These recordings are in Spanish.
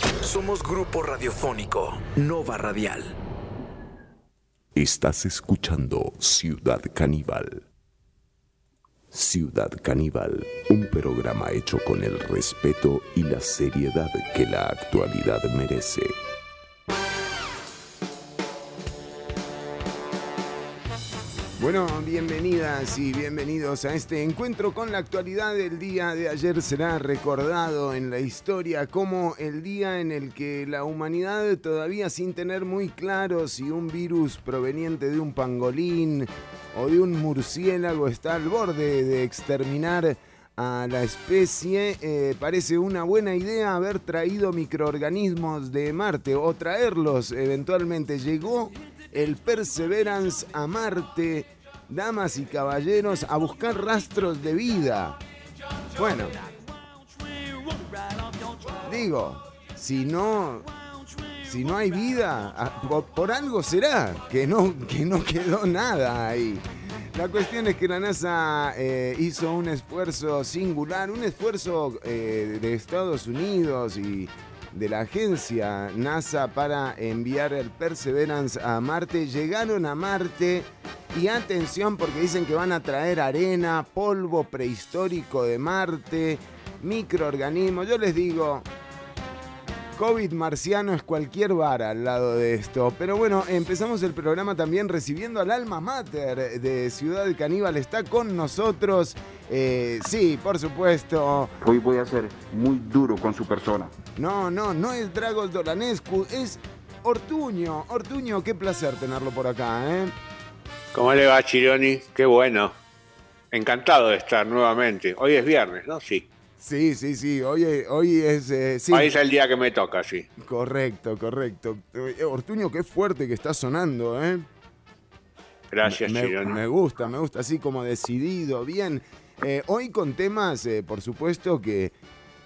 Somos grupo radiofónico Nova Radial. Estás escuchando Ciudad Caníbal. Ciudad Caníbal, un programa hecho con el respeto y la seriedad que la actualidad merece. Bueno, bienvenidas y bienvenidos a este encuentro con la actualidad. El día de ayer será recordado en la historia como el día en el que la humanidad, todavía sin tener muy claro si un virus proveniente de un pangolín o de un murciélago está al borde de exterminar a la especie, eh, parece una buena idea haber traído microorganismos de Marte o traerlos eventualmente. Llegó el Perseverance a Marte, damas y caballeros, a buscar rastros de vida. Bueno, digo, si no, si no hay vida, por, por algo será que no, que no quedó nada ahí. La cuestión es que la NASA eh, hizo un esfuerzo singular, un esfuerzo eh, de Estados Unidos y de la agencia NASA para enviar el Perseverance a Marte. Llegaron a Marte y atención porque dicen que van a traer arena, polvo prehistórico de Marte, microorganismos. Yo les digo, COVID marciano es cualquier vara al lado de esto. Pero bueno, empezamos el programa también recibiendo al alma mater de Ciudad Caníbal. Está con nosotros. Eh, sí, por supuesto. Hoy voy a ser muy duro con su persona. No, no, no es Dragos Dolanescu, es Ortuño. Ortuño, qué placer tenerlo por acá, ¿eh? ¿Cómo le va, Chironi? Qué bueno. Encantado de estar nuevamente. Hoy es viernes, ¿no? Sí. Sí, sí, sí. Hoy, hoy es. eh, sí. Hoy es el día que me toca, sí. Correcto, correcto. Eh, Ortuño, qué fuerte que está sonando, ¿eh? Gracias, me, Chironi. me gusta, me gusta, así como decidido, bien. Eh, hoy con temas, eh, por supuesto, que.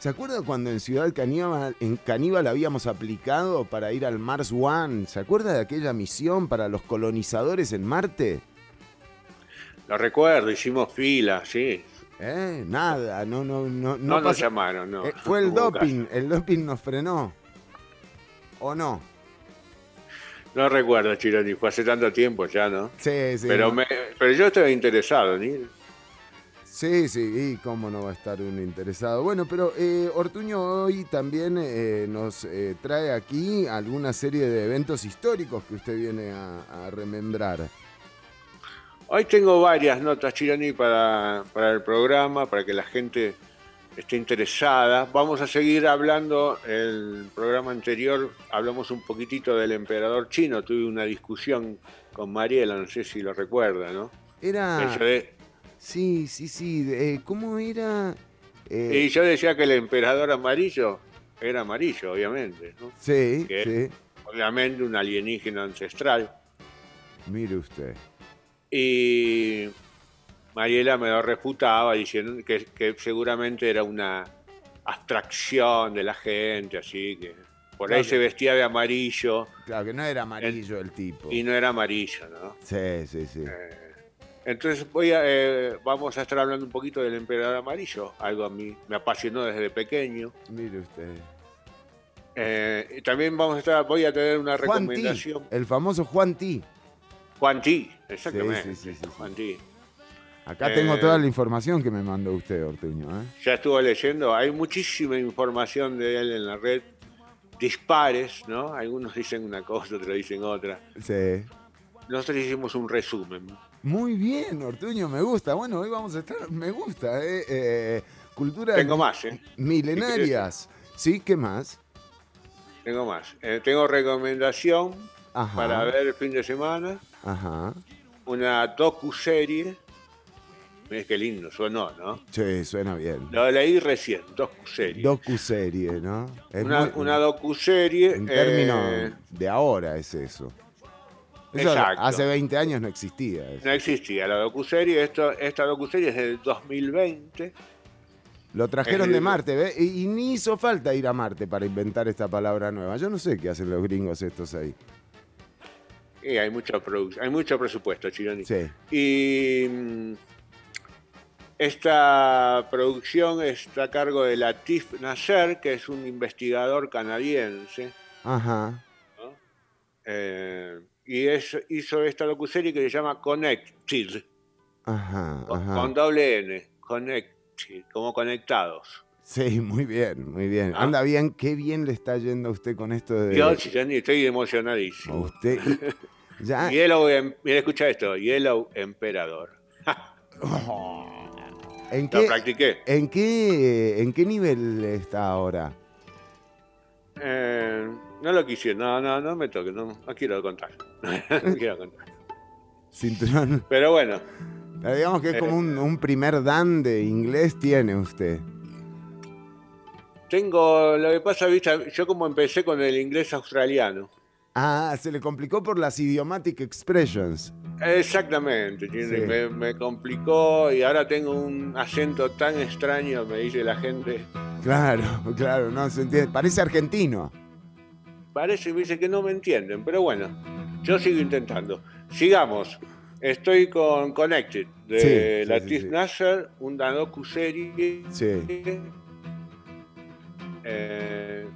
¿Se acuerda cuando en Ciudad Caníbal, en Caníbal habíamos aplicado para ir al Mars One? ¿Se acuerda de aquella misión para los colonizadores en Marte? Lo recuerdo, hicimos fila, sí. Eh, nada, no, no, no. No, nos pasa- llamaron, no. Eh, fue el No doping, el doping nos frenó. ¿O no? No recuerdo, Chironi, fue hace tanto tiempo ya, ¿no? Sí, sí. pero, no. me, pero yo estoy interesado, ¿ni? Sí, sí, y cómo no va a estar uno interesado. Bueno, pero eh, Ortuño hoy también eh, nos eh, trae aquí alguna serie de eventos históricos que usted viene a, a remembrar. Hoy tengo varias notas, Chironi, para, para el programa, para que la gente esté interesada. Vamos a seguir hablando, el programa anterior hablamos un poquitito del emperador chino, tuve una discusión con Mariela, no sé si lo recuerda, ¿no? Era... De- Sí, sí, sí. eh, ¿Cómo era? Eh, y yo decía que el emperador amarillo era amarillo, obviamente, ¿no? sí, que- sí. Obviamente un alienígena ancestral. Mire usted. Y Mariela me lo refutaba diciendo que, que seguramente era una abstracción de la gente, así que por ahí se vestía de amarillo Claro que no era amarillo el tipo. y no era amarillo, ¿no? Sí, sí, sí. Entonces voy a, eh, vamos a estar hablando un poquito del emperador amarillo, algo a mí me apasionó desde pequeño. Mire usted. Eh, y también vamos a estar, voy a tener una Juan T. recomendación. El famoso Juan T. Juan T, exactamente. Sí, sí, sí, sí, sí. Juan T. Acá Eh, tengo toda la información que me mandó usted, Ortuño. ¿eh? Ya estuvo leyendo, hay muchísima información de él en la red, dispares, ¿no? Algunos dicen una cosa, otros dicen otra. Sí. Nosotros hicimos un resumen. Muy bien, Ortuño, me gusta. Bueno, hoy vamos a estar, me gusta, ¿eh? Eh, cultura Tengo más, ¿eh? milenarias. Sí, ¿qué más? Tengo más. Eh, tengo recomendación Ajá. para ver el fin de semana, Ajá. una docu-serie. Mirá qué lindo sonó, ¿no? Sí, suena bien. Lo leí recién, docu-serie. Docu-serie, ¿no? Es una, muy- una docu-serie. En eh, términos de ahora es eso. Eso Exacto. hace 20 años no existía. eso. no existía la docu-serie. Esto, esta docu-serie es del 2020. Lo trajeron de Marte, ¿ve? Y, y ni hizo falta ir a Marte para inventar esta palabra nueva. Yo no sé qué hacen los gringos estos ahí. Y hay mucho, hay mucho presupuesto, Chironi. Sí. Y mm, Esta producción está a cargo de Latif Nasser, que es un investigador canadiense. Ajá. ¿no? Eh, y es, hizo esta docuserie que se llama Connected, Ajá, con, ajá. con doble N, Connected, como conectados. Sí, muy bien, muy bien. Ah. Anda bien, qué bien le está yendo a usted con esto de... Yo, estoy a emocionadísimo. usted. Ya. Yellow, Em- mira, escucha esto, Yellow Emperador. ¿En Lo qué, practiqué. en qué, en qué nivel está ahora? Eh, no lo quisiera, no, no, no me toque, no, no quiero contar. no quiero contar. Cinturón. Pero bueno, Pero digamos que es como un, un primer dan de inglés tiene usted. tengo, lo que pasa, viste, yo como empecé con el inglés australiano. Ah, se le complicó por las idiomatic expressions. Exactamente, Chironi, Sí. me, me complicó y ahora tengo un acento tan extraño, me dice la gente. Claro, claro, no se entiende. Parece argentino. Parece, me dice que no me entienden, pero bueno, yo sigo intentando. Sigamos. Estoy con Connected de Sí, Latif sí, sí. Nasser, una docu-serie Sí. eh,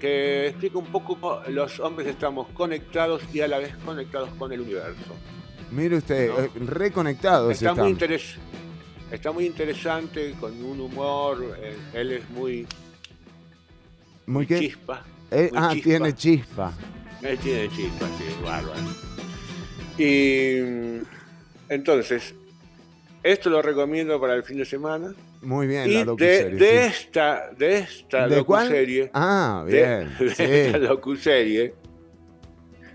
que explica un poco cómo los hombres estamos conectados y a la vez conectados con el universo. Mire usted, ¿No? eh, reconectados Está muy, están. interes- está muy interesante, con un humor, eh, él es muy Muy que- chispa. Eh, ah, chispa. tiene chispa. Él tiene chispa, sí, bárbaro. Y entonces, esto lo recomiendo para el fin de semana. Muy bien, y la de, de esta, de esta ¿De cuál? docuserie, Ah, de, bien. de sí. esta docuserie,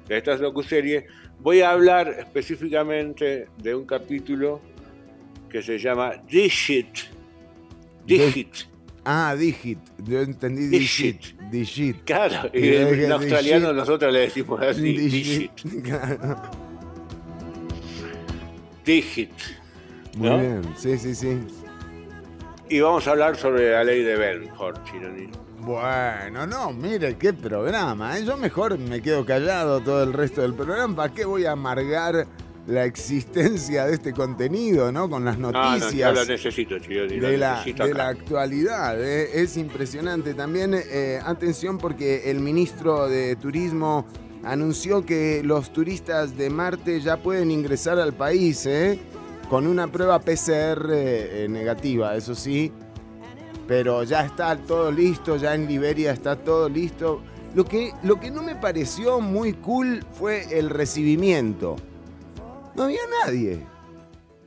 de esta docuserie, voy a hablar específicamente de un capítulo que se llama Digit. Digit. Ah, digit. Yo entendí digit. Digit. Digit. Claro, y en australiano nosotros le decimos así, digit. Claro. Digit. Muy bien. Sí, sí, sí. Y vamos a hablar sobre la ley de Benford, Chironi. Bueno, no, mire qué programa. ¿eh? Yo mejor me quedo callado todo el resto del programa. ¿Para qué voy a amargar la existencia de este contenido, ¿no? Con las No, no, yo noticias. lo necesito, lo de la, necesito de la actualidad. ¿eh? Es impresionante también. eh, atención porque el ministro de Turismo anunció que los turistas de Marte ya pueden ingresar al país ¿eh? con una prueba PCR eh, negativa, eso sí. Pero ya está todo listo, ya en Liberia está todo listo. Lo que, lo que no me pareció muy cool fue el recibimiento. No había nadie.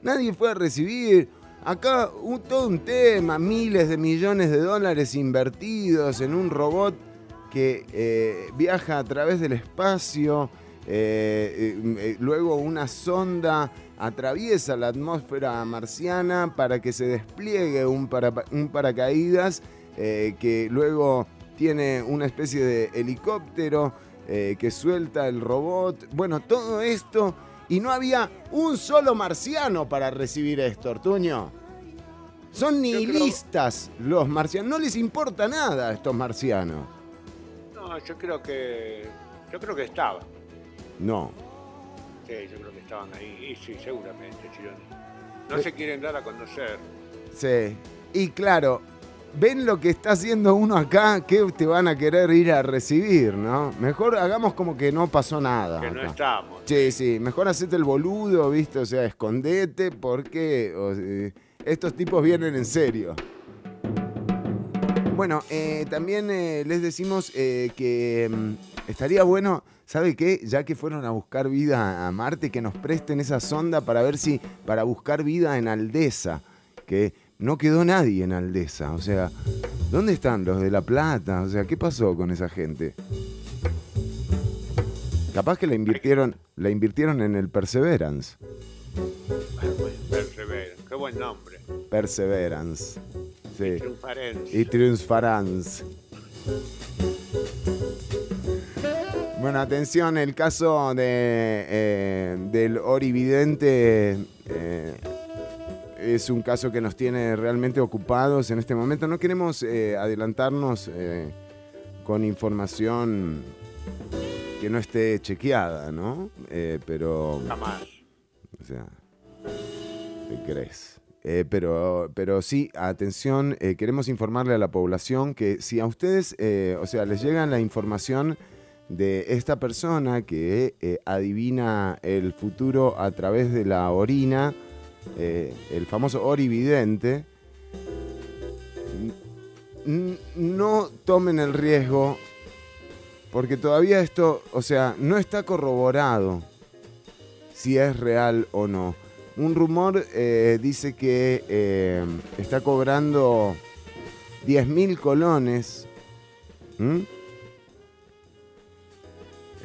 Nadie fue a recibir. Acá un- todo un tema, miles de millones de dólares invertidos en un robot que eh, viaja a través del espacio. eh, eh, luego una sonda atraviesa la atmósfera marciana para que se despliegue un, para- un paracaídas que luego tiene una especie de helicóptero que suelta el robot. Bueno, todo esto y no había un solo marciano para recibir esto, Ortuño. Son creo- nihilistas los marcianos. No les importa nada a estos marcianos. No, yo creo que. Yo creo que estaba. No. Sí, yo creo que estaban ahí. Y sí, seguramente, Chironi. No se quieren dar a conocer. Sí. Y claro, ven lo que está haciendo uno acá, que te van a querer ir a recibir, ¿no? Mejor hagamos como que no pasó nada. Que no estamos. Sí, sí, mejor hacete el boludo, ¿viste? O sea, escondete porque o, estos tipos vienen en serio. Bueno, eh, también eh, les decimos eh, que mm, estaría bueno, ¿sabe qué? Ya que fueron a buscar vida a Marte, que nos presten esa sonda para ver si, para buscar vida en Aldesa, que no quedó nadie en Aldesa. O sea, ¿dónde están los de La Plata? O sea, ¿qué pasó con esa gente? Capaz que la invirtieron, la invirtieron en el Perseverance. Perseverance. Qué buen nombre. Perseverance. Sí. Y triunfarans. Bueno, atención, el caso de, eh, del orividente eh, es un caso que nos tiene realmente ocupados en este momento. No queremos eh, adelantarnos eh, con información que no esté chequeada, ¿no? Eh, pero, Jamás. o sea, ¿qué crees? Eh, pero, pero sí, atención, queremos informarle a la población que si a ustedes, o sea, les llega la información de esta persona que adivina el futuro a través de la orina, eh, el famoso orividente, no tomen el riesgo porque todavía esto, o sea, no está corroborado si es real o no. Un rumor eh, dice que eh, está cobrando 10 mil colones. El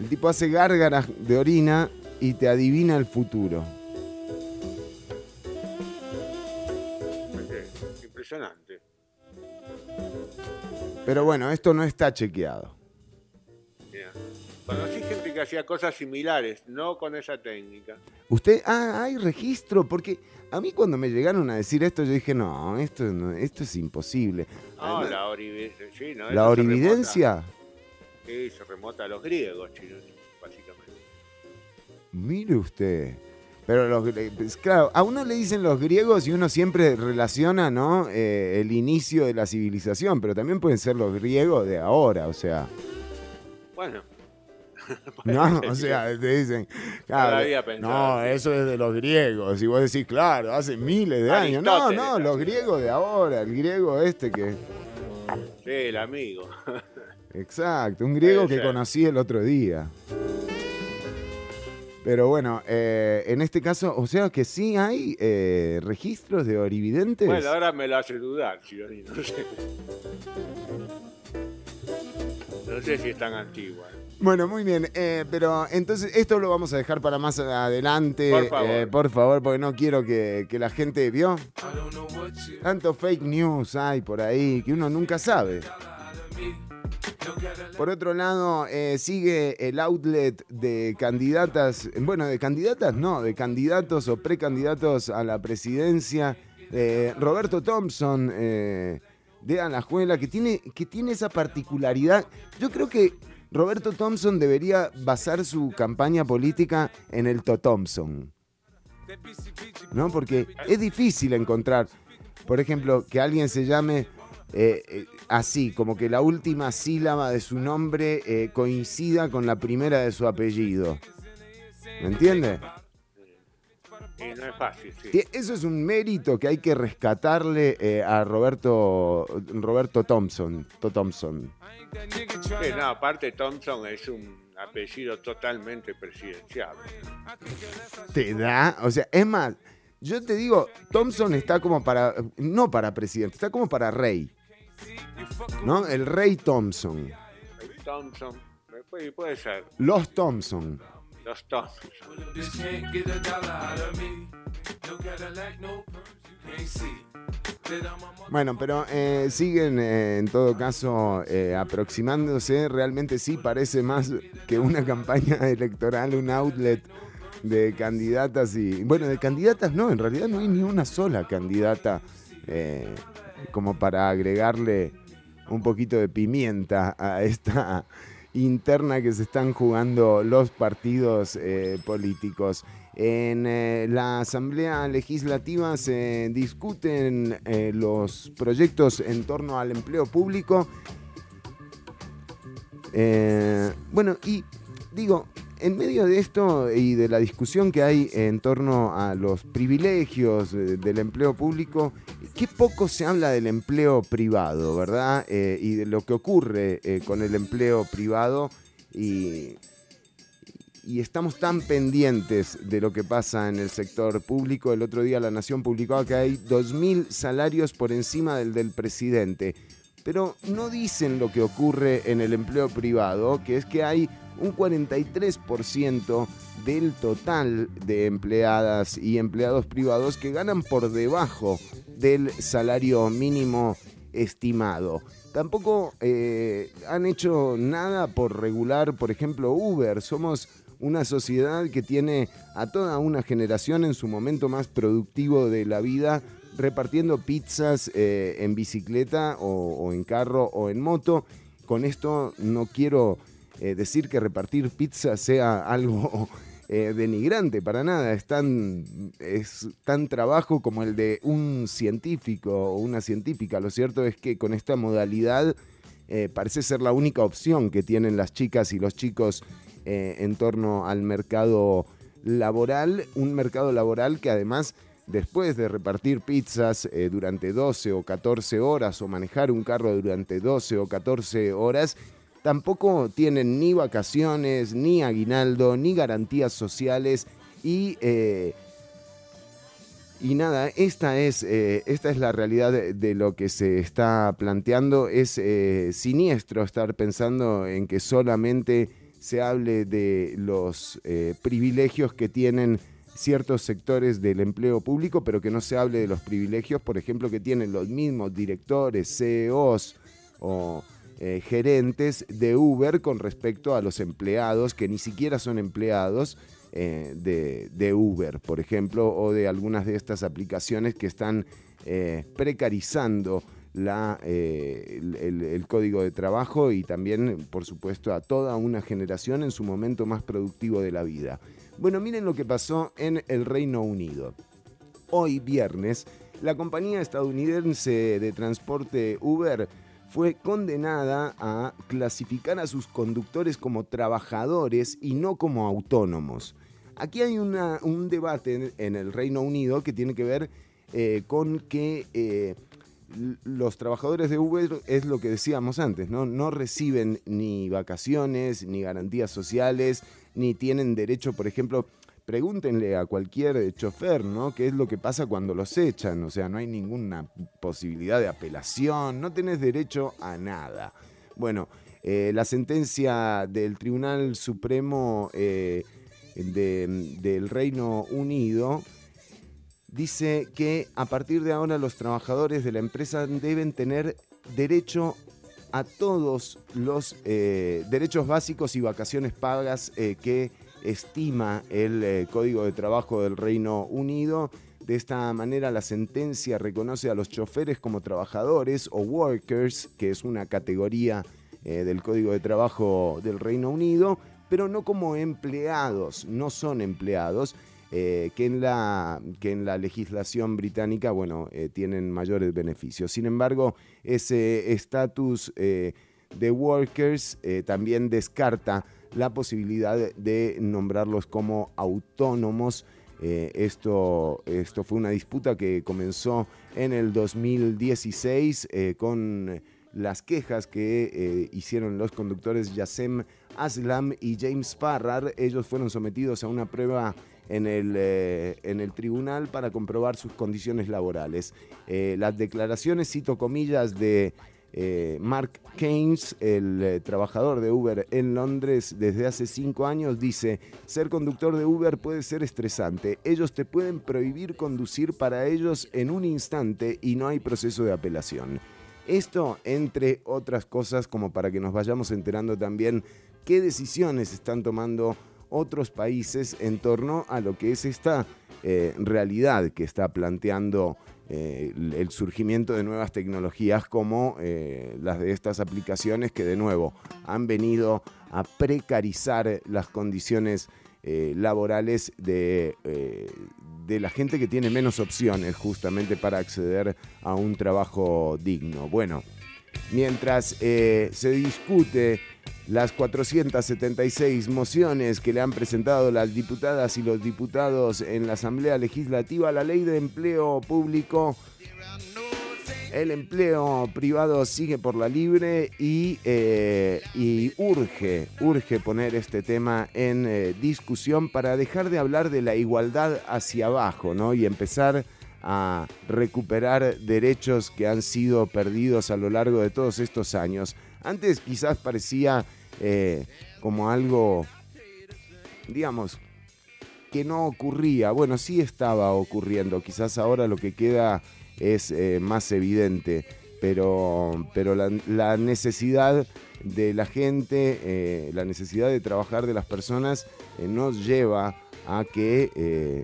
tipo hace gárgaras de orina y te adivina el futuro. Impresionante. Pero bueno, esto no está chequeado. Conocí gente que hacía cosas similares, no con esa técnica. Usted, ah, hay registro, porque a mí cuando me llegaron a decir esto, yo dije, no, esto, no- esto es imposible. No, Además, la orividencia. Sí, no, la se orividencia, remota- Sí, se remota a los griegos, Chironi, básicamente. mire usted. Pero los, pues, claro, a uno le dicen los griegos y uno siempre relaciona, ¿no? Eh, el inicio de la civilización, pero también pueden ser los griegos de ahora, o sea. Bueno, No, o sea, te dicen, claro, no, eso es de los griegos. Y vos decís, claro, hace miles de años. No, no, los griegos de ahora, el griego este que... sí, el amigo. Exacto, un griego que conocí el otro día. Pero bueno, eh, en este caso, o sea que sí hay eh, registros de orividentes. Bueno, ahora me lo hace dudar, Chironi, no sé. No sé si es tan antigua. Bueno, muy bien, eh, pero entonces esto lo vamos a dejar para más adelante, Por favor. por favor, porque no quiero que, que la gente vio. Tanto fake news hay por ahí que uno nunca sabe. Por otro lado, eh, sigue el outlet de candidatas, bueno, de candidatas no, de candidatos o precandidatos a la presidencia. Eh, Roberto Thompson eh, de Alajuela, que tiene, que tiene esa particularidad. Yo creo que Roberto Thompson debería basar su campaña política en el To Thompson. ¿No? Porque es difícil encontrar, por ejemplo, que alguien se llame eh, eh, así, como que la última sílaba de su nombre eh, coincida con la primera de su apellido. ¿Me entiende? Y no es fácil, sí. Eso es un mérito que hay que rescatarle a Roberto, Roberto Thompson. To Thompson. Sí, no, aparte Thompson es un apellido totalmente presidencial. ¿Te da? O sea, es más, yo te digo, Thompson está como para, no para presidente, está como para rey. ¿No? El rey Thompson. Thompson, puede, puede ser, Los Thompson. los Thompson. Bueno, pero eh, siguen eh, en todo caso eh, aproximándose. Realmente sí parece más que una campaña electoral, un outlet de candidatas y. Bueno, de candidatas no, en realidad no hay ni una sola candidata eh, como para agregarle un poquito de pimienta a esta interna que se están jugando los partidos eh, políticos. En eh, la Asamblea Legislativa se discuten eh, los proyectos en torno al empleo público. Bueno, y digo, en medio de esto y de la discusión que hay en torno a los privilegios eh, del empleo público, qué poco se habla del empleo privado, ¿verdad? Eh, y de lo que ocurre eh, con el empleo privado y, y estamos tan pendientes de lo que pasa en el sector público. El otro día La Nación publicaba que hay 2.000 salarios por encima del del presidente. Pero no dicen lo que ocurre en el empleo privado, que es que hay un 43% del total de empleadas y empleados privados que ganan por debajo del salario mínimo estimado. Tampoco eh, han hecho nada por regular, por ejemplo, Uber. Somos una sociedad que tiene a toda una generación en su momento más productivo de la vida repartiendo pizzas eh, en bicicleta o, o en carro o en moto. Con esto no quiero eh, decir que repartir pizza sea algo eh, denigrante para nada, es tan, es tan trabajo como el de un científico o una científica. Lo cierto es que con esta modalidad eh, parece ser la única opción que tienen las chicas y los chicos en torno al mercado laboral, un mercado laboral que además después de repartir pizzas durante 12 o 14 horas o manejar un carro durante 12 o 14 horas, tampoco tienen ni vacaciones, ni aguinaldo, ni garantías sociales y... Eh, y nada, esta es, eh, esta es la realidad de, lo que se está planteando. Es eh, siniestro estar pensando en que solamente se hable de los privilegios que tienen ciertos sectores del empleo público, pero que no se hable de los privilegios, por ejemplo, que tienen los mismos directores, CEOs o eh, gerentes de Uber con respecto a los empleados que ni siquiera son empleados eh, de, Uber, por ejemplo, o de algunas de estas aplicaciones que están eh, precarizando la, el, código de trabajo y también, por supuesto, a toda una generación en su momento más productivo de la vida. Bueno, miren lo que pasó en el Reino Unido. Hoy, viernes, la compañía estadounidense de transporte Uber fue condenada a clasificar a sus conductores como trabajadores y no como autónomos. Aquí hay un debate en, el Reino Unido que tiene que ver eh, con que eh, los trabajadores de Uber es lo que decíamos antes, ¿no? no reciben ni vacaciones, ni garantías sociales, ni tienen derecho, por ejemplo, pregúntenle a cualquier chofer, ¿no? ¿Qué es lo que pasa cuando los echan? O sea, no hay ninguna posibilidad de apelación, no tenés derecho a nada. Bueno, eh, la sentencia del Tribunal Supremo eh, del Reino Unido dice que a partir de ahora los trabajadores de la empresa deben tener derecho a todos los eh, derechos básicos y vacaciones pagas que estima el eh, Código de Trabajo del Reino Unido. De esta manera la sentencia reconoce a los choferes como trabajadores o workers, que es una categoría eh, del Código de Trabajo del Reino Unido, pero no como empleados, no son empleados, eh, que, en la, que en la legislación británica, bueno, tienen mayores beneficios. Sin embargo, ese estatus de workers también descarta la posibilidad de nombrarlos como autónomos. Eh, esto, esto fue una disputa que comenzó en el 2016 eh, con las quejas que eh, hicieron los conductores Yasem Aslam y James Farrar. Ellos fueron sometidos a una prueba en el, en el tribunal para comprobar sus condiciones laborales. las declaraciones, cito comillas, de eh, Mark Keynes, el eh, trabajador de Uber en Londres desde hace cinco años, dice, ser conductor de Uber puede ser estresante. Ellos te pueden prohibir conducir para ellos en un instante y no hay proceso de apelación. Esto, entre otras cosas, como para que nos vayamos enterando también qué decisiones están tomando otros países en torno a lo que es esta eh, realidad que está planteando eh, el surgimiento de nuevas tecnologías como eh, las de estas aplicaciones que de nuevo han venido a precarizar las condiciones eh, laborales de, de la gente que tiene menos opciones justamente para acceder a un trabajo digno. Bueno, mientras se discute las 476 mociones que le han presentado las diputadas y los diputados en la Asamblea Legislativa, la ley de empleo público, el empleo privado sigue por la libre y, eh, urge, urge poner este tema en eh, discusión para dejar de hablar de la igualdad hacia abajo ¿no? y empezar a recuperar derechos que han sido perdidos a lo largo de todos estos años. Antes quizás parecía eh, como algo, digamos, que no ocurría. Bueno, sí estaba ocurriendo, quizás ahora lo que queda es eh, más evidente, pero, pero la, necesidad de la gente, eh, la necesidad de trabajar de las personas nos lleva a que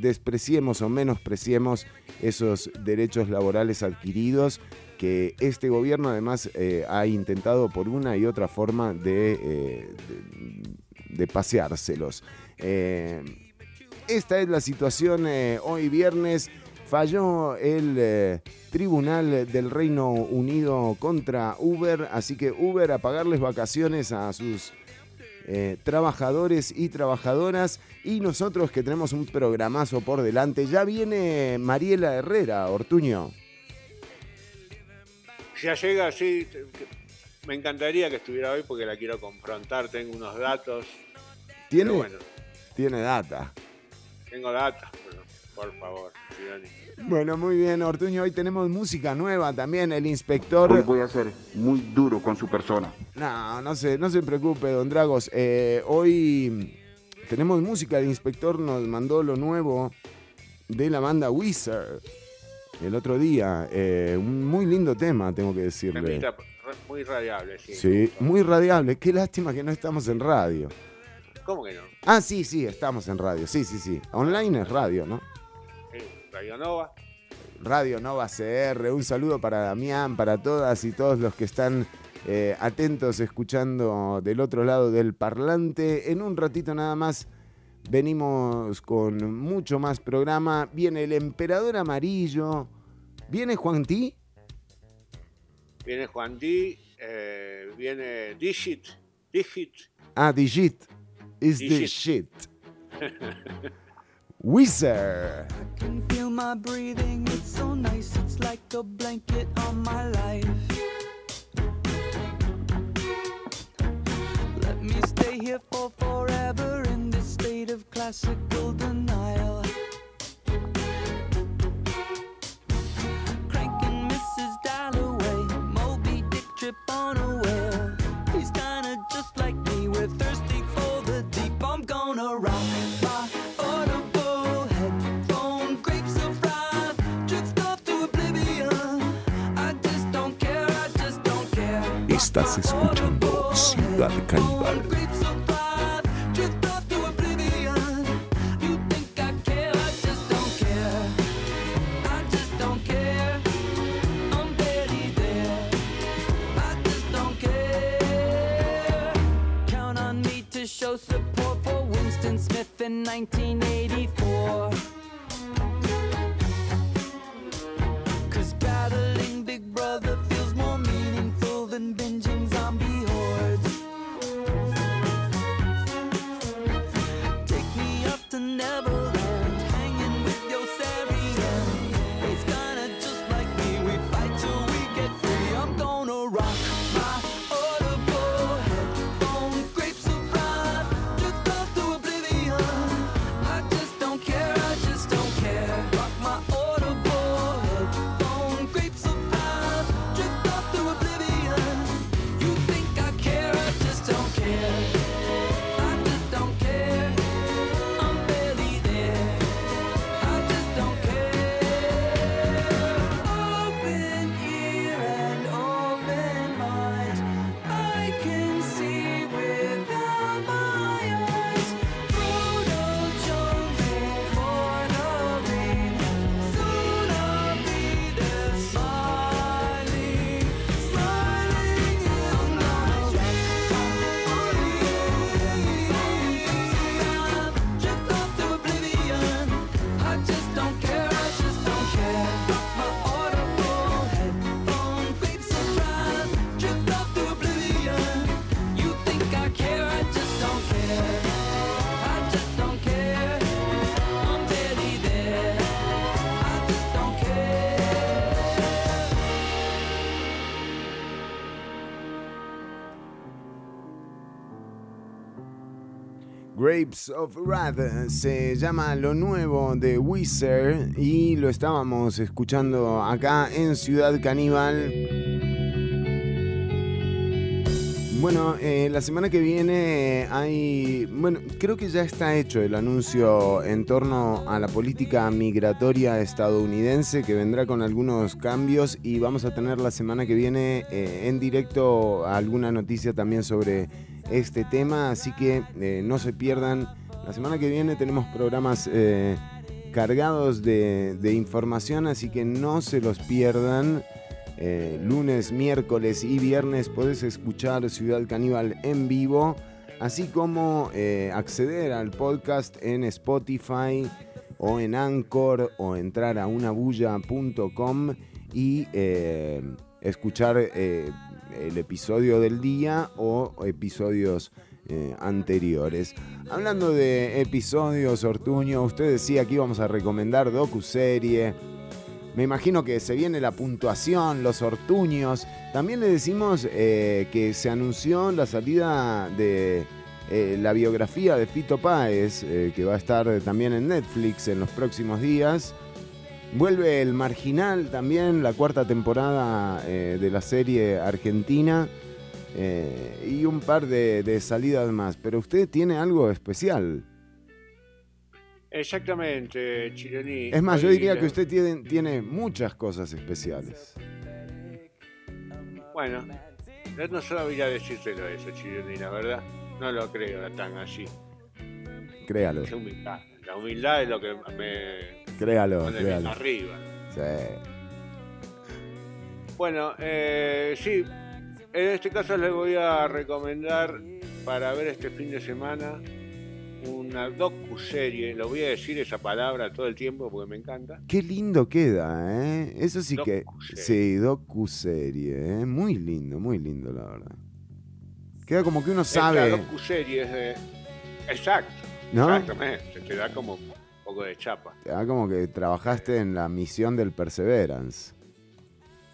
despreciemos o menospreciemos esos derechos laborales adquiridos que este gobierno además eh, ha intentado por una y otra forma de, eh, de, paseárselos. Eh, esta es la situación hoy viernes. Falló el Tribunal del Reino Unido contra Uber, así que Uber a pagarles vacaciones a sus trabajadores y trabajadoras. Y nosotros que tenemos un programazo por delante, ya viene Mariela Herrera, Ortuño ya llega, sí, me encantaría que estuviera hoy porque la quiero confrontar, tengo unos datos. ¿Tiene? Bueno, tiene data. Tengo data, por favor. Bueno, muy bien, Ortuño. Hoy tenemos música nueva también. El inspector. Hoy voy a ser muy duro con su persona. No, no se, no se preocupe, don Dragos. Eh, hoy tenemos música. El inspector nos mandó lo nuevo de la banda Wizard el otro día. Eh, un muy lindo tema, tengo que decirle. Muy radiable, sí. Sí, muy radiable. Qué lástima que no estamos en radio. ¿Cómo que no? Ah, sí, sí, estamos en radio. Sí, sí, sí. Online es radio, ¿no? Sí, Radio Nova. Radio Nova CR. Un saludo para Damián, para todas y todos los que están eh, atentos escuchando del otro lado del parlante. En un ratito nada más Venimos con mucho más programa. Viene el Emperador Amarillo. ¿Viene Juan T? Viene Juan T. Eh, viene Digit. Digit. Ah, Digit. Is the shit. Wizard. I can feel my breathing. It's so nice. It's like a blanket on my life. Let me stay here for forever. of classical denial. Cranking Mrs. Dalloway, Moby Dick trip on a whale. He's kinda just like me, we're thirsty for the deep. I'm gonna rock my audible headphone, grapes of wrath, drift off to oblivion. I just don't care, I just don't care. Estás escuchando Ciudad Canibal. 1980 Of Wrath se llama lo nuevo de Wizard y lo estábamos escuchando acá en Ciudad Caníbal. Bueno, eh, la semana que viene hay, bueno, creo que ya está hecho el anuncio en torno a la política migratoria estadounidense que vendrá con algunos cambios y vamos a tener la semana que viene eh, en directo alguna noticia también sobre este tema, así que eh, no se pierdan. La semana que viene tenemos programas cargados de, información, así que no se los pierdan. Eh, lunes, miércoles y viernes podés escuchar Ciudad Caníbal en vivo, así como eh, acceder al podcast en Spotify o en Anchor o entrar a unabulla.com y eh, escuchar eh, el episodio del día o episodios eh, anteriores. Hablando de episodios, Ortuño, usted decía que íbamos a recomendar docuserie. Me imagino que se viene la puntuación, los ortuños. También le decimos eh, que se anunció la salida de eh, la biografía de Fito Páez, que va a estar también en Netflix en los próximos días. Vuelve El Marginal también, la cuarta temporada de la serie argentina. Eh, y un par de, de salidas más. Pero usted tiene algo especial. Exactamente, Chironi. Es más, yo diría que usted tiene, tiene muchas cosas especiales. Bueno, no sabía decírtelo eso, Chironi, la verdad. No lo creo tan así. Créalo, Es humildad. La humildad es lo que me créalo, pone créalo. arriba. Sí. Bueno, eh, sí, en este caso les voy a recomendar para ver este fin de semana una docu-serie. Lo voy a decir esa palabra todo el tiempo porque me encanta. Qué lindo queda, ¿eh? Eso sí que... Sí, docu-serie, ¿eh? Muy lindo, muy lindo, la verdad. Queda como que uno sabe, docu-serie es de... Exacto, ¿no? exactamente. Te da como un poco de chapa Te da como que trabajaste en la misión del Perseverance.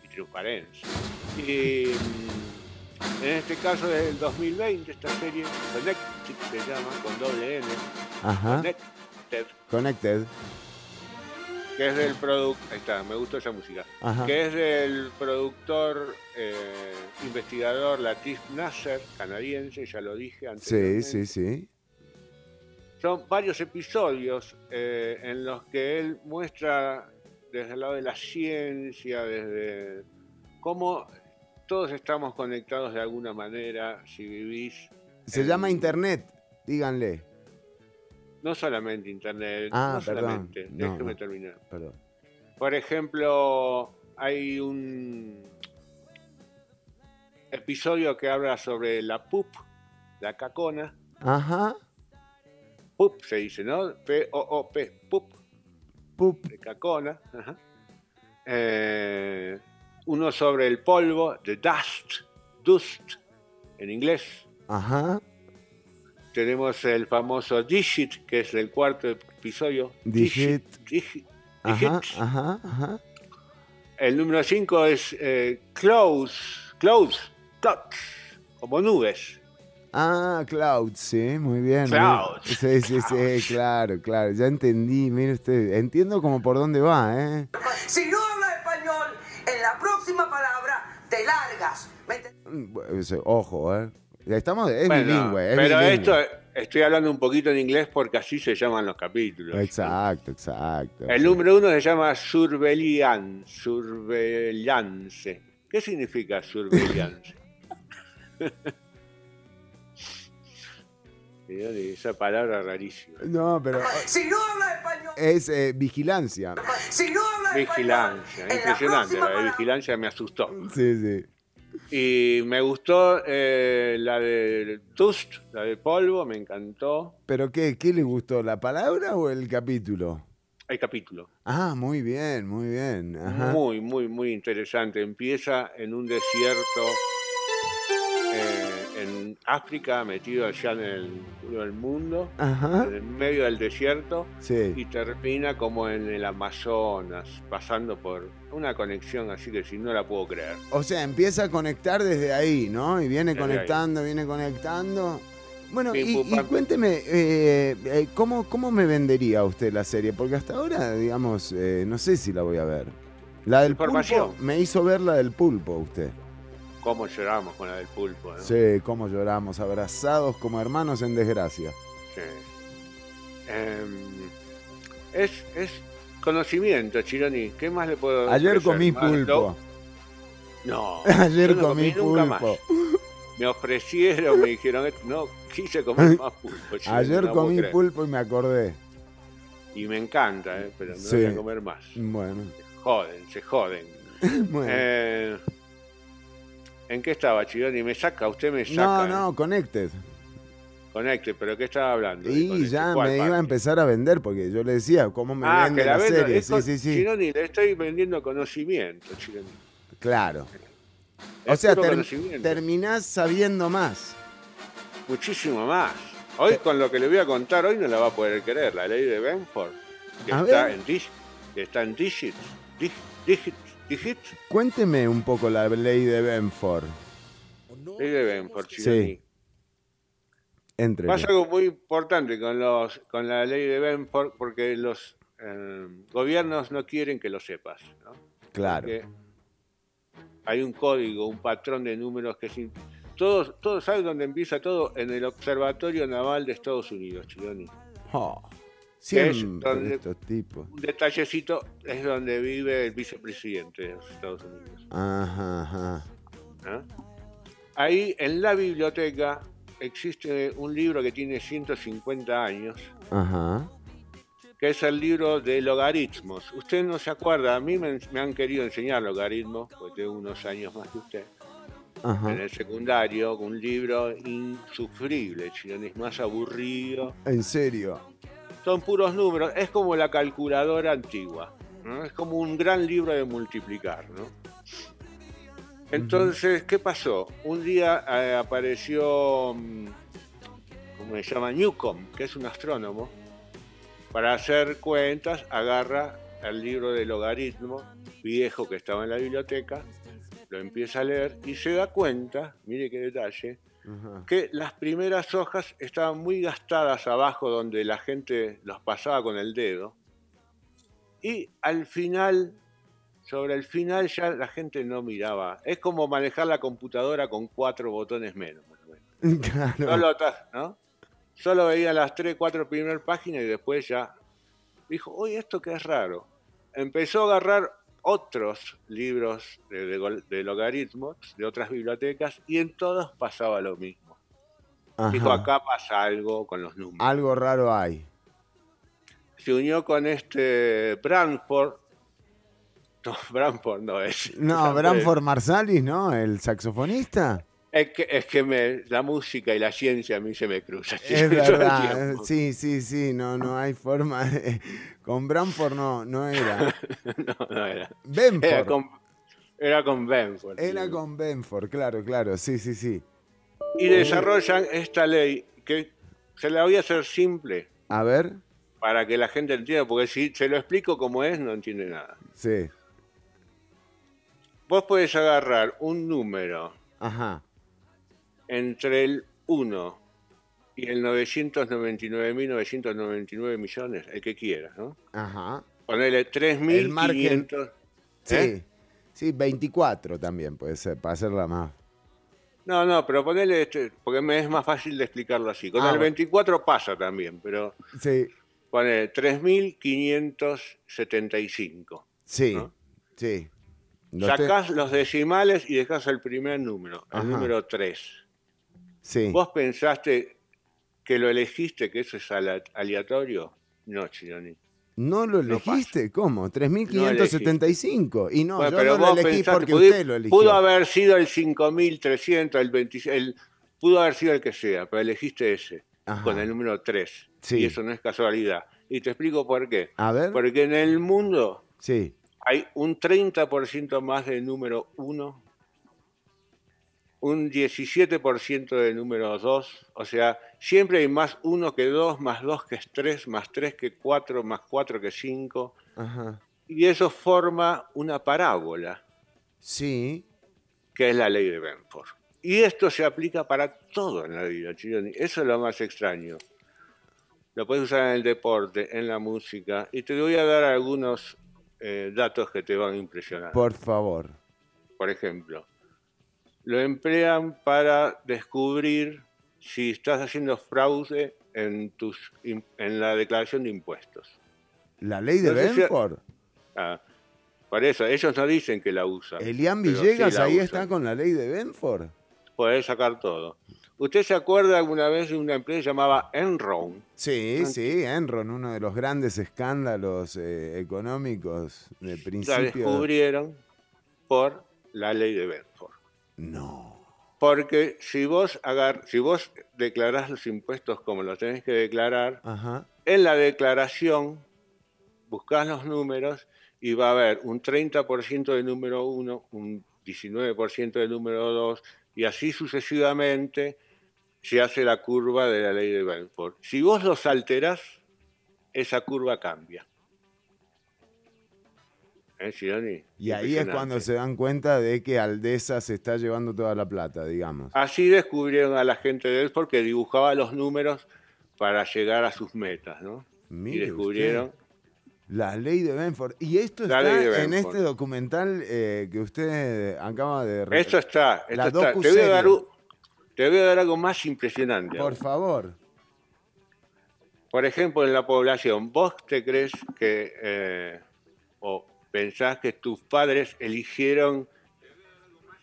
y transparencia. Y mm, en este caso es del 2020, esta serie, Connected se llama, con doble N. Ajá. Connected, Connected. que es del productor... Ahí está, me gustó esa música. Ajá. que es del productor eh, investigador Latif Nasser, canadiense, ya lo dije antes. Sí, sí, sí. Son varios episodios eh, en los que él muestra desde el lado de la ciencia, desde cómo todos estamos conectados de alguna manera si vivís. Se en- llama Internet, díganle. No solamente internet, Ah, no perdón. solamente, No, déjeme no. terminar. Perdón. Por ejemplo, hay un episodio que habla sobre la pup, la cacona. Ajá. Pup se dice, ¿no? P-O-O-P, pup, Pup. de cacona. ajá. Eh, uno sobre el polvo, the dust, dust, en inglés. Ajá. Tenemos el famoso Digit, que es el cuarto episodio. Digit. Digit. Ajá, Digit. ajá, ajá. El número 5 es eh, clouds, clouds, clouds, como nubes. Ah, Cloud, sí, muy bien. muy- Cloud. Sí, sí, sí, claro, claro. Ya entendí, mire usted. Entiendo como por dónde va, ¿eh? Si no próxima palabra te largas. ¿Me ent- Mm, ese- Ojo, ¿eh? Estamos, es Bueno, bilingüe, es pero bilingüe. esto estoy hablando un poquito en inglés porque así se llaman los capítulos. Exacto, exacto. El sí. número uno se llama surveillance, surveillance. ¿Qué significa surveillance? Esa palabra rarísima. No, pero Si no hablas español, es eh, vigilancia. si no hablas Vigilancia, español, en la impresionante. La de vigilancia me asustó. Sí, sí. Y me gustó eh, la de Dust, la de polvo, me encantó. ¿Pero qué, qué le gustó? ¿La palabra o el capítulo? El capítulo. Ah, muy bien, muy bien. Ajá. Muy, muy, muy interesante. Empieza en un desierto en África, metido allá en el culo del mundo, Ajá. en el medio del desierto, Sí. y termina como en el Amazonas, pasando por una conexión así que si no la puedo creer. O sea, empieza a conectar desde ahí, ¿no? Y viene Desde conectando, viene conectando. Bueno, y, cuénteme, eh, eh, ¿cómo, ¿cómo me vendería usted la serie? Porque hasta ahora, digamos, eh, no sé si la voy a ver. La del Información. pulpo, me hizo ver la del pulpo usted. ¿Cómo lloramos con la del pulpo? ¿no? Sí, cómo lloramos, abrazados como hermanos en desgracia. Sí. Em, es, es conocimiento, Chironi. ¿Qué más le puedo Ayer ofrecer? comí Más pulpo. No. Ayer yo no comí nunca más. pulpo. Me ofrecieron, me dijeron, no quise comer más pulpo. Chironi, Ayer no comí pulpo y me acordé. y me encanta, ¿eh? pero no Sí. voy a comer más. Bueno. Joden, se joden. bueno. Eh, ¿En qué estaba, Chironi? Me saca, usted me saca. no, ¿eh? no, Connected. Conecte, pero ¿qué estaba hablando? Y ya ¿Cuál me iba a empezar a vender porque yo le decía cómo me Ah, vende que la la serie. Sí, sí, sí. Chironi, le estoy vendiendo conocimiento, Chironi. Claro. O sea, ter- terminás sabiendo más. Muchísimo más. Hoy con lo que le voy a contar, hoy no la va a poder creer. La ley de Benford, que A está ver. en, dig- que está en Digits. Dig- Digits. Cuénteme un poco la ley de Benford. Ley de Benford, Sí. Chironi. Entre. Pasa algo muy importante con, los, con la ley de Benford porque los eh, gobiernos no quieren que lo sepas. ¿no? Claro. Porque hay un código, un patrón de números que sin... Todos, todos saben dónde empieza todo en el Observatorio Naval de Estados Unidos, Chironi. Oh, Que es siempre donde- estos tipos. Un detallecito es donde vive el vicepresidente de los Estados Unidos. Ajá, ajá. ¿no? Ahí en la biblioteca existe un libro que tiene 150 años, Ajá. que es el libro de logaritmos. Usted no se acuerda, a mí me, me han querido enseñar logaritmos, porque tengo unos años más que usted, en el secundario, un libro insufrible, chileno, es más aburrido. En serio. Son puros números, es como la calculadora antigua, ¿no? es como un gran libro de multiplicar. ¿no? Entonces, ¿qué pasó? Un día eh, apareció, mm, ¿cómo se llama? Newcomb, que es un astrónomo, para hacer cuentas, agarra el libro de logaritmo viejo que estaba en la biblioteca, lo empieza a leer y se da cuenta, mire qué detalle, Ajá. que las primeras hojas estaban muy gastadas abajo donde la gente los pasaba con el dedo. Y al final, sobre el final ya la gente no miraba. Es como manejar la computadora con cuatro botones menos. más o menos. Claro. Solo, ¿no? Solo veía las tres, cuatro primeras páginas y después ya dijo, uy, esto que es raro. Empezó a agarrar otros libros de, de gol- de logaritmos de otras bibliotecas y en todos pasaba lo mismo. Dijo, acá pasa algo con los números. Algo raro hay. Se unió con este Branford. No, Branford no es. No, Branford Marsalis, ¿no? El saxofonista. Es que, es que me- la música y la ciencia a mí se me cruzan. Es verdad. Sí, sí, sí. No, no hay forma. de- Con Branford no, no era. No, no era. Era Benford. con, era con Benford. Era sí. con Benford, claro, claro. Sí, sí, sí. Y desarrollan esta ley que se la voy a hacer simple A ver. para que la gente entienda, porque si se lo explico como es, no entiende nada. Sí. Vos podés agarrar un número Ajá. Entre el 1 y el 999.999 millones, el que quieras, ¿no? Ajá. Ponele El margen. 3.500. Sí. ¿eh? Sí, 24 también puede ser, para hacerla más. No, no, pero ponele este, porque me es más fácil de explicarlo así. Con Ah, el bueno. 24 pasa también, pero Sí, ponele 3.575. sí, ¿No? sí. Sacás los decimales y dejás el primer número, el Ajá. número 3. Sí. ¿Vos pensaste que lo elegiste, que eso es aleatorio? No, Chironi. ¿No lo No elegiste? ¿Cómo? 3.575. y no, Bueno, yo pero no lo elegí pensaste, porque pudi- usted lo eligió. Pudo haber sido el 5300, el 26, el, pudo haber sido el que sea, pero elegiste ese, Ajá. con el número 3. Sí. Y eso no es casualidad. Y te explico por qué. A ver. Porque en el mundo Sí. hay un 30% más de número 1, un 17% de número 2, o sea, siempre hay más 1 que 2, más 2 que es 3, más 3 que 4, más 4 que 5, Ajá. y eso forma una parábola, Sí. que es la ley de Benford. Y esto se aplica para todo en la vida, Chironi. Eso es lo más extraño. Lo puedes usar en el deporte, en la música, y te voy a dar algunos eh, datos que te van a impresionar. Por favor. por ejemplo, lo emplean para descubrir si estás haciendo fraude en, tus, en la declaración de impuestos. ¿La ley de No Benford? Ah, por eso, ellos no dicen que la usan. Elian Villegas sí la ahí usan. está con la ley de Benford. Podés sacar todo. ¿Usted se acuerda alguna vez de una empresa llamada Enron? Sí, sí, Enron, uno de los grandes escándalos eh, económicos de La principio. descubrieron por la ley de Bedford. No. Porque si vos, agar si vos declarás los impuestos como los tenés que declarar, Ajá. en la declaración buscás los números y va a haber un 30% de número 1, un 19% de número 2 y así sucesivamente se hace la curva de la ley de Bedford. Si vos los alterás, esa curva cambia. ¿Eh? Y ahí es cuando se dan cuenta de que Aldesa se está llevando toda la plata, digamos. Así descubrieron a la gente de Bedford que dibujaba los números para llegar a sus metas, ¿no? Mire y descubrieron usted, la ley de Benford. Y esto La está en este documental eh, que usted acaba de... Esto está, esto La está. Te voy, a dar, un- te voy a dar algo más impresionante. Por ahora. favor. Por ejemplo, en la población, ¿vos te crees que, eh, o pensás que tus padres eligieron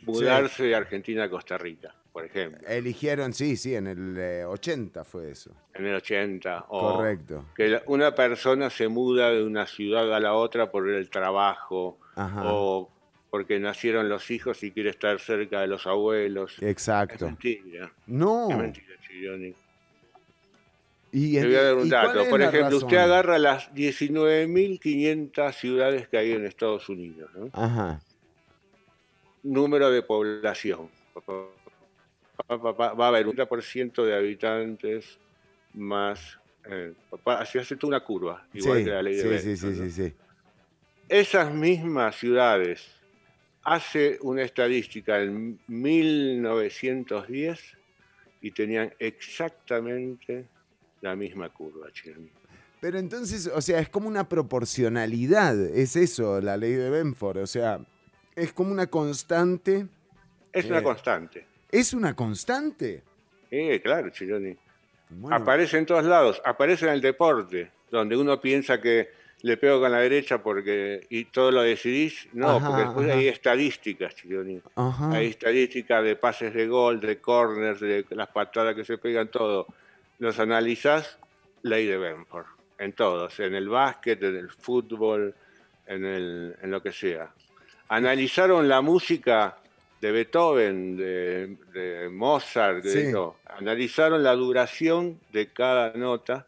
mudarse de Argentina a Costa Rica, por ejemplo, Eligieron, sí, sí, en el eh, 80 fue eso. en el 80? O Correcto. Que la- una persona se muda de una ciudad a la otra por el trabajo, Ajá. o porque nacieron los hijos y quiere estar cerca de los abuelos. Es Exacto. mentira, No. es mentira, Chirioni. Y, Te voy a dar un ¿y cuál dato. Por ejemplo, usted agarra las 19.500 ciudades que hay en Estados Unidos, ¿no? Ajá. Número de población. Va a haber un 30% de habitantes más... Eh, así hace toda una curva, igual sí, que la ley de sí, sí, sí, ¿no? sí, sí. Esas mismas ciudades hace una estadística en 1910 y tenían exactamente la misma curva, Chironi. Pero entonces, o sea, es como una proporcionalidad, es eso, la ley de Benford, o sea, es como una constante. Es Eh. una constante. ¿Es una constante? Sí, claro, Chironi. Bueno, Aparece en todos lados, aparece en el deporte, donde uno piensa que le pego con la derecha porque y todo lo decidís. No, Ajá, porque después ajá. hay estadísticas, Chironi. Hay estadísticas de pases de gol, de corners, de las patadas que se pegan, todo. Los analizás, ley de Benford, en todos, en el básquet, en el fútbol, en, el, en lo que sea. Analizaron la música de Beethoven, de, de Mozart, de Sí. todo. Analizaron la duración de cada nota.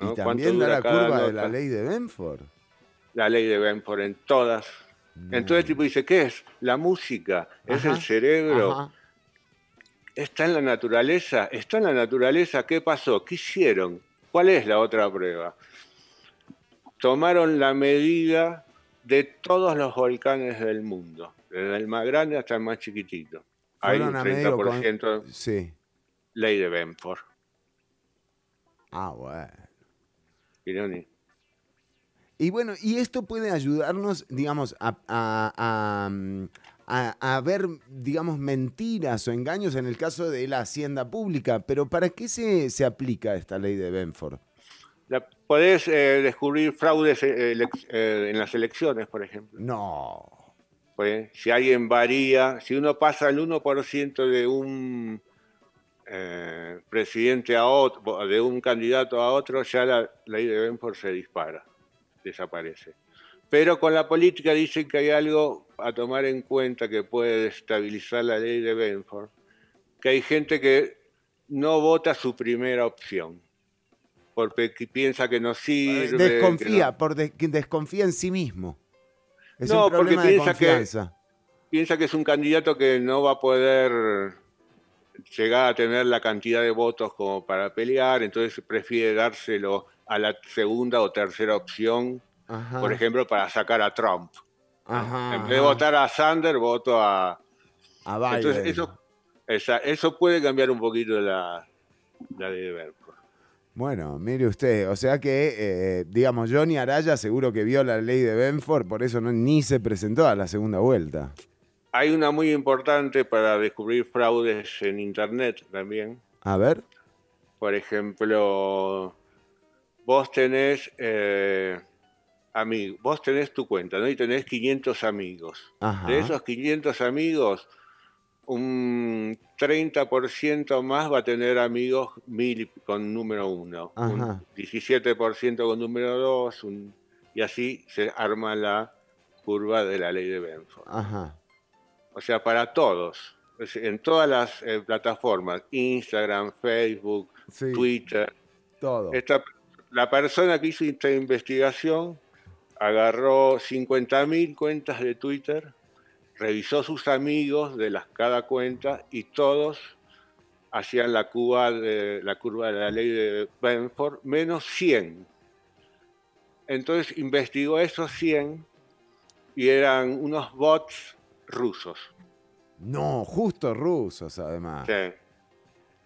¿no? y ¿Cuánto también da la curva de la ley de Benford. la ley de Benford en todas. Entonces el tipo dice, ¿qué es? La música, es Ajá, el cerebro, Ajá. Está en la naturaleza, está en la naturaleza, ¿qué pasó? ¿Qué hicieron? ¿Cuál es la otra prueba? Tomaron la medida de todos los volcanes del mundo, desde el más grande hasta el más chiquitito. Hay un Fueron a medio con- 30% Sí. ley de Benford. Ah, bueno. Y bueno, y esto puede ayudarnos, digamos, a, a- a, mm, a- a ver, digamos, mentiras o engaños en el caso de la hacienda pública. Pero ¿para qué se, se aplica esta ley de Benford? La- podés eh, descubrir fraudes eh, elec- eh, en las elecciones, por ejemplo. No. Pues, si alguien varía, si uno pasa el 1% de un eh, presidente a otro, de un candidato a otro, ya la ley de Benford se dispara, desaparece. Pero con la política dicen que hay algo a tomar en cuenta que puede destabilizar la ley de Benford, que hay gente que no vota su primera opción, porque que piensa que no sirve. desconfía, no- por de- desconfía en sí mismo. Es No, un porque de piensa que- piensa que es un candidato que no va a poder llegar a tener la cantidad de votos como para pelear, entonces prefiere dárselo a la segunda o tercera opción, Ajá, por ejemplo, para sacar a Trump. ajá, en vez de ajá. votar a Sanders, voto a... a Biden. Entonces eso, esa- eso puede cambiar un poquito la, la ley de Benford. Bueno, mire usted, o sea que, eh, digamos, Johnny Araya seguro que vio la ley de Benford, por eso no, ni se presentó a la segunda vuelta. Hay una muy importante para descubrir fraudes en Internet también. A ver. Por ejemplo, vos tenés eh, amigos, vos tenés tu cuenta, ¿no? Y tenés 500 amigos. Ajá. De esos 500 amigos, un 30% más va a tener amigos mil con número uno, un Ajá. 17% con número dos, un- y así se arma la curva de la ley de Benford. Ajá. O sea, para todos, en todas las eh, plataformas, Instagram, Facebook, Sí, Twitter. todo. Esta, la persona que hizo esta investigación agarró 50.000 cuentas de Twitter, revisó sus amigos de las cada cuenta y todos hacían la curva de la curva de la ley de Benford menos 100. Entonces investigó esos 100 y eran unos bots rusos. No, justo rusos además. Sí.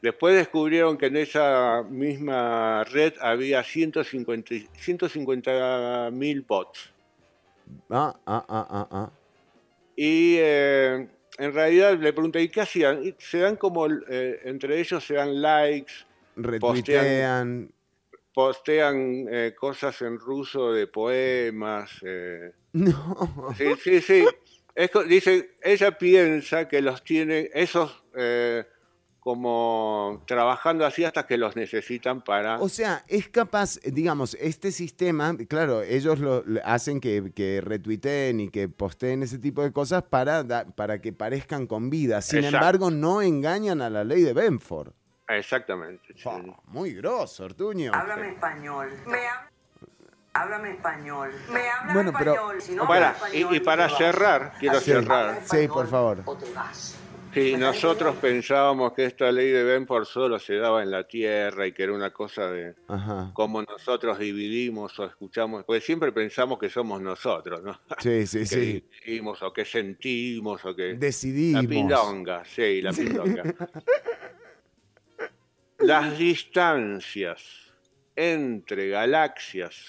Después descubrieron que en esa misma red había 150 150.000 bots. Ah, ah, ah, ah, ah. Y eh, en realidad le pregunté, ¿y qué hacían? Y se dan como, eh, entre ellos se dan likes, Retuitean. postean eh, cosas en ruso de poemas. No. Sí, sí, sí. Es dice, ella piensa que los tiene, esos como trabajando así hasta que los necesitan para... O sea, es capaz, digamos, este sistema, claro, ellos lo, lo hacen que, que retuiteen y que posteen ese tipo de cosas para, da- para que parezcan con vida. Sin Exacto. embargo, no engañan a la ley de Benford. Exactamente. sí. Muy grosso, Ortuño. Háblame español. Me habla. Háblame español. Me habla Bueno, pero- español. Si no Para, hablas y, español, y para cerrar, quiero Sí. cerrar. Sí, por favor. O te vas. Sí, nosotros pensábamos que esta ley de Benford solo se daba en la Tierra y que era una cosa de Ajá. cómo nosotros dividimos o escuchamos, porque siempre pensamos que somos nosotros, ¿no? Sí, sí, que sí. dividimos o que sentimos o que... Decidimos. La pindonga, sí, la pindonga. Las distancias entre galaxias,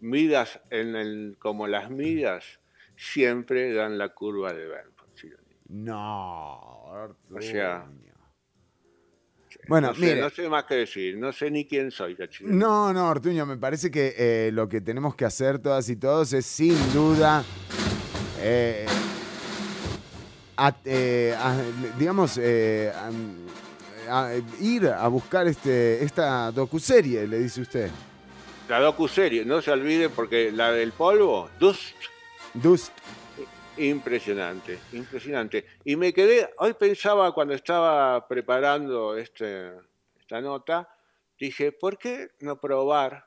midas en el, como las midas, siempre dan la curva de Benford. ¿sí? No, Ortuño. O sea, Bueno, no, sé, mire. no sé más que decir, no sé ni quién soy, cachito. No, no, Ortuño, me parece que eh, lo que tenemos que hacer todas y todos es sin duda, eh, a- eh, a- digamos, a- ir a buscar este, esta docuserie, le dice usted. La docuserie, no se olvide porque la del polvo, Dust, Dust. Impresionante, impresionante. Y me quedé, hoy pensaba cuando estaba preparando este, esta nota, dije, ¿por qué no probar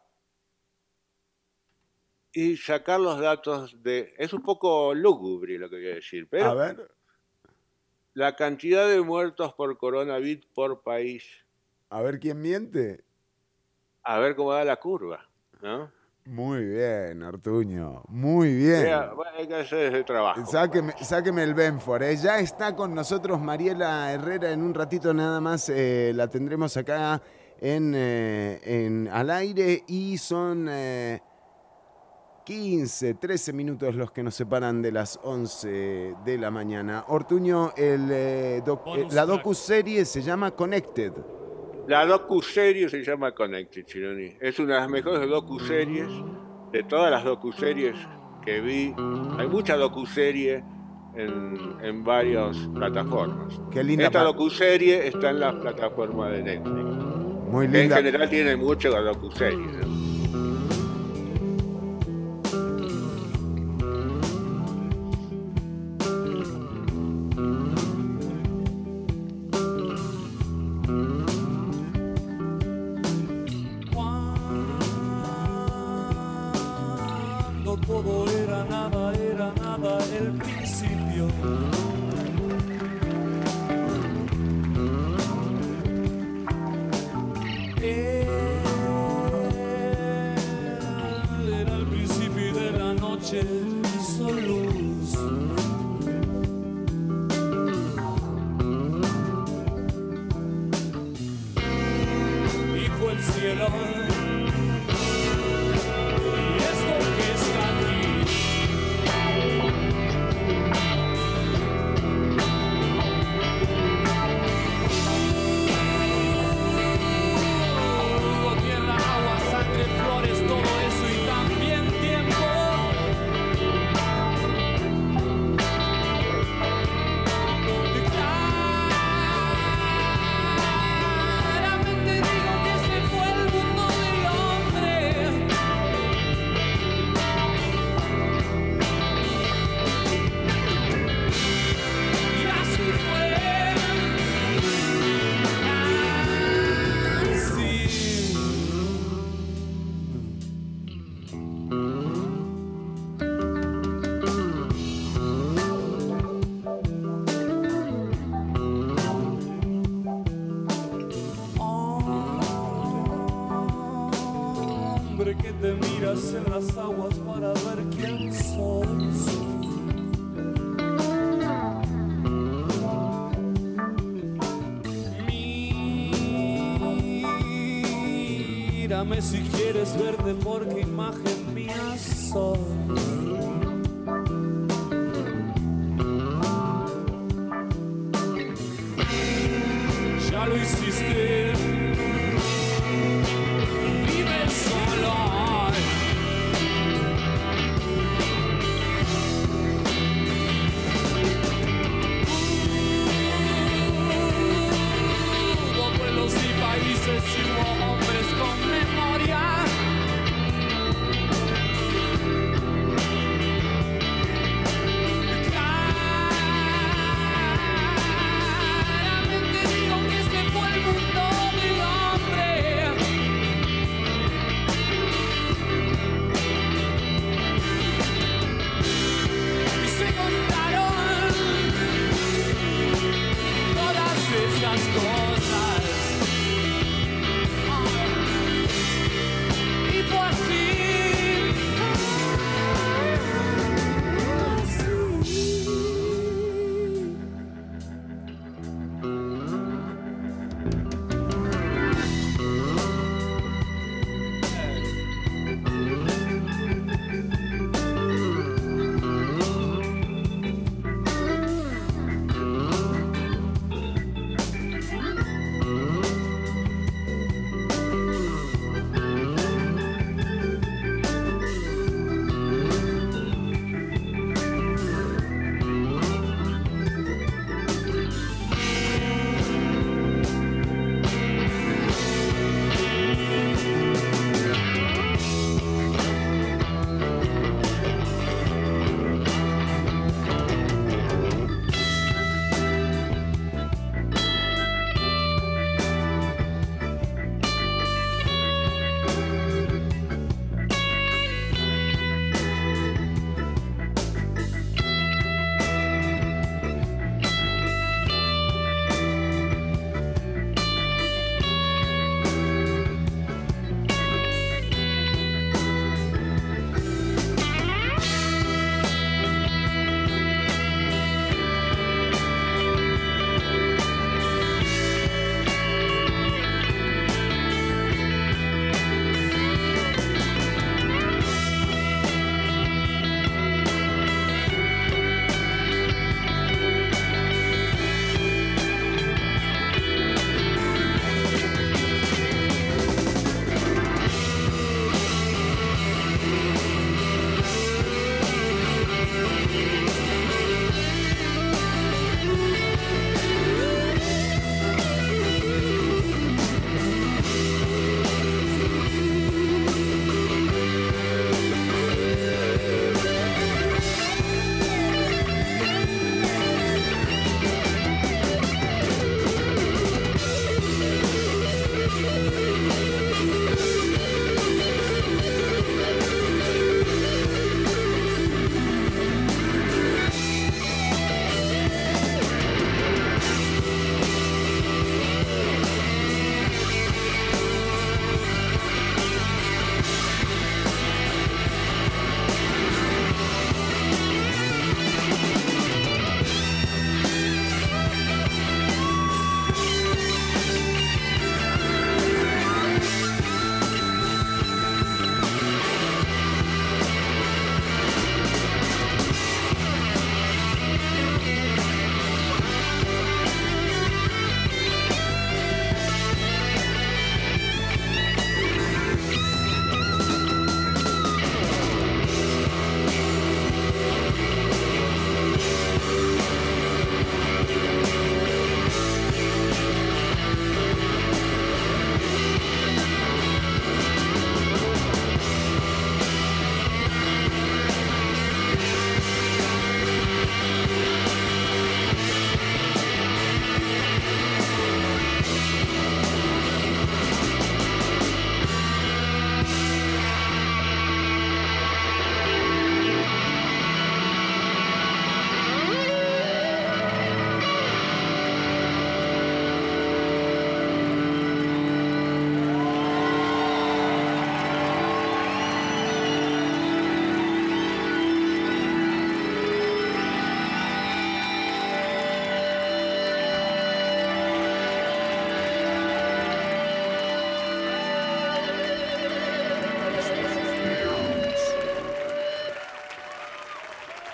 y sacar los datos de... Es un poco lúgubre lo que voy a decir, A pero ver, la cantidad de muertos por coronavirus por país, a ver quién miente. a ver cómo da la curva, ¿no? Muy bien, Ortuño, muy bien. Mira, bueno, hay que hacer ese trabajo. Sáqueme, sáqueme el Benford. eh. Ya está con nosotros Mariela Herrera. En un ratito nada más eh, la tendremos acá en, eh, en al aire. Y son eh, 15, 13 minutos los que nos separan de las 11 de la mañana. Ortuño, el, eh, doc- eh, la docu-serie se llama Connected. La docu-serie se llama Connected, Chironi. Es una de las mejores docu-series de todas las docu-series que vi. Hay mucha docu-serie en, en varias plataformas. Qué linda Esta docu-serie está en la plataforma de Netflix. Muy En linda. general tiene mucho docu-serie. ¿no? En las aguas para ver quién sos. Mírame si quieres verte porque imagen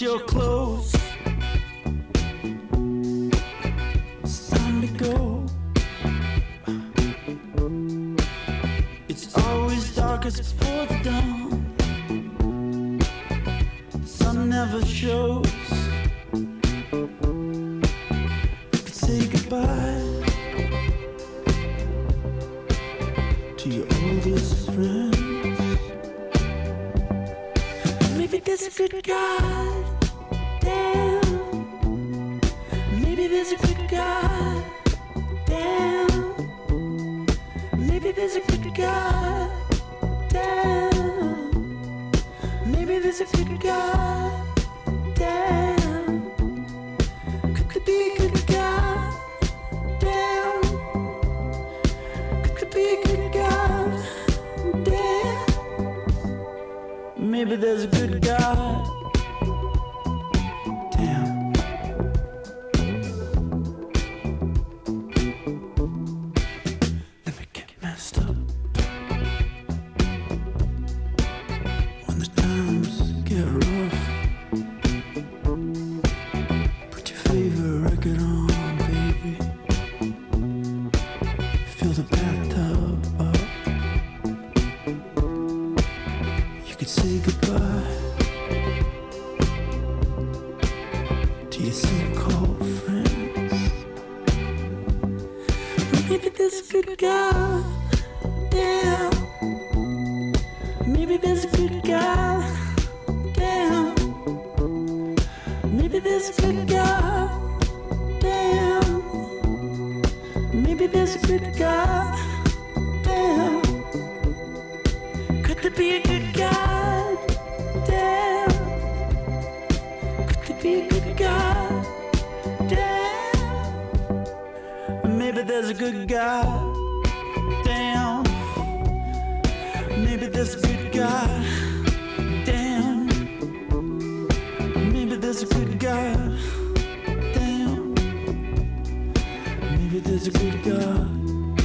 Your Maybe there's a good God. Damn. Maybe there's a good God. Damn. Maybe there's a good God. Damn. Could there be a good God? Damn. Could there be a good God? Damn. Maybe there's a good God. A good God.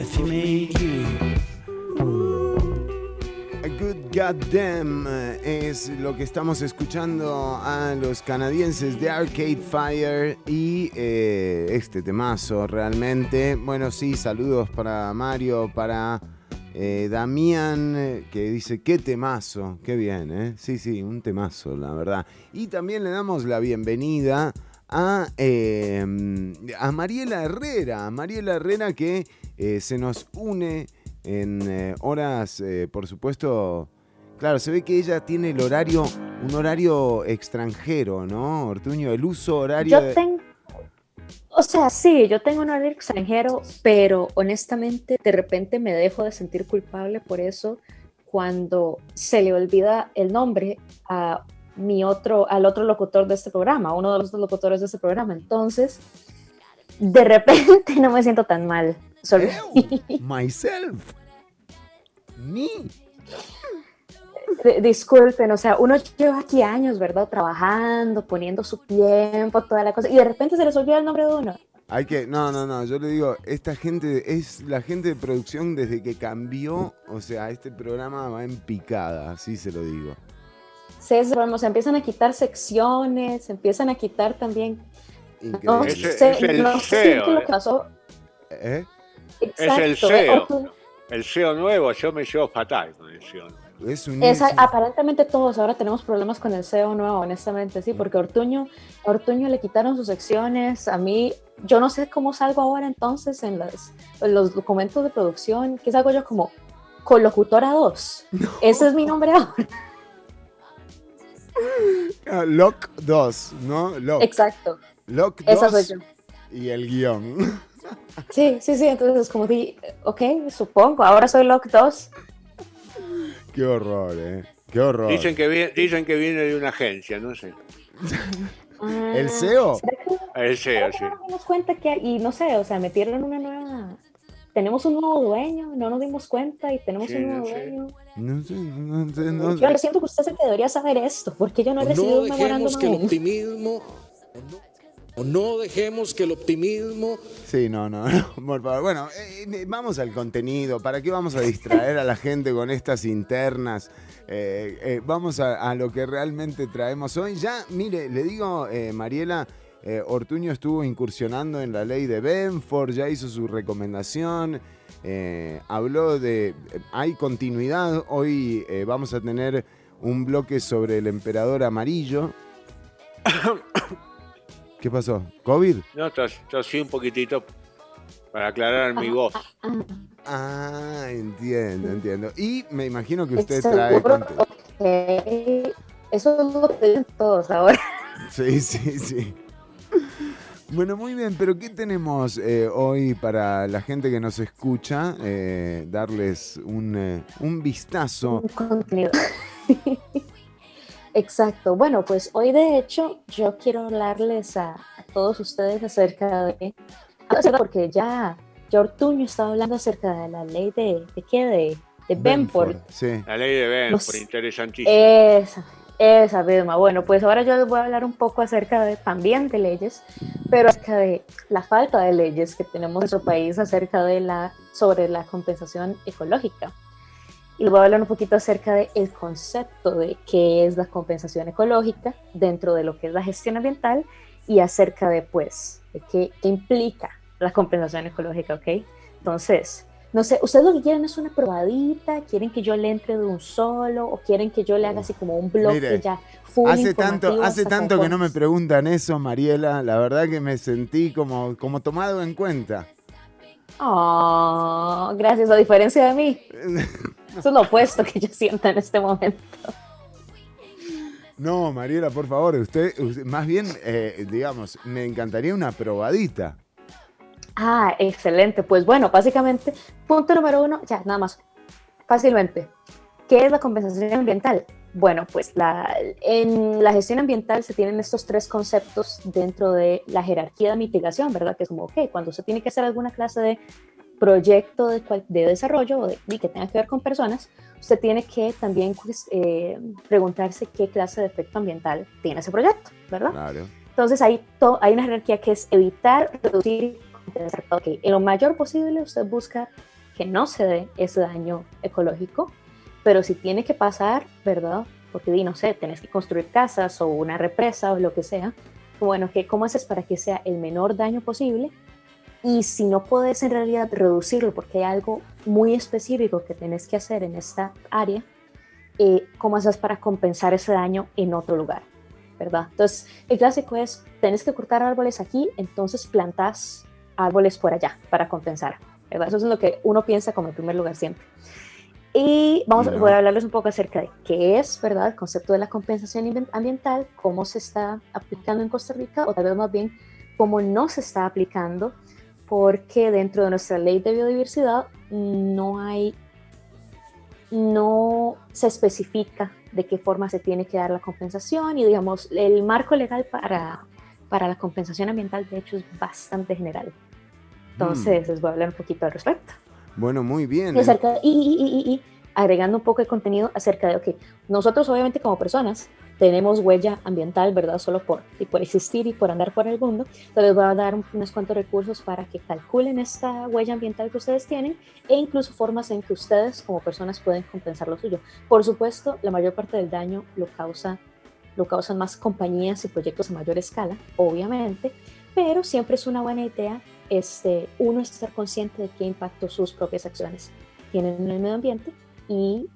If he made you. Good Goddamn eh, es lo que estamos escuchando a los canadienses de Arcade Fire y eh, este temazo realmente. Bueno, sí, saludos para Mario, para eh, Damián, que dice, qué temazo, qué bien, ¿eh? Sí, sí, un temazo, la verdad. Y también le damos la bienvenida a, eh, a Mariela Herrera, a Mariela Herrera que eh, se nos une en eh, horas, eh, por supuesto, claro, se ve que ella tiene el horario, un horario extranjero, ¿no, Ortuño? El uso horario... Yo tengo, o sea, sí, yo tengo un horario extranjero, pero honestamente de repente me dejo de sentir culpable por eso cuando se le olvida el nombre a mi otro, al otro locutor de este programa, uno de los dos locutores de este programa. Entonces, de repente no me siento tan mal. Solo- Myself. Me. D- Disculpen, o sea, uno lleva aquí años, ¿verdad? Trabajando, poniendo su tiempo, toda la cosa, y de repente se les olvida el nombre de uno. Hay que, no, no, no, yo le digo, esta gente es la gente de producción desde que cambió, o sea, este programa va en picada, así se lo digo. Se, se empiezan a quitar secciones, se empiezan a quitar también. No. Ese- sé, es el no sé CEO, eh. pasó. ¿Eh? Exacto, el ¿eh? CEO. Ortu- El SEO nuevo, yo me llevo fatal con el SEO nuevo. Es un aparentemente todos ahora tenemos problemas con el SEO nuevo, honestamente, sí, porque a Ortuño, a Ortuño le quitaron sus secciones, a mí, yo no sé cómo salgo ahora entonces en, las, en los documentos de producción, ¿qué salgo yo como colocutora 2? Ese es mi nombre ahora. Ah, Lock 2, ¿no? Lock. Exacto, Lock esa 2 soy yo. y el guion. Sí, sí, sí, entonces como di, ok, supongo, ahora soy Lock 2. Qué horror, ¿eh? Qué horror. Dicen que, viene, dicen que viene de una agencia, no sé. ¿El que- El SEO, sí. no nos cuenta que, y no sé, o sea, metieron una nueva, tenemos un nuevo dueño, no nos dimos cuenta y tenemos Sí, un nuevo no sé. dueño. No sé, no sé, no Yo sé. lo siento que usted que debería saber esto, porque yo no he O recibido no un dejemos memorándum que el optimismo, o no, o no dejemos que el optimismo Sí, no, no, no, por favor. Bueno, eh, eh, vamos al contenido. ¿Para qué vamos a distraer a la gente con estas internas? Eh, eh, vamos a, a lo que realmente traemos hoy. Ya, mire, le digo, eh, Mariela, eh, Ortuño estuvo incursionando en la ley de Benford, ya hizo su recomendación, eh, habló de... eh, hay continuidad, hoy eh, vamos a tener un bloque sobre el emperador amarillo. ¿Qué pasó? ¿COVID? No, tos- tosí un poquitito para aclarar mi voz. Ah, entiendo, entiendo. Y me imagino que usted Seguro, trae. Eso es lo que dicen todos ahora. Sí, sí, sí. Bueno, muy bien, pero ¿qué tenemos eh, hoy para la gente que nos escucha? Eh, darles un, eh, un vistazo. Un contenido. Exacto. Bueno, pues hoy de hecho yo quiero hablarles a, a todos ustedes acerca de, porque ya, ya Ortuño estaba hablando acerca de la ley de, ¿de qué? De, de Benford. Sí. La ley de Benford, Los- interesantísimo. Esa, esa misma. Bueno, pues ahora yo les voy a hablar un poco acerca de también de leyes, pero acerca de la falta de leyes que tenemos en nuestro país acerca de la sobre la compensación ecológica. Y les voy a hablar un poquito acerca del concepto de qué es la compensación ecológica dentro de lo que es la gestión ambiental y acerca de, pues, de qué, qué implica la compensación ecológica, ¿ok? Entonces, no sé, ¿ustedes lo que quieren es una probadita? ¿Quieren que yo le entre de un solo? ¿O quieren que yo le haga así como un bloque Mire, ya full Hace tanto, hace tanto que no me preguntan eso, Mariela. La verdad que me sentí como, como tomado en cuenta. Oh, gracias, a diferencia de mí. Eso es lo opuesto que yo siento en este momento. No, Mariela, por favor, usted, usted- más bien, eh, digamos, me encantaría una probadita. Ah, excelente. Pues bueno, básicamente, punto número uno, ya, nada más, fácilmente. ¿Qué es la compensación ambiental? Bueno, pues la, en la gestión ambiental se tienen estos tres conceptos dentro de la jerarquía de mitigación, ¿verdad? Que es como, ok, cuando usted tiene que hacer alguna clase de proyecto de, cual- de desarrollo o de, y que tenga que ver con personas, usted tiene que también pues, eh, preguntarse qué clase de efecto ambiental tiene ese proyecto, ¿verdad? Claro. Entonces hay, to- hay una jerarquía que es evitar, reducir y compensar. Ok, en lo mayor posible usted busca que no se dé ese daño ecológico, pero si tiene que pasar, ¿verdad? Porque no sé, tenés que construir casas o una represa o lo que sea, bueno, que ¿cómo haces para que sea el menor daño posible? Y si no puedes en realidad reducirlo porque hay algo muy específico que tenés que hacer en esta área, eh, ¿cómo haces para compensar ese daño en otro lugar? ¿verdad? Entonces, el clásico es, tenés que cortar árboles aquí, entonces plantas árboles por allá para compensar, ¿verdad? Eso es lo que uno piensa como en primer lugar siempre. Y vamos voy a hablarles un poco acerca de qué es, ¿verdad? El concepto de la compensación ambi- ambiental, cómo se está aplicando en Costa Rica, o tal vez más bien cómo no se está aplicando, porque dentro de nuestra ley de biodiversidad no hay, no se especifica de qué forma se tiene que dar la compensación y digamos, el marco legal para, para la compensación ambiental de hecho es bastante general. Entonces, les voy a hablar un poquito al respecto. Bueno, muy bien. Y, acerca, y, y- y- agregando un poco de contenido acerca de, ok, nosotros obviamente como personas tenemos huella ambiental, ¿verdad? Solo por, y por existir y por andar por el mundo. Entonces les voy a dar un- unos cuantos recursos para que calculen esta huella ambiental que ustedes tienen e incluso formas en que ustedes como personas pueden compensar lo suyo. Por supuesto, la mayor parte del daño lo causa lo causan más compañías y proyectos a mayor escala, obviamente, pero siempre es una buena idea este, uno estar consciente de qué impacto sus propias acciones tienen en el medio ambiente y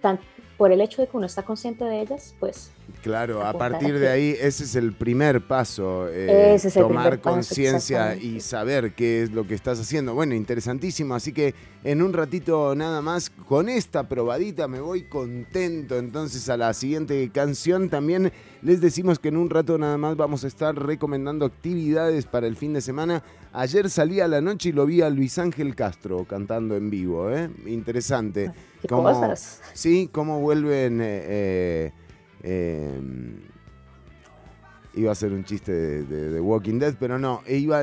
tan- por el hecho de que uno está consciente de ellas, pues Claro, a partir de ahí ese es el primer paso, eh, es el tomar conciencia y saber qué es lo que estás haciendo. Bueno, interesantísimo, así que en un ratito nada más, con esta probadita me voy contento. Entonces a la siguiente canción también les decimos que en un rato nada más vamos a estar recomendando actividades para el fin de semana. Ayer salí a la noche y lo vi a Luis Ángel Castro cantando en vivo, ¿eh? Interesante. qué Cómo- cosas. Sí, cómo vuelven... eh, eh, eh, iba a ser un chiste de, de- de Walking Dead, pero no, iba,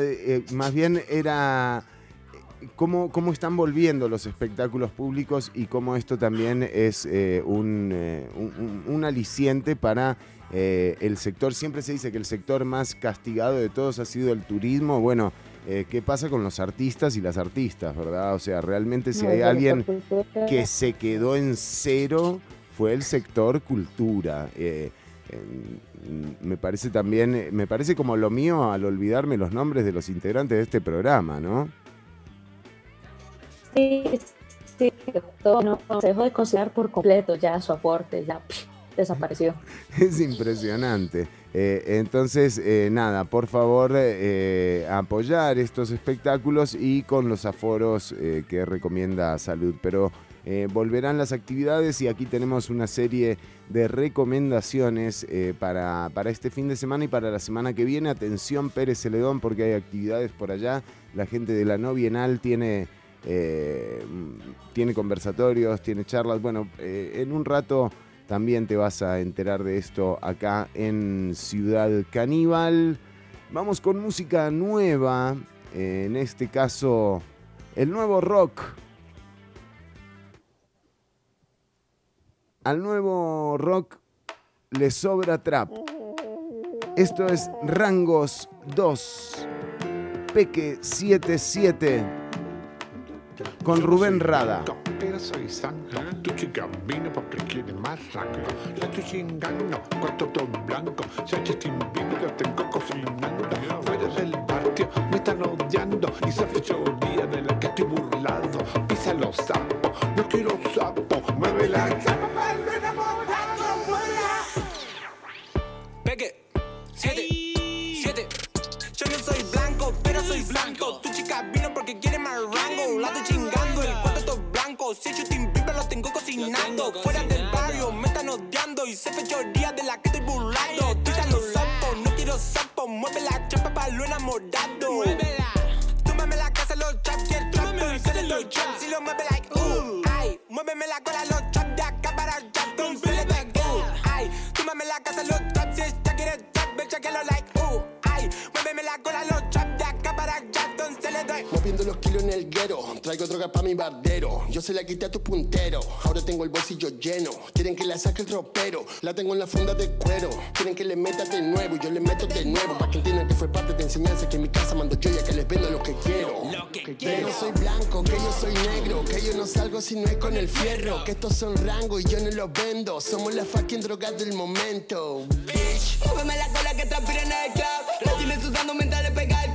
más bien era cómo, cómo están volviendo los espectáculos públicos y cómo esto también es eh, un, eh, un- un- un aliciente para eh, el sector. Siempre se dice que el sector más castigado de todos ha sido el turismo. Bueno, eh, ¿qué pasa con los artistas y las artistas, verdad? O sea, realmente si hay alguien que se quedó en cero fue el sector cultura. Eh, me parece también, me parece como lo mío al olvidarme los nombres de los integrantes de este programa, ¿no? Sí, sí, todo no, se dejó de considerar por completo ya su aporte, ya desapareció. Es impresionante. Eh, entonces, eh, nada, por favor, eh, apoyar estos espectáculos y con los aforos que recomienda Salud. Pero volverán las actividades y aquí tenemos una serie de recomendaciones para, para este fin de semana y para la semana que viene. Atención, Pérez Celedón, porque hay actividades por allá. La gente de la no bienal tiene, tiene conversatorios, tiene charlas. Bueno, en un rato también te vas a enterar de esto acá en Ciudad Caníbal. Vamos con música nueva, eh, en este caso el nuevo rock. Al nuevo rock le sobra trap. Esto es Rangos 2, Peque 77, con Rubén Rada. Pero soy santo, tu chica vino porque quiere más rango. La estoy chingando, con todo blanco. Si Justin Bieber lo tengo cocinando. Fuera del patio me están odiando. Y esa fechoría de la que estoy burlado. Pisa los sapos, no quiero sapo. Mueve la chapa para el enamorado. Peque, siete, siete. Yo no soy blanco, pero soy blanco. Tu chica vino porque quiere más rango. La estoy chingando, el cuarto todo blanco. Si te invito, lo tengo cocinando. Fuera del barrio, me están odiando. Y sé fechoría de la que estoy burlando. Tira los sapos, no quiero sapo. Mueve la chapa para lo enamorado. Túmbame la casa, los chaps y el trapo. Y los chaps y lo mueve like, uh. Ay, muéveme la cola, los chaps de acá para allá. It like, uh. Ay, túmbame la casa, los traps y esta quiere trap. Ven, chequealo like, la cola, los de acá para allá. Se le doy. Moviendo los kilos en el guero, traigo droga pa' mi bardero. Yo se la quité a tu puntero, ahora tengo el bolsillo lleno. Quieren que la saque el ropero, la tengo en la funda de cuero. Quieren que le meta de nuevo, y yo le meto de nuevo. Pa' que entiendan que fue parte de enseñanza que en mi casa mando yo y a que les vendo lo que quiero. Que yo no soy blanco, que yo soy negro, que yo no salgo si no es con el fierro. Que estos son rangos y yo no los vendo. Somos la fucking droga del momento. Bitch. Muéveme la cola que en el club. Sudando mientras le pega el.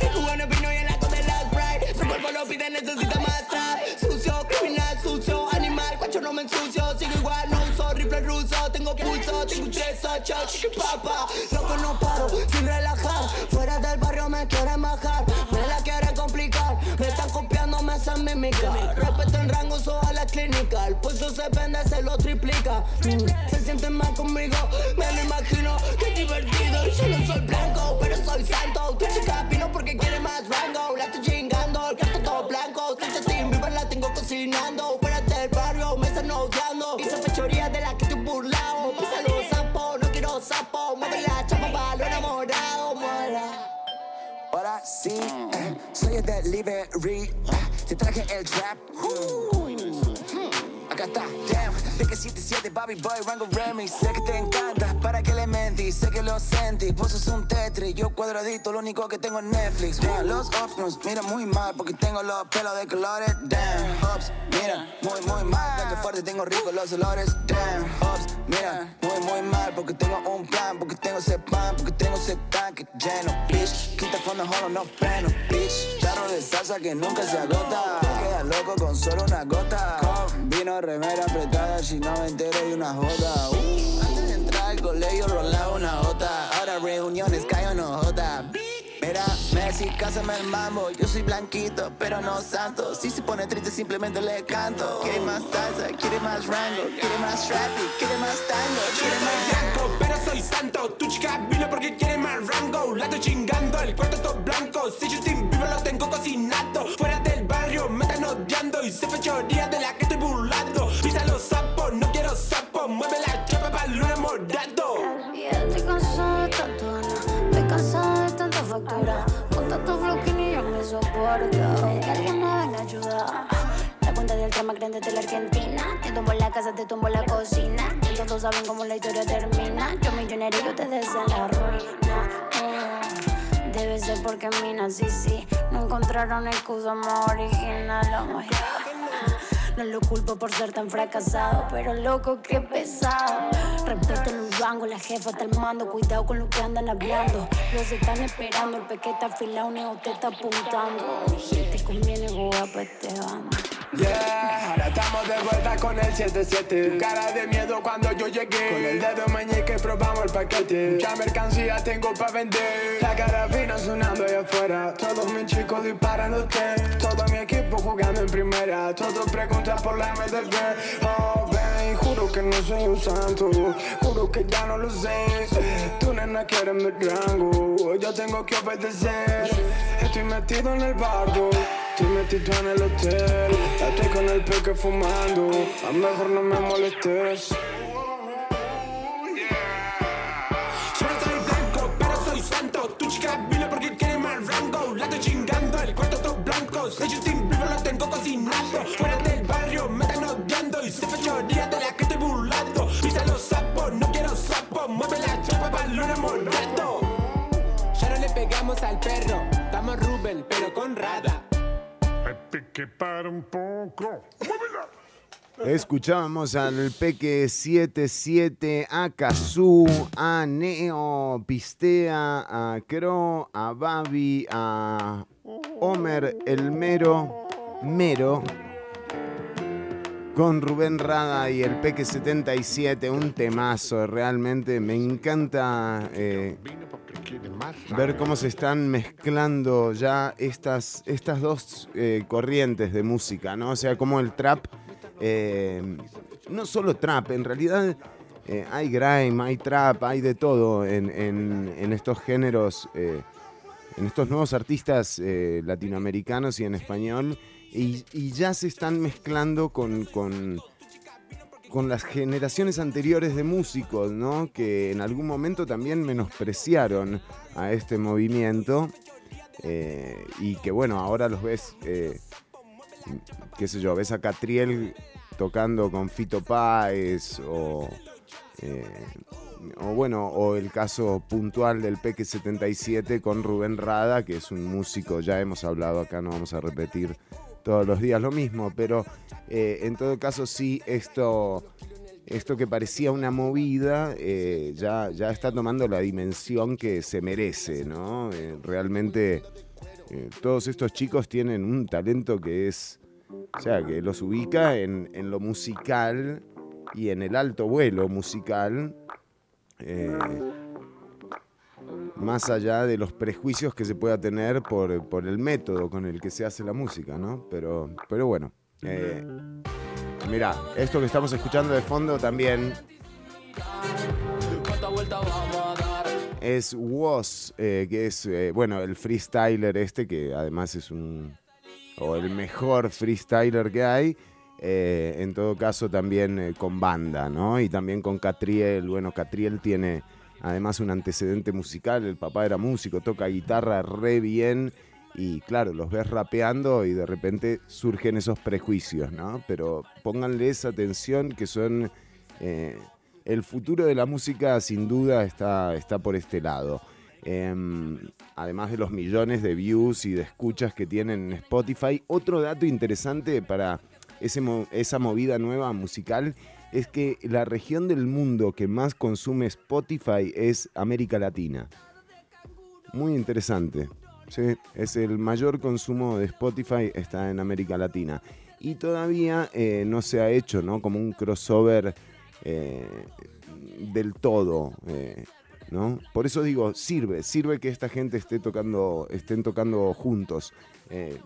El cubano vino y en la cosa de la Sprite. Su cuerpo lo pide, necesita más trap. Sucio, criminal, sucio, animal. Cuacho no me ensucio. Sigo igual, no uso rifle ruso. Tengo pulso, tengo un 3 8 chiqui papa. Loco, no paro, sin relajar. Fuera del barrio me quieren bajar. Me la quieren complicar. Me están copiando, me hacen mímica. Respeto en rango, so a la clínica. El pulso se vende, se lo triplica. Mm, Se sienten mal conmigo, me lo imagino. Qué divertido. Yo no soy blanco, pero soy santo. Tu chica vino porque quiere más rango. La estoy chingando, el cuarto todo blanco. Soy Justin Bieber, la tengo cocinando. Fuera del barrio, me están odiando. Hice fechoría de la que estoy burlado. Pisa los sapos, no quiero sapo. Mueve la chapa lo enamorado. Muera. Ahora sí, eh, soy el delivery. eh, te trap. Acá está, damn. De que 77 Bobby Boy, Rango Remy. Sé que te encanta, para que le mentís. sé que lo sentí. Vos sos un Tetris, yo cuadradito, lo único que tengo es Netflix. Man, los ops nos miran muy mal porque tengo los pelos de colores. Damn, ops, mira, muy, muy mal. Tanto fuerte, tengo rico los olores. Damn, ops, mira, muy, muy mal porque tengo un plan, porque tengo ese pan, porque tengo ese tanque lleno. Bitch, quita fondo, jolo, no freno. Bitch, charro de salsa que nunca se agota. Te quedas loco con solo una gota. Con vino, remera apretada, si no me entero y una joda. Uh, antes de entrar al colegio rolaba una jota. Ahora reuniones cae no jota. Mira, Messi, cásame el mambo. Yo soy blanquito, pero no santo. Si se pone triste, simplemente le canto. Quiere más salsa, quiere más rango, quiere más trappy, quiere más tango, quiere más blanco, pero soy santo. Tu chica vino porque quiere más rango. La estoy chingando, el cuarto todo blanco. Si yo estoy vivo, lo tengo cocinado. Fuera del barrio, me están odiando. Y se fechoría de la que estoy burlando. Pisa los sapos, no quiero sapos. Mueve la chapa para el lunes morado. Estoy cansado de tanto ganar, estoy cansado de tanta factura. Tanto flow ni yo me soporto. Que alguien me venga a ayudar. La cuenta del trama grande de la Argentina. Te tumbo la casa, te tumbo la cocina. Y todos saben cómo la historia termina. Yo millonario y ustedes en la ruina. Oh, Debe ser porque mina, sí, sí. No encontraron excusa más original. God. No lo culpo por ser tan fracasado, pero loco, qué pesado. Respeto en los rangos, la jefa está al mando. Cuidado con lo que andan hablando. Los están esperando, el pequete afilado, neo te está apuntando. Te conviene, voy a bando. Yeah, ahora estamos de vuelta con el 77 Tu cara de miedo cuando yo llegué. Con el dedo meñique probamos el paquete. Mucha mercancía tengo pa' vender. La carabina sonando allá afuera. Todos mis chicos disparándote Todo mi equipo jugando en primera. Todos preguntan por la MDB Oh, ven, juro que no soy un santo. Juro que ya no lo sé. Tu nena quiere mi rango. Yo tengo que obedecer. Estoy metido en el barco Estoy metido en el hotel Estoy con el peque fumando. A mejor no me molestes. Yo no soy blanco, pero soy santo. Vino porque quiere más rango. La estoy chingando, el cuarto todo blanco. Soy Justin Bieber, lo tengo cocinando. Fuera del barrio, me están odiando. Y se fechoría de la que estoy burlando. Pisa los sapos, no quiero sapos Mueve la chapa para lunes morado Ya no le pegamos al perro Estamos Rubén, pero con Rada que para un poco. Escuchábamos al Peque 77, a Kazoo, a Neo, Pistea, a Cro, a Babi, a Homer, el Mero, Mero, con Rubén Rada y el Peque 77, un temazo, realmente me encanta eh, ver cómo se están mezclando ya estas, estas dos eh, corrientes de música, ¿no? O sea, como el trap, eh, no solo trap, en realidad eh, hay grime, hay trap, hay de todo en, en- estos géneros, en estos nuevos artistas latinoamericanos y en español, y, y ya se están mezclando con, con, con las generaciones anteriores de músicos, ¿no? Que en algún momento también menospreciaron a este movimiento. eh, y que bueno, ahora los ves, eh, qué sé yo, ves a Catriel tocando con Fito Páez o, eh, o bueno, o el caso puntual del Peque 77 con Rubén Rada, que es un músico, ya hemos hablado acá, no vamos a repetir todos los días lo mismo, pero eh, en todo caso sí, esto, esto que parecía una movida eh, ya, está tomando la dimensión que se merece, ¿no? Eh, realmente todos estos chicos tienen un talento que es, o sea, que los ubica en lo musical y en el alto vuelo musical. Más allá de los prejuicios que se pueda tener por, por el método con el que se hace la música, ¿no? Pero, pero bueno, eh, mira, esto que estamos escuchando de fondo también es Woz, eh, que es, eh, bueno, el freestyler este, que además es un, o el mejor freestyler que hay. eh, en todo caso también eh, con banda, ¿no? Y también con Catriel. Bueno, Catriel tiene además un antecedente musical, el papá era músico, toca guitarra re bien y claro, los ves rapeando y de repente surgen esos prejuicios, ¿no? Pero pónganles atención que son, eh, el futuro de la música sin duda está, está por este lado. Em, además de los millones de views y de escuchas que tienen en Spotify, otro dato interesante para esa movida nueva musical es que la región del mundo que más consume Spotify es América Latina. Muy interesante. Es el mayor consumo de Spotify está en América Latina. Y todavía eh, no se ha hecho, ¿no? Como un crossover eh, del todo. eh, ¿no? Por eso digo, sirve, sirve que esta gente esté tocando, estén tocando juntos.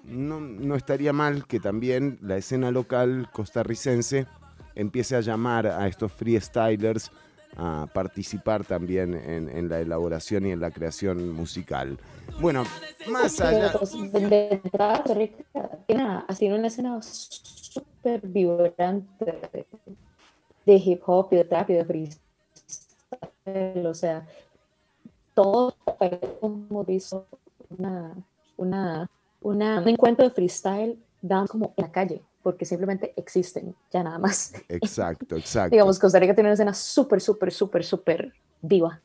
No, no estaría mal que también la escena local costarricense empiece a llamar a estos freestylers a participar también en, en la elaboración y en la creación musical. Bueno, más allá... Pero, pues, ha sido una escena súper vibrante de, hip hop y de trap y de freestyle. O sea, todo hemos visto una, una, una- un encuentro de freestyle dan como en la calle, porque simplemente existen, ya nada más. Exacto, exacto. Digamos, Costa Rica tiene una escena súper, súper, súper, súper viva.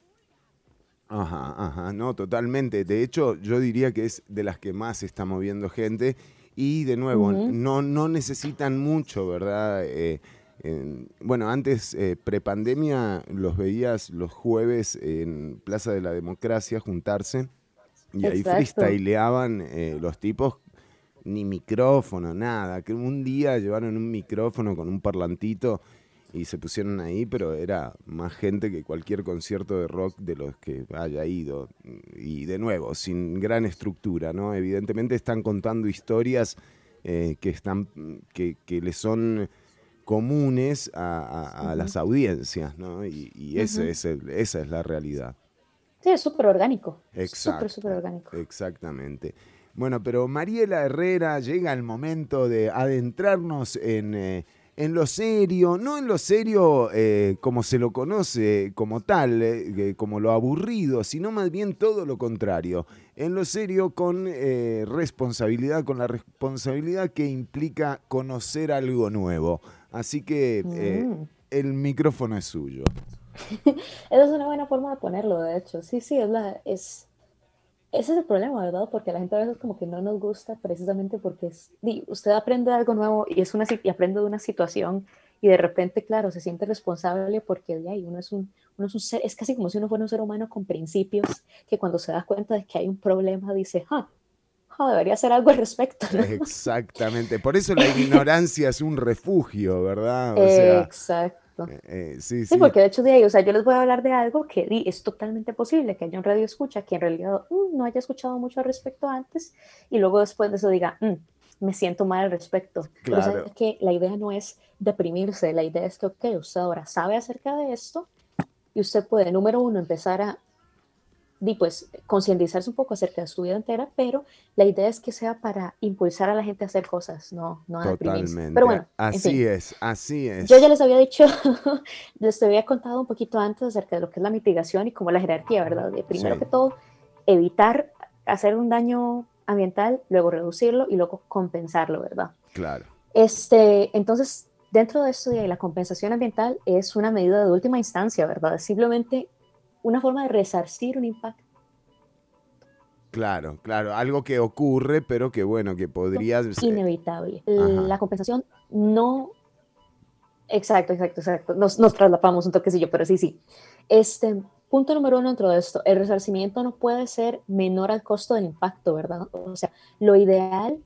Ajá, ajá, no, totalmente. De hecho, yo diría que es de las que más se está moviendo gente. Y de nuevo, no, no necesitan mucho, ¿verdad? Eh, en- bueno, antes, eh, prepandemia, los veías los jueves en Plaza de la Democracia juntarse. Y ahí Exacto. freestyleaban eh, los tipos, ni micrófono, nada. Que un día llevaron un micrófono con un parlantito y se pusieron ahí, pero era más gente que cualquier concierto de rock de los que haya ido. Y de nuevo, sin gran estructura, ¿no? Evidentemente están contando historias eh, que, están, que, que le son comunes a, a- a las audiencias, ¿no? Y, y ese es el- esa es la realidad. Sí, es súper orgánico. Exacto. Súper, súper orgánico. Exactamente. Bueno, pero Mariela Herrera llega el momento de adentrarnos en, eh, en lo serio, no en lo serio eh, como se lo conoce como tal, eh, como lo aburrido, sino más bien todo lo contrario. En lo serio con responsabilidad, con la responsabilidad que implica conocer algo nuevo. Así que Mm. el micrófono es suyo. Esa es una buena forma de ponerlo, de hecho. Sí, sí, es la, es, ese es el problema, ¿verdad? Porque a la gente a veces como que no nos gusta precisamente porque es, usted aprende algo nuevo y, es una, y aprende de una situación y de repente, claro, se siente responsable porque de ahí uno es un, uno es un ser, es casi como si uno fuera un ser humano con principios que cuando se da cuenta de que hay un problema dice, ah, ah, debería hacer algo al respecto, ¿no? Exactamente. Por eso la ignorancia es un refugio, ¿verdad? O sea, Exacto. Eh, sí, Sí, sí. porque de hecho, de ahí, o sea, yo les voy a hablar de algo que es totalmente posible que haya un radio escucha que en realidad mm, no haya escuchado mucho al respecto antes y luego después de eso diga, "Mm, me siento mal al respecto. Pero Claro. sabe que la idea no es deprimirse, la idea es que, ok, usted ahora sabe acerca de esto y usted puede, número uno, empezar a di, pues, concientizarse un poco acerca de su vida entera, pero la idea es que sea para impulsar a la gente a hacer cosas, no, no a. Totalmente. Pero bueno, en así fin. es, así es. Yo ya les había dicho, les había contado un poquito antes acerca de lo que es la mitigación y como la jerarquía, ¿verdad? De primero Sí. que todo, evitar hacer un daño ambiental, luego reducirlo y luego compensarlo, ¿verdad? Claro. Este, entonces, dentro de esto, de la compensación ambiental es una medida de última instancia, ¿verdad? Simplemente una forma de resarcir un impacto Claro, claro. Algo que ocurre, pero que bueno, que podría. inevitable. Ajá. La compensación no... Exacto, exacto, exacto. Nos, nos traslapamos un toquecillo, pero sí, sí. Este, punto número uno dentro de esto, el resarcimiento no puede ser menor al costo del impacto, ¿verdad? O sea, lo ideal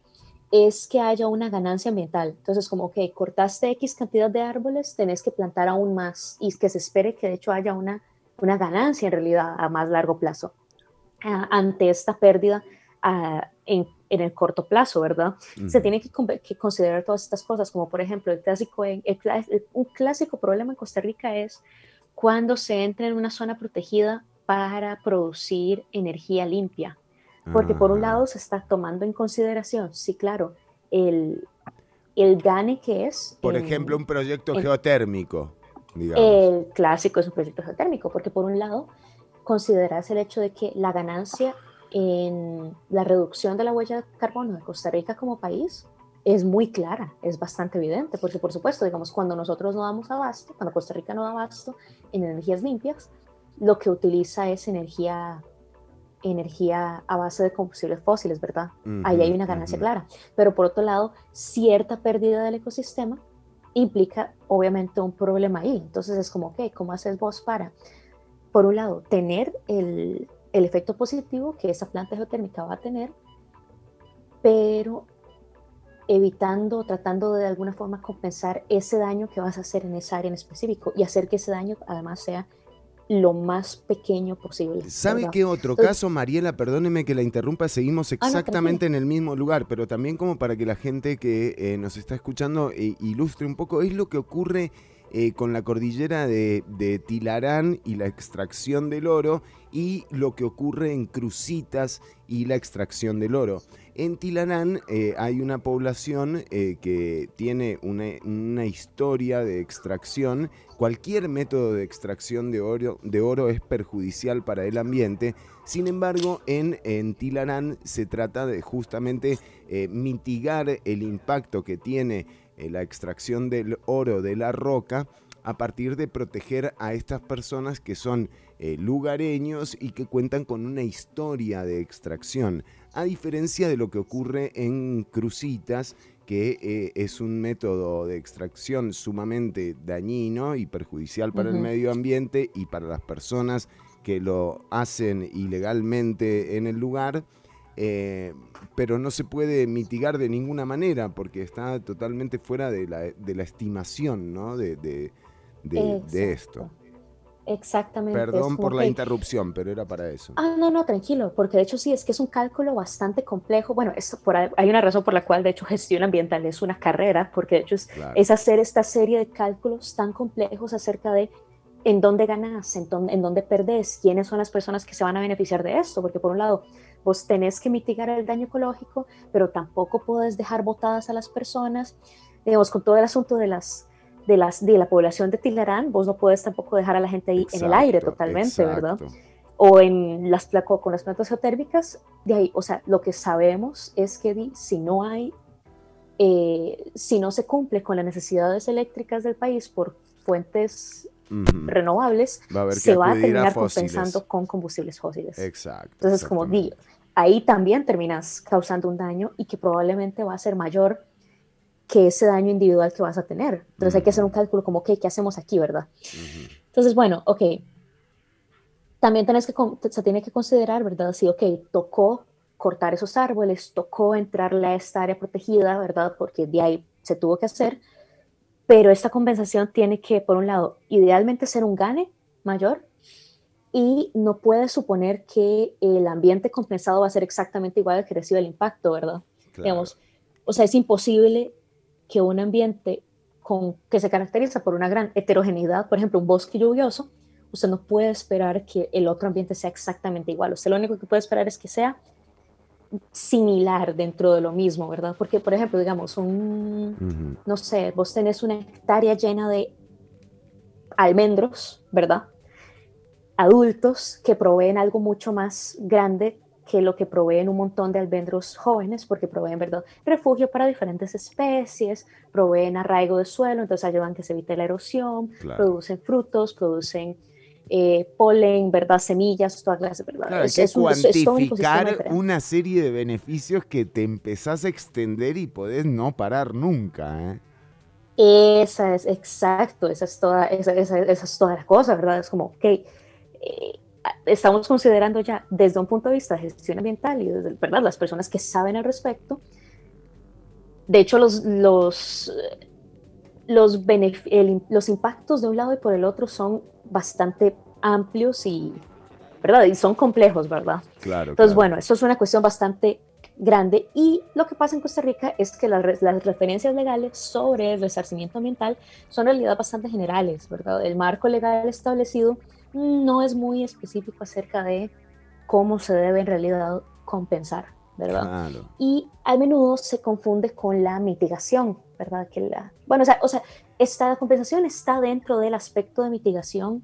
es que haya una ganancia ambiental. Entonces, como que cortaste X cantidad de árboles, tenés que plantar aún más y que se espere que de hecho haya una, una ganancia en realidad a más largo plazo ah, ante esta pérdida ah, en, en el corto plazo, ¿verdad? Se tiene que, con- que considerar todas estas cosas, como por ejemplo el clásico, el el- un clásico problema en Costa Rica es cuando se entra en una zona protegida para producir energía limpia. Porque por un lado se está tomando en consideración, sí, claro, el, el gane que es. Por en- ejemplo, un proyecto en- geotérmico, digamos. el clásico es un proyecto geotérmico, porque por un lado consideras el hecho de que la ganancia en la reducción de la huella de carbono de Costa Rica como país es muy clara, es bastante evidente, porque por supuesto, digamos, cuando nosotros no damos abasto, cuando Costa Rica no da abasto en energías limpias, lo que utiliza es energía energía a base de combustibles fósiles, ¿verdad? Ahí hay una ganancia clara. Pero por otro lado, cierta pérdida del ecosistema implica obviamente un problema ahí. Entonces es como, ok, ¿cómo haces vos para, por un lado, tener el, el efecto positivo que esa planta geotérmica va a tener, pero evitando, tratando de, de alguna forma compensar ese daño que vas a hacer en esa área en específico y hacer que ese daño además sea lo más pequeño posible. ¿Sabe ¿verdad? qué otro Entonces, caso, Mariela? Perdóneme que la interrumpa, seguimos Ah, no, exactamente en el mismo lugar, pero también como para que la gente que eh, nos está escuchando eh, ilustre un poco, es lo que ocurre eh, con la cordillera de, de Tilarán y la extracción del oro y lo que ocurre en Crucitas y la extracción del oro. En Tilarán eh, hay una población eh, que tiene una, historia de extracción. Cualquier método de extracción de oro, es perjudicial para el ambiente. Sin embargo, en, Tilarán se trata de justamente eh, mitigar el impacto que tiene la extracción del oro de la roca a partir de proteger a estas personas que son lugareños y que cuentan con una historia de extracción, a diferencia de lo que ocurre en Crucitas, que eh, es un método de extracción sumamente dañino y perjudicial para el medio ambiente y para las personas que lo hacen ilegalmente en el lugar. eh, pero no se puede mitigar de ninguna manera porque está totalmente fuera de la, de la estimación ¿no? de- de- de esto. Exactamente. es Perdón por la interrupción, pero era para eso. Ah, no, no, tranquilo, porque de hecho sí, es que es un cálculo bastante complejo. Bueno, esto por, hay una razón por la cual de hecho gestión ambiental es una carrera, porque de hecho es, Claro. es hacer esta serie de cálculos tan complejos acerca de en dónde ganas, en, dónde- en dónde perdés, quiénes son las personas que se van a beneficiar de esto, porque por un lado vos tenés que mitigar el daño ecológico, pero tampoco puedes dejar botadas a las personas. Digamos, con todo el asunto de las... De, las, de la población de Tilarán, vos no puedes tampoco dejar a la gente ahí en el aire Exacto, totalmente, ¿verdad? exacto. o en las con las plantas geotérmicas, de ahí, o sea, lo que sabemos es que si no hay, eh, si no se cumple con las necesidades eléctricas del país por fuentes Ujú. renovables, Va a se va a a terminar fósiles. compensando con combustibles fósiles. Exacto. Entonces, como di, ahí también terminas causando un daño y que probablemente va a ser mayor que ese daño individual que vas a tener. Entonces hay que hacer un cálculo como, ok, ¿qué hacemos aquí, verdad? Entonces, bueno, ok. También tenés que, se tiene que considerar, ¿verdad? Si, ok, tocó cortar esos árboles, tocó entrarle a esta área protegida, ¿verdad? Porque de ahí se tuvo que hacer. Pero esta compensación tiene que, por un lado, idealmente ser un gane mayor y no puede suponer que el ambiente compensado va a ser exactamente igual al que recibe el impacto, ¿verdad? Claro. Digamos, o sea, es imposible que un ambiente con, que se caracteriza por una gran heterogeneidad, por ejemplo, un bosque lluvioso, usted no puede esperar que el otro ambiente sea exactamente igual. Usted lo único que puede esperar es que sea similar dentro de lo mismo, ¿verdad? Porque, por ejemplo, digamos, un, no sé, vos tenés una hectárea llena de almendros, ¿verdad? Adultos que proveen algo mucho más grande que lo que proveen un montón de almendros jóvenes, porque proveen, ¿verdad? Refugio para diferentes especies, proveen arraigo de suelo, entonces ayudan que se evite la erosión, Claro. producen frutos, producen eh, polen, ¿verdad? Semillas, toda clase, ¿verdad? Claro, Es- que es un- es- es un cuantificar una serie de beneficios que te empezás a extender y podés no parar nunca. ¿eh? Esa es, exacto, esa es toda, esa, esa- esa es toda la cosa, ¿verdad? Es como, ok, eh, estamos considerando ya desde un punto de vista de gestión ambiental y desde, ¿verdad? Las personas que saben al respecto. De hecho, los, los, los, el- los impactos de un lado y por el otro son bastante amplios y, ¿verdad? Y son complejos, ¿verdad? Claro. Entonces, claro. bueno, esto es una cuestión bastante grande y lo que pasa en Costa Rica es que las, las referencias legales sobre el resarcimiento ambiental son en realidad bastante generales, ¿verdad? El marco legal establecido no es muy específico acerca de cómo se debe en realidad compensar, ¿verdad? Claro. y a menudo se confunde con la mitigación, ¿verdad? Que la, bueno, o sea, o sea, esta compensación está dentro del aspecto de mitigación,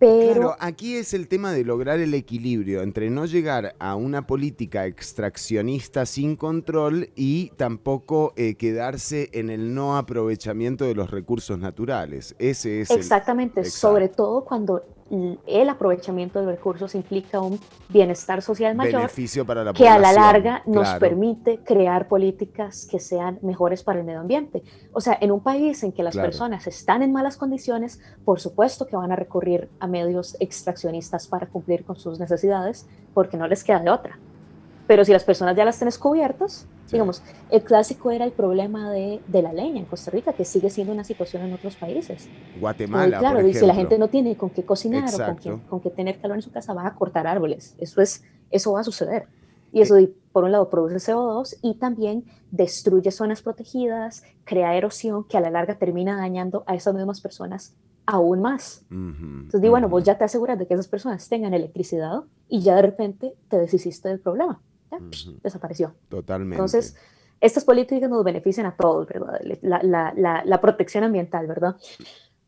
Pero Claro, aquí es el tema de lograr el equilibrio entre no llegar a una política extraccionista sin control y tampoco eh, quedarse en el no aprovechamiento de los recursos naturales. Ese es Exactamente, sobre todo cuando el aprovechamiento de recursos implica un bienestar social mayor beneficio para la que a la larga nos claro. permite crear políticas que sean mejores para el medio ambiente. O sea, en un país en que las Claro. personas están en malas condiciones, por supuesto que van a recurrir a medios extraccionistas para cumplir con sus necesidades, porque no les queda de otra. Pero si las personas ya las tienen cubiertas, digamos, el clásico era el problema de, de la leña en Costa Rica, que sigue siendo una situación en otros países. Guatemala, Muy claro, por y si la gente no tiene con qué cocinar o con qué, con qué tener calor en su casa, va a cortar árboles. Eso, es, eso va a suceder. Y eso, y por un lado, produce CO2 y también destruye zonas protegidas, crea erosión que a la larga termina dañando a esas mismas personas aún más. Ujú, Entonces, di, bueno, vos ya te aseguras de que esas personas tengan electricidad y ya de repente te deshiciste del problema. Ya, psh, desapareció. Totalmente. Entonces, estas políticas nos benefician a todos, ¿verdad? La, la- la- la protección ambiental, ¿verdad?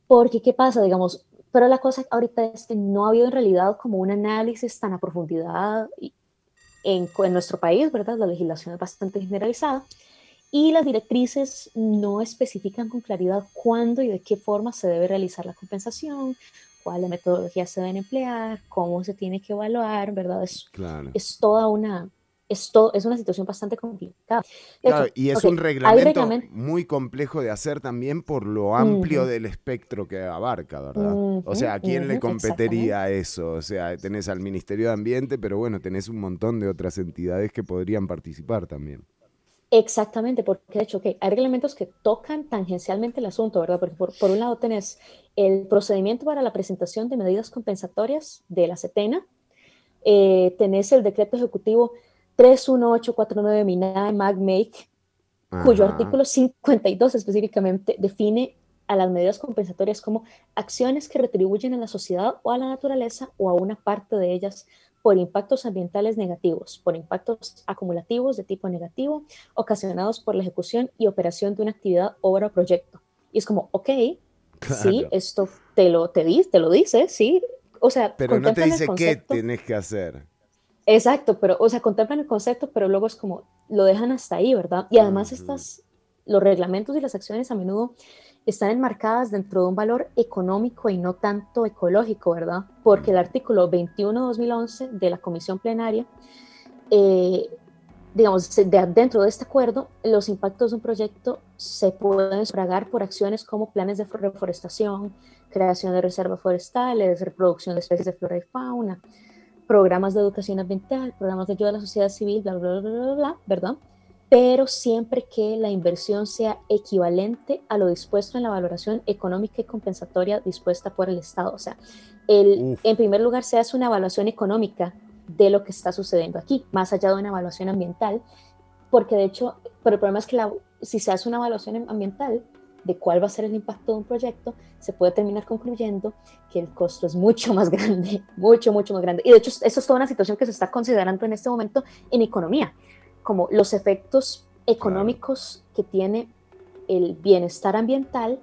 Porque, ¿qué pasa? Digamos, pero la cosa ahorita es que no ha habido en realidad como un análisis tan a profundidad en, en nuestro país, ¿verdad? La legislación es bastante generalizada y las directrices no especifican con claridad cuándo y de qué forma se debe realizar la compensación, cuáles metodologías se deben emplear, cómo se tiene que evaluar, ¿verdad? Es, Claro. es toda una, es, to- es una situación bastante complicada. Claro, y es un reglamento reglament- muy complejo de hacer también por lo amplio del espectro que abarca, ¿verdad? O sea, ¿a quién le competiría eso? O sea, tenés al Ministerio de Ambiente, pero bueno, tenés un montón de otras entidades que podrían participar también. Exactamente, porque de hecho, ok, hay reglamentos que tocan tangencialmente el asunto, ¿verdad? Porque por, por un lado tenés el procedimiento para la presentación de medidas compensatorias de la CETENA, eh, tenés el decreto ejecutivo 31849 MINAE MAGMAKE, cuyo artículo 52 específicamente define a las medidas compensatorias como acciones que retribuyen a la sociedad o a la naturaleza o a una parte de ellas por impactos ambientales negativos, por impactos acumulativos de tipo negativo, ocasionados por la ejecución y operación de una actividad, obra o proyecto. Y es como, ok, sí, esto te lo, te, te lo dice, sí. O sea, Pero no te dice qué tenés que hacer. Exacto, pero, o sea, contemplan el concepto, pero luego es como, lo dejan hasta ahí, ¿verdad? Y además estas, los reglamentos y las acciones a menudo están enmarcadas dentro de un valor económico y no tanto ecológico, ¿verdad? Porque el artículo 21-2011 de la Comisión Plenaria, eh, digamos, de- dentro de este acuerdo, los impactos de un proyecto se pueden sufragar por acciones como planes de reforestación, creación de reservas forestales, reproducción de especies de flora y fauna, programas de educación ambiental, programas de ayuda a la sociedad civil, bla, bla, bla, bla, bla, ¿verdad? Pero siempre que la inversión sea equivalente a lo dispuesto en la valoración económica y compensatoria dispuesta por el Estado. O sea, el, en primer lugar se hace una evaluación económica de lo que está sucediendo aquí, más allá de una evaluación ambiental, porque de hecho, pero el problema es que la- si se hace una evaluación ambiental de cuál va a ser el impacto de un proyecto, se puede terminar concluyendo que el costo es mucho más grande, mucho, mucho más grande. Y de hecho, eso es toda una situación que se está considerando en este momento en economía, como los efectos económicos que tiene el bienestar ambiental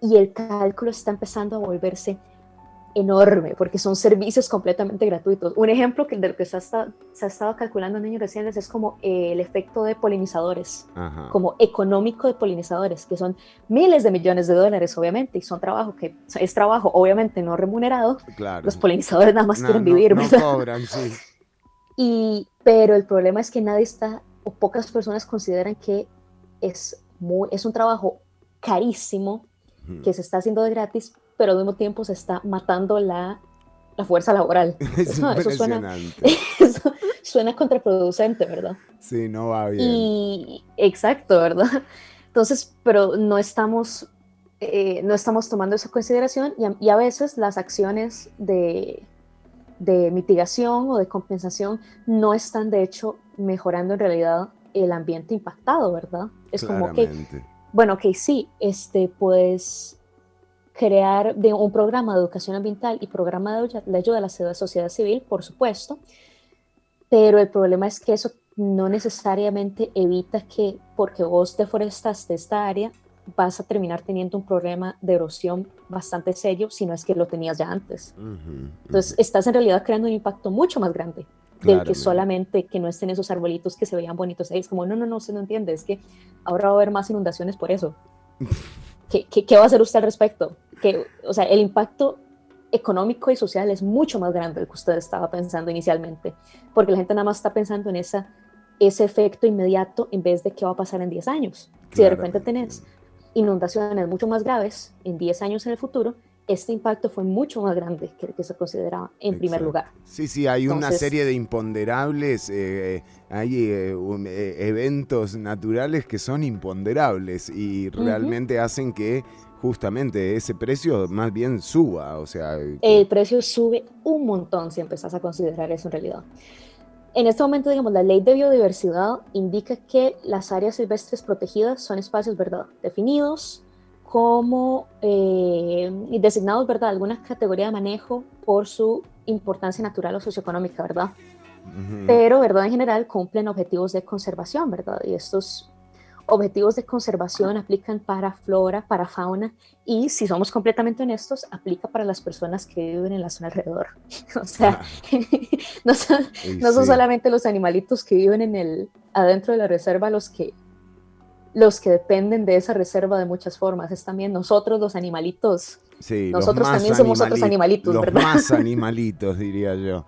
y el cálculo está empezando a volverse enorme porque son servicios completamente gratuitos. Un ejemplo que de lo que se ha, esta- se ha estado calculando en años recientes es como eh, el efecto de polinizadores Ajá. como económico de polinizadores, que son miles de millones de dólares, obviamente, y son trabajo que es trabajo, obviamente, no remunerado. Claro. Los polinizadores nada más No, quieren no- vivir, no ¿verdad? cobran, sí. Y, pero el problema es que nadie está, o pocas personas consideran que es, muy, es un trabajo carísimo, que se está haciendo de gratis, pero al mismo tiempo se está matando la, la fuerza laboral. Es Eso, eso suena, eso suena contraproducente, ¿verdad? Sí, no va bien. Y exacto, ¿verdad? Entonces, pero no estamos, eh, no estamos tomando esa consideración y a, y a veces las acciones de, de mitigación o de compensación no están de hecho mejorando en realidad el ambiente impactado, ¿verdad? Es como que, bueno, ok, sí, este, pues crear de un programa de educación ambiental y programa de, de ayuda a la sociedad civil, por supuesto, pero el problema es que eso no necesariamente evita que porque vos deforestaste esta área, vas a terminar teniendo un problema de erosión bastante serio si no es que lo tenías ya antes. Ujú, Entonces, estás en realidad creando un impacto mucho más grande del que solamente que no estén esos arbolitos que se veían bonitos. Es como, no, no, no, usted no entiende, es que ahora va a haber más inundaciones por eso. ¿Qué, qué, qué va a hacer usted al respecto? Que, o sea, el impacto económico y social es mucho más grande del que usted estaba pensando inicialmente, porque la gente nada más está pensando en esa, ese efecto inmediato en vez de qué va a pasar en 10 años. Si de repente tenés inundaciones mucho más graves en 10 años en el futuro, este impacto fue mucho más grande que el que se consideraba en primer Exacto. lugar. Sí, sí, hay una Entonces- serie de imponderables, eh, hay eh, un- eh, eventos naturales que son imponderables y realmente hacen que justamente ese precio más bien suba, o sea, el precio sube un montón si empezás a considerar eso en realidad. En este momento, digamos, la ley de biodiversidad indica que las áreas silvestres protegidas son espacios, ¿verdad?, definidos como eh, designados, ¿verdad?, alguna categoría de manejo por su importancia natural o socioeconómica, ¿verdad? ujú, pero, ¿verdad? En general cumplen objetivos de conservación, ¿verdad? Y estos objetivos de conservación aplican para flora, para fauna y, si somos completamente honestos, aplica para las personas que viven en la zona alrededor. o sea, no son, no son sí. solamente los animalitos que viven en el, adentro de la reserva los que, los que dependen de esa reserva de muchas formas, es también nosotros los animalitos. Sí, Nosotros también somos otros animali- animalitos, los ¿verdad? más animalitos, diría yo.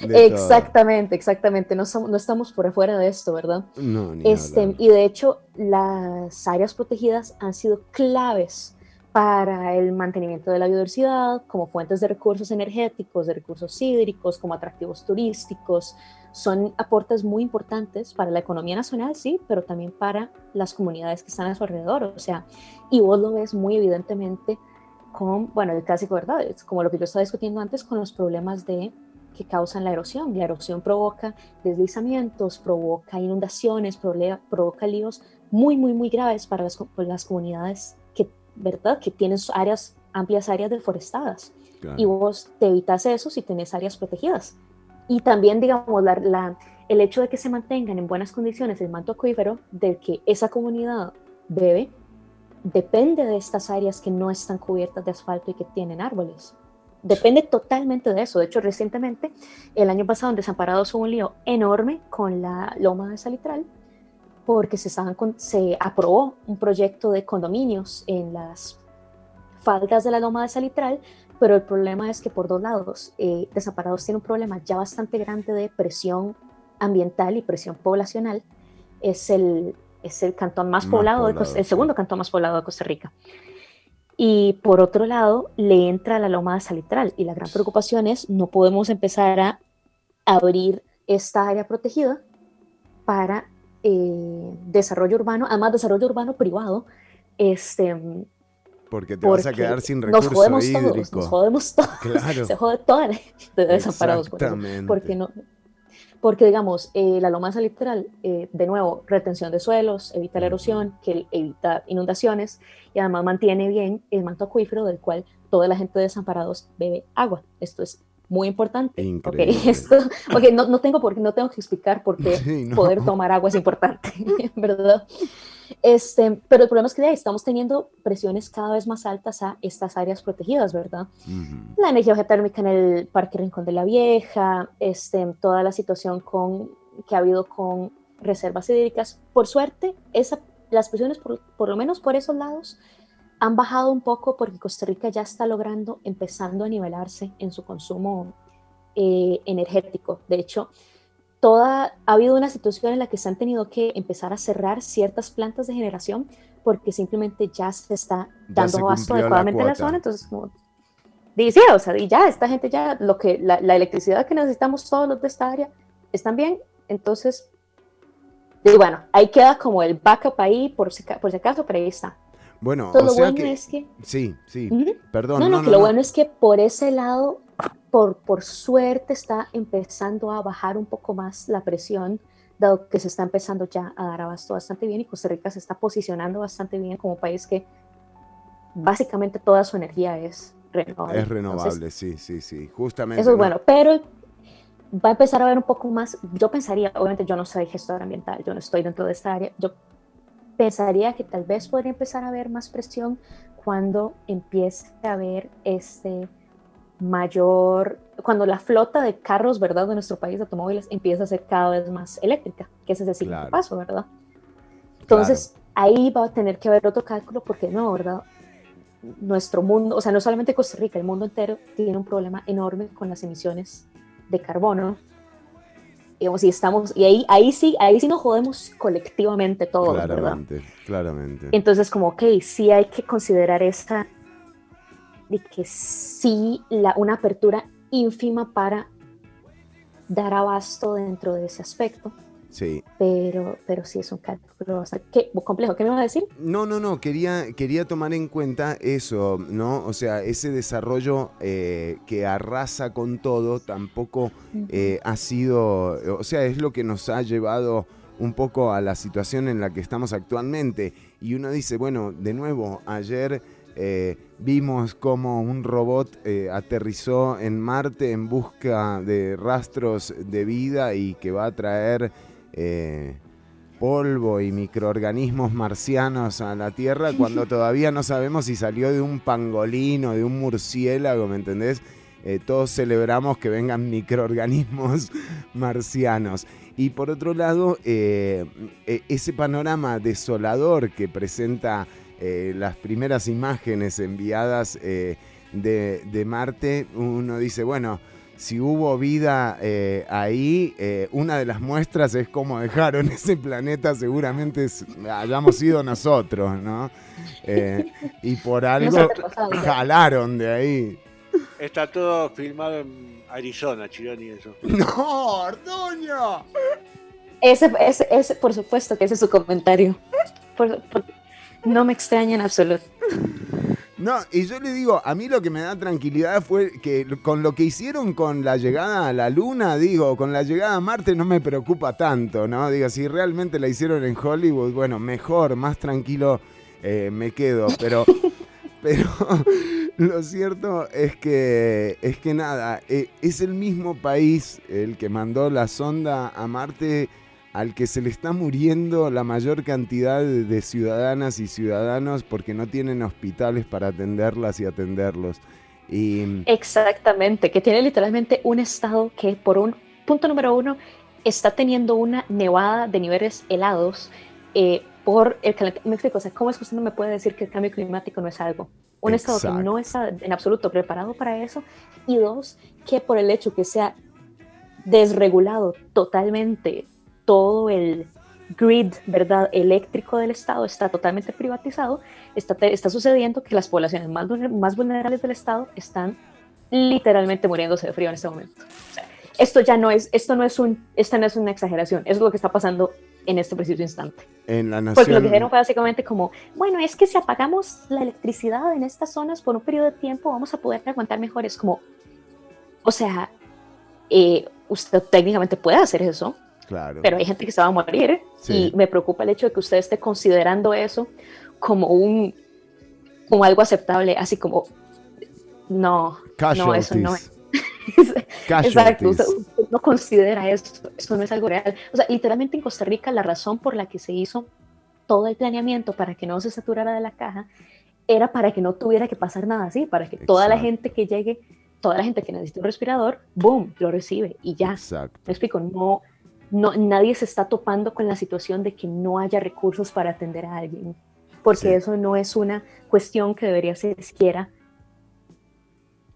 todo. Exactamente, exactamente. No, somos- no estamos por afuera de esto, ¿verdad? No, ni Este, hablar. y de hecho, las áreas protegidas han sido claves para el mantenimiento de la biodiversidad, como fuentes de recursos energéticos, de recursos hídricos, como atractivos turísticos. Son aportes muy importantes para la economía nacional, sí, pero también para las comunidades que están a su alrededor. O sea, y vos lo ves muy evidentemente con, bueno, el clásico, ¿verdad? Es como lo que yo estaba discutiendo antes con los problemas de que causan la erosión. La erosión provoca deslizamientos, provoca inundaciones, provoca líos muy, muy, muy graves para las, pues, las comunidades que, ¿verdad? que tienen áreas, amplias áreas deforestadas. Claro. Y vos te evitas eso si tenés áreas protegidas. Y también, digamos, el hecho de que se mantengan en buenas condiciones el manto acuífero del que esa comunidad bebe, depende de estas áreas que no están cubiertas de asfalto y que tienen árboles. Depende totalmente de eso. De hecho, recientemente, el año pasado en Desamparados hubo un lío enorme con la loma de Salitral, porque se, estaban se aprobó un proyecto de condominios en las faldas de la loma de Salitral, pero el problema es que por dos lados, eh, Desamparados tiene un problema ya bastante grande de presión ambiental y presión poblacional. Es el, es el cantón más Más poblado, de poblado, Costa- el segundo cantón más poblado de Costa Rica. Y por otro lado, le entra la loma de Salitral. Y la gran preocupación es, no podemos empezar a abrir esta área protegida para eh, desarrollo urbano, además desarrollo urbano privado, este, Porque te vas a porque quedar sin nos recurso jodemos todos, hídrico. nos jodemos todos, Claro. se jode toda la gente de desamparados Exactamente. porque no, porque digamos, eh, la loma literal, eh, de nuevo, retención de suelos, evita la erosión, que evita inundaciones y además mantiene bien el manto acuífero del cual toda la gente de desamparados bebe agua. Esto es muy importante. Increíble. Esto, ok, no, no tengo por no tengo que explicar por qué Sí, no. poder tomar agua es importante, ¿verdad? Este, pero el problema es que ahí estamos teniendo presiones cada vez más altas a estas áreas protegidas, ¿verdad? La energía geotérmica en el Parque Rincón de la Vieja, este, toda la situación con, que ha habido con reservas hídricas. Por suerte, esa, las presiones, por, por lo menos por esos lados, han bajado un poco porque Costa Rica ya está logrando, empezando a nivelarse en su consumo eh, energético. De hecho, toda, ha habido una situación en la que se han tenido que empezar a cerrar ciertas plantas de generación porque simplemente ya se está dando se abasto cumplió la adecuadamente a la zona. Entonces, como, sí, o sea, y ya, esta gente ya, lo que, la, la electricidad que necesitamos todos los de esta área, están bien. Entonces, y bueno, ahí queda como el backup ahí, por si, por si acaso, pero ahí está. Bueno, Entonces, o lo sea bueno que... es que Sí, sí, perdón. no, no, que lo bueno es que por ese lado, por, por suerte, está empezando a bajar un poco más la presión, dado que se está empezando ya a dar abasto bastante bien y Costa Rica se está posicionando bastante bien como país que básicamente toda su energía es renovable. Es renovable, Entonces, sí, sí, sí. Justamente. eso es no- bueno, pero va a empezar a haber un poco más, yo pensaría, obviamente yo no soy gestor ambiental, yo no estoy dentro de esta área, yo pensaría que tal vez podría empezar a haber más presión cuando empiece a haber este mayor, cuando la flota de carros, ¿verdad?, de nuestro país de automóviles empieza a ser cada vez más eléctrica, que ese es el siguiente Claro. paso, ¿verdad? Entonces, ahí va a tener que haber otro cálculo porque no, ¿verdad? Nuestro mundo, o sea, no solamente Costa Rica, el mundo entero tiene un problema enorme con las emisiones de carbono. Digamos, y estamos, y ahí, ahí sí, ahí sí nos jodemos colectivamente todos, ¿verdad? Claramente, claramente. Entonces, como, ok, sí hay que considerar esta, de que sí, la, una apertura ínfima para dar abasto dentro de ese aspecto, Sí. pero, pero sí es un cálculo bastante ¿qué? complejo. ¿Qué me vas a decir? No, no, no, quería, quería tomar en cuenta eso, ¿no? O sea, ese desarrollo eh, que arrasa con todo tampoco eh, ha sido, o sea, es lo que nos ha llevado un poco a la situación en la que estamos actualmente. Y uno dice, bueno, de nuevo, ayer eh, vimos cómo un robot eh, aterrizó en Marte en busca de rastros de vida y que va a traer... eh, polvo y microorganismos marcianos a la Tierra cuando todavía no sabemos si salió de un pangolín o de un murciélago, ¿me entendés? Eh, todos celebramos que vengan microorganismos marcianos. Y por otro lado, eh, ese panorama desolador que presenta eh, las primeras imágenes enviadas eh, de, de Marte, uno dice, bueno, si hubo vida eh, ahí, eh, una de las muestras es cómo dejaron ese planeta, seguramente es- hayamos sido nosotros, ¿no? Eh, y por algo jalaron de ahí. Está todo filmado en Arizona, Chironi, eso. ¡No, Ortuño! Ese, ese, ese, por supuesto que ese es su comentario. Por- por- no me extraña en absoluto. No, y yo le digo, a mí lo que me da tranquilidad fue que con lo que hicieron con la llegada a la Luna, digo, con la llegada a Marte no me preocupa tanto, ¿no? Digo, si realmente la hicieron en Hollywood, bueno, mejor, más tranquilo eh, me quedo, pero, pero lo cierto es que, es que nada, eh, es el mismo país el que mandó la sonda a Marte al que se le está muriendo la mayor cantidad de, ciudadanas y ciudadanos porque no tienen hospitales para atenderlas y atenderlos. Y Exactamente, que tiene literalmente un estado que por un punto número uno está teniendo una nevada de niveles helados eh, por el calentamiento. Me explico, o sea, ¿cómo es que usted no me puede decir que el cambio climático no es algo? Un estado que no está en absoluto preparado para eso. Y dos, que por el hecho que sea desregulado totalmente todo el grid, ¿verdad? Eléctrico del Estado está totalmente privatizado, está, está sucediendo que las poblaciones más, más vulnerables del Estado están literalmente muriéndose de frío en este momento. O sea, esto ya no es, esto no es un, esta no es una exageración, es lo que está pasando en este preciso instante. en la Porque lo que nación... dijeron fue básicamente como, bueno, es que si apagamos la electricidad en estas zonas por un periodo de tiempo, vamos a poder aguantar mejor. Es como, o sea, eh, usted técnicamente puede hacer eso, Claro. pero hay gente que se va a morir Sí. y me preocupa el hecho de que usted esté considerando eso como un como algo aceptable, así como no, no eso no es. Exacto, usted, Casualties. no considera eso, eso no es algo real. O sea, literalmente en Costa Rica la razón por la que se hizo todo el planeamiento para que no se saturara de la caja era para que no tuviera que pasar nada así, para que toda la Exacto. gente que llegue, toda la gente que necesite un respirador, boom, lo recibe y ya. Exacto. Me explico, no, no, nadie se está topando con la situación de que no haya recursos para atender a alguien, porque Sí. eso no es una cuestión que debería ser siquiera.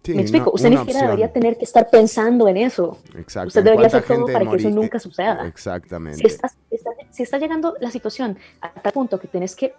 Sí, me explico, no- usted ni siquiera debería tener que estar pensando en eso. Exacto. Usted ¿en debería hacer todo para que eso nunca suceda. Exactamente. Si está, está- si está llegando la situación a tal punto que tienes que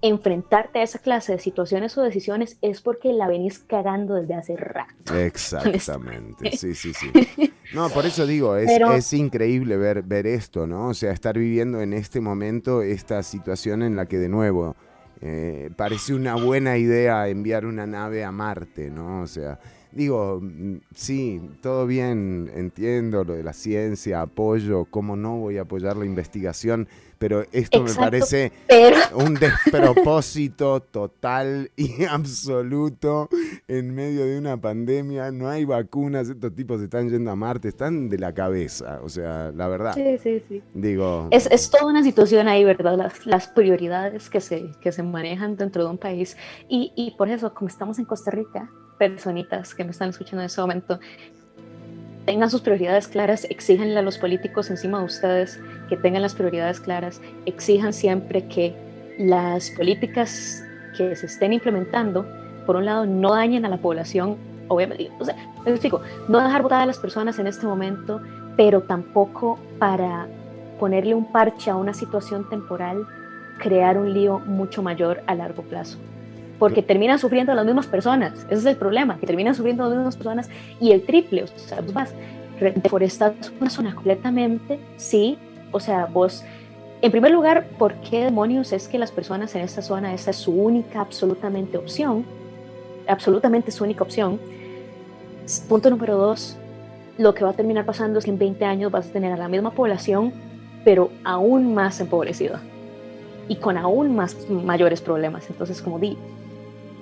enfrentarte a esa clase de situaciones o decisiones, es porque la venís cagando desde hace rato. Exactamente, sí, sí, sí. No, por eso digo, es, Pero- es increíble ver, ver esto, ¿no? O sea, estar viviendo en este momento esta situación en la que de nuevo eh, parece una buena idea enviar una nave a Marte, ¿no? O sea, digo, mm, sí, todo bien, entiendo lo de la ciencia, apoyo, cómo no voy a apoyar la investigación, pero esto me parece pero- un despropósito total y absoluto en medio de una pandemia. No hay vacunas, estos tipos están yendo a Marte, están de la cabeza, o sea, la verdad. Sí, sí, sí. Digo, Es, es toda una situación ahí, ¿verdad? Las, las prioridades que se, que se manejan dentro de un país. Y, y por eso, como estamos en Costa Rica, personitas que me están escuchando en este momento, tengan sus prioridades claras, exíjanle a los políticos encima de ustedes que tengan las prioridades claras, exijan siempre que las políticas que se estén implementando, por un lado, no dañen a la población, obviamente, o sea, explico, no dejar votar a las personas en este momento, pero tampoco para ponerle un parche a una situación temporal, crear un lío mucho mayor a largo plazo. Porque terminan sufriendo las mismas personas, ese es el problema, que terminan sufriendo las mismas personas y el triple, o sea, vos vas, re- deforestas una zona completamente, sí, o sea, vos, en primer lugar, ¿por qué demonios es que las personas en esta zona, esa es su única, absolutamente opción? Absolutamente su única opción. Punto número dos, lo que va a terminar pasando es que en 20 años vas a tener a la misma población, pero aún más empobrecida y con aún más mayores problemas. Entonces, como di,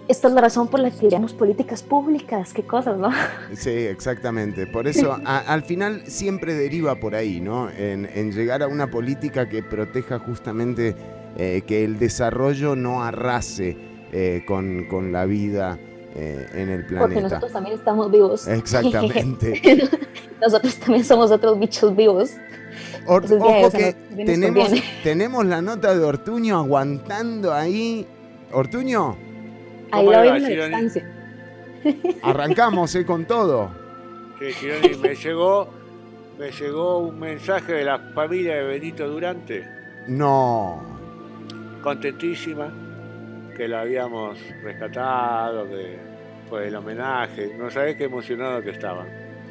esta es la razón por la que queremos políticas públicas, qué cosas, ¿no? Sí, exactamente. Por eso a- al final siempre deriva por ahí, ¿no? En, en llegar a una política que proteja justamente eh, que el desarrollo no arrase eh, con, con la vida eh, en el Porque planeta. nosotros también estamos vivos. Exactamente. nosotros también somos otros bichos vivos. Or- Entonces, ojo que tenemos, tenemos la nota de Ortuño aguantando ahí. Ortuño, Arrancamos eh, con todo. Sí, me llegó, me llegó un mensaje de la familia de Benito Durante, No. contentísima, que la habíamos rescatado, que fue el homenaje. No sabés qué emocionado que estaban.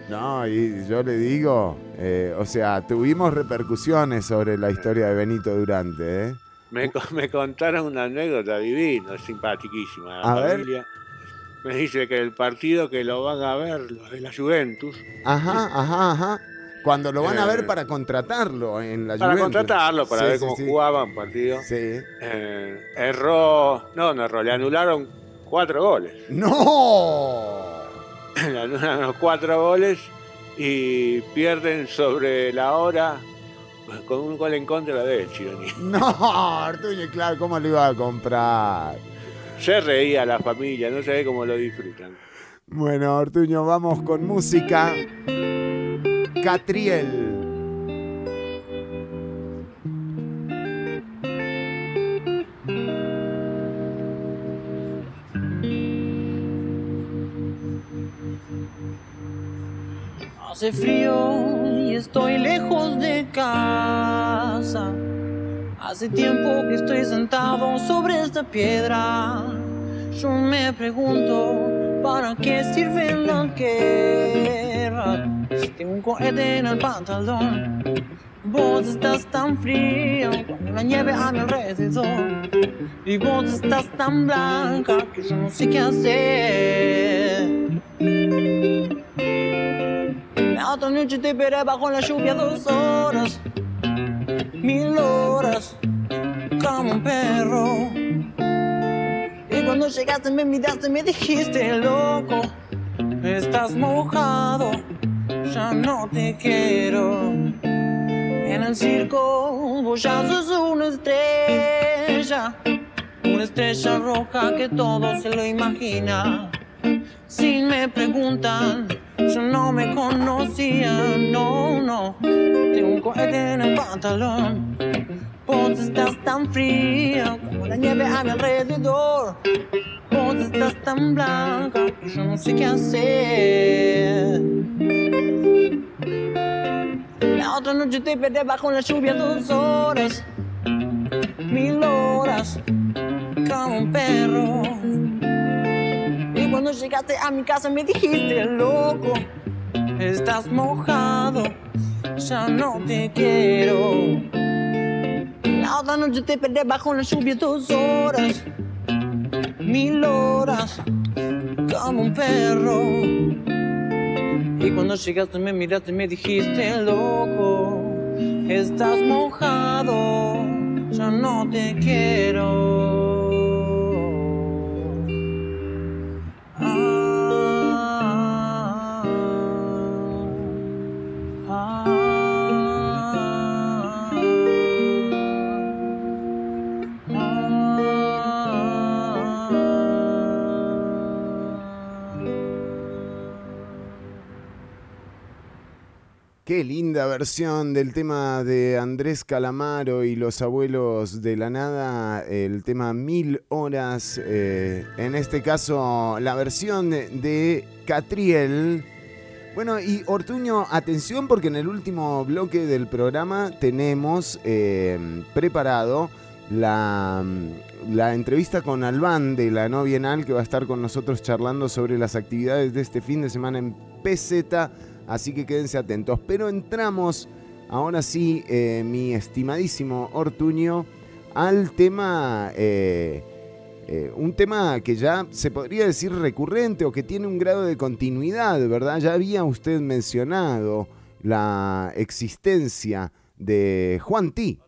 No, y yo le digo, eh, o sea, tuvimos repercusiones sobre la historia de Benito Durante, ¿eh? Me, me contaron una anécdota divina, simpaticísima. La A ver. familia me dice que el partido que lo van a ver, los de la Juventus, Ajá, ajá, ajá. Cuando lo van a ver Eh, para contratarlo en la para Juventus. contratarlo, para Sí, ver sí, cómo sí. jugaban partido, Sí. eh, erró, no, no erró, le anularon cuatro goles. ¡No! le anulan los cuatro goles y pierden sobre la hora con un gol en contra de él, Chironi. No, Artuño, claro, ¿cómo lo iba a comprar? Se reía la familia, no sabe cómo lo disfrutan. Bueno, Ortuño, vamos con música. Catriel. Hace frío y estoy lejos de casa. Hace tiempo que estoy sentado sobre esta piedra. Yo me pregunto, ¿para qué sirven las guerras? Tengo un cohete en el pantalón. Vos estás tan frío con la nieve a mi alrededor. Y vos estás tan blanca que yo no sé qué hacer. La otra noche te esperé bajo la lluvia dos horas, mil horas, como un perro. Y cuando llegaste me miraste, me dijiste, loco, estás mojado, ya no te quiero. En el circo vos ya sos una estrella, una estrella roja que todo se lo imagina. Si me preguntan, yo no me conocía, no, no. Tengo un cohete en el pantalón. Vos estás tan fría como la nieve a mi alrededor. Vos estás tan blanca que yo no sé qué hacer. La otra noche te perdí bajo la lluvia dos horas, mil horas, como un perro. Y cuando llegaste a mi casa me dijiste, loco, estás mojado, ya no te quiero. La otra noche te perdí bajo la lluvia dos horas, mil horas, como un perro. Y cuando llegaste me miraste y me dijiste, loco, estás mojado, yo no te quiero. Qué linda versión del tema de Andrés Calamaro y los abuelos de la nada, el tema Mil Horas, eh, en este caso la versión de Catriel. Bueno, y Ortuño, atención porque en el último bloque del programa tenemos eh, preparado la, la entrevista con Albán de la No Bienal que va a estar con nosotros charlando sobre las actividades de este fin de semana en PZ así que quédense atentos. Pero entramos, ahora sí, eh, mi estimadísimo Ortuño, al tema, eh, eh, un tema que ya se podría decir recurrente o que tiene un grado de continuidad, ¿verdad? Ya había usted mencionado la existencia de Juan T.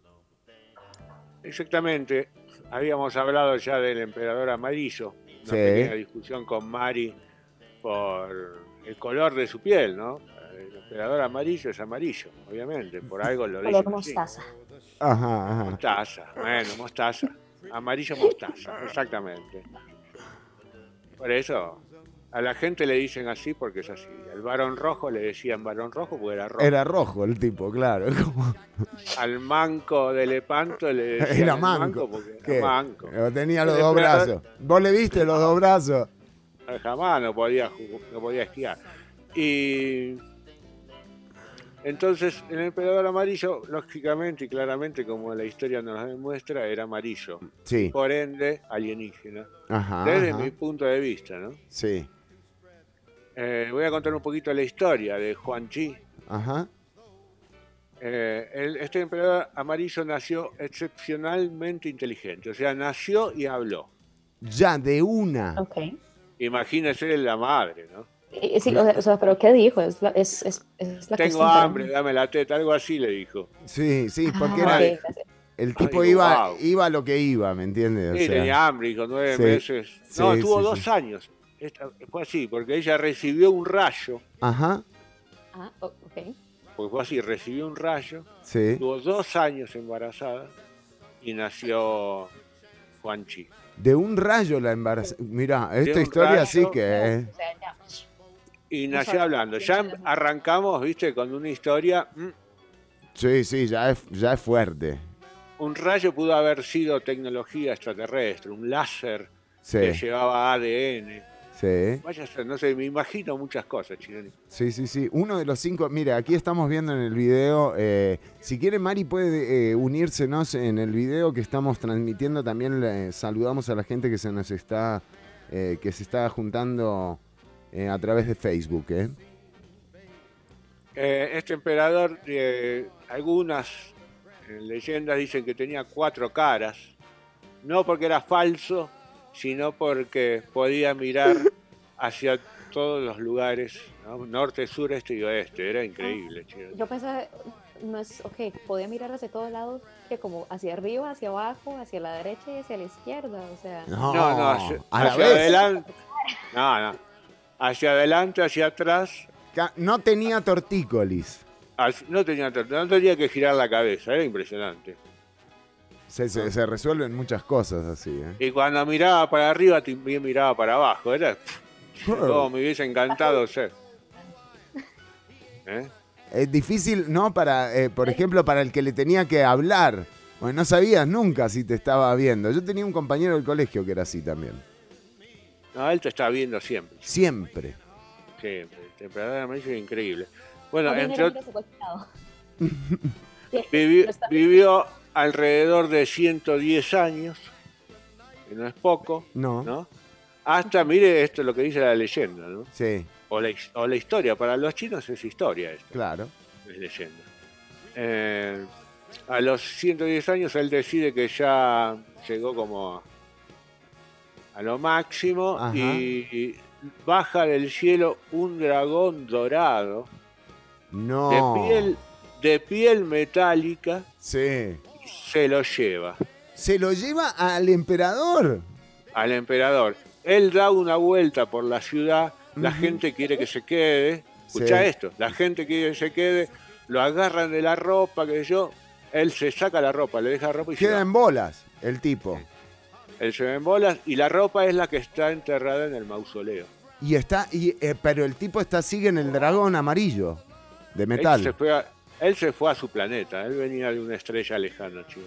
Exactamente. Habíamos hablado ya del emperador amarillo. Una Sí. pequeña discusión con Mari por el color de su piel, ¿no? El emperador amarillo es amarillo, obviamente. Por algo lo Color dicen así. mostaza. Ajá, ajá. Mostaza, bueno, mostaza. Amarillo mostaza, exactamente. Por eso, a la gente le dicen así porque es así. Al varón rojo le decían varón rojo porque era rojo. Era rojo el tipo, claro. como- Al manco de Lepanto le decían Era el manco. porque ¿Qué? era manco. Tenía los El dos brazos. ¿Vos le viste los dos brazos? Jamás no podía, no podía esquiar. Y entonces el emperador amarillo, lógicamente y claramente, como la historia nos demuestra, era amarillo. Sí. Por ende, alienígena. Ajá, Desde ajá. mi punto de vista, ¿no? Sí. Eh, voy a contar un poquito la historia de Juan Chi. Ajá. Eh, el- este emperador amarillo nació excepcionalmente inteligente, o sea, nació y habló. Ya, de una. Ok. Imagínese la madre, ¿no? Y- sí, o sea, pero ¿qué dijo? Es la, es, es, es la Tengo hambre, dame la teta, algo así le dijo. Sí, sí, porque Ah, era. ok. El tipo Ay, iba, wow. iba a lo que iba, ¿me entiendes? O Sí, sea, tenía hambre, hijo, nueve sí, meses. No, sí, tuvo sí, dos sí. años. Esta- fue así, porque ella recibió un rayo, Ajá, Ah, ok. porque fue así, recibió un rayo, sí. tuvo dos años embarazada y nació Juanchi. De un rayo la embarazó. Mira, De esta historia sí rayo. que es. Y nació hablando. Ya arrancamos, viste, con una historia. mm, Sí, sí, ya es, ya es fuerte. Un rayo pudo haber sido tecnología extraterrestre, un láser Sí, que llevaba ADN. Sí. Vaya a ser, no sé, me imagino muchas cosas, Chironi. Sí, sí, sí. Uno de los cinco. Mira, aquí estamos viendo en el video. eh, si quiere, Mari puede eh, unírsenos en el video que estamos transmitiendo. También le saludamos a la gente que se nos está. eh, que se está juntando eh, a través de Facebook, este emperador, algunas leyendas dicen que tenía cuatro caras, no porque era falso, sino porque podía mirar hacia todos los lugares, ¿no? norte, sur, este y oeste. Era increíble, Chironi. Yo pensaba, no es, ok, podía mirar hacia todos lados, que como hacia arriba, hacia abajo, hacia la derecha y hacia la izquierda, o sea. No, No, no, hacia, adelante. No, no. Hacia adelante, hacia atrás. No tenía tortícolis. no, tenía, no tenía que girar la cabeza, era impresionante. Se, se- se resuelven muchas cosas así, ¿eh? Y cuando miraba para arriba, también miraba para abajo. Era. Todo me hubiese encantado ser. ¿Eh? Es difícil, ¿no? Para, eh, por ejemplo, para el que le tenía que hablar. Bueno, no sabías nunca si te estaba viendo. Yo tenía un compañero del colegio que era así también. No, él te está viendo siempre. Siempre. Siempre. Amarillo es increíble. Bueno, entre otros. vivió alrededor de 110 años, que no es poco, No. ¿no? Hasta, mire esto es lo que dice la leyenda, ¿no? Sí, O la, his- o la historia. Para los chinos es historia esto, claro. es leyenda. Eh, a los 110 años él decide que ya llegó como a lo máximo Ajá. y baja del cielo un dragón dorado No. de piel de piel metálica Sí. Se lo lleva Se lo lleva al emperador. al emperador. Él da una vuelta por la ciudad, la gente quiere que se quede. Escucha Sí. esto, la gente quiere que se quede, lo agarran de la ropa, que yo, él se saca la ropa, le deja la ropa y se Queda va. en bolas el tipo. Él se ve en bolas y la ropa es la que está enterrada en el mausoleo. Y está, y, eh, pero el tipo está, sigue en el dragón amarillo de Él metal. se, fue a, él se fue a su planeta, él venía de una estrella lejana, chico.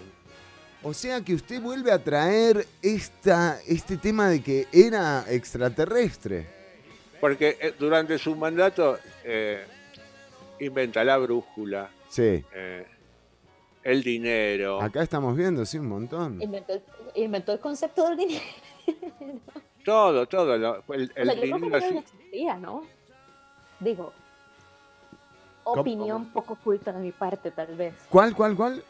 O sea que usted vuelve a traer esta, este tema de que era extraterrestre. Porque eh, durante su mandato eh, inventa la brújula, Sí. eh, el dinero, Acá estamos viendo, sí, un montón. Inventó, el- inventó el concepto del dinero. todo, todo. lo- el, o sea, dinero no existía, ¿no? Digo, ¿Cómo? opinión poco oculta de mi parte, tal vez. ¿Cuál, cuál, cuál?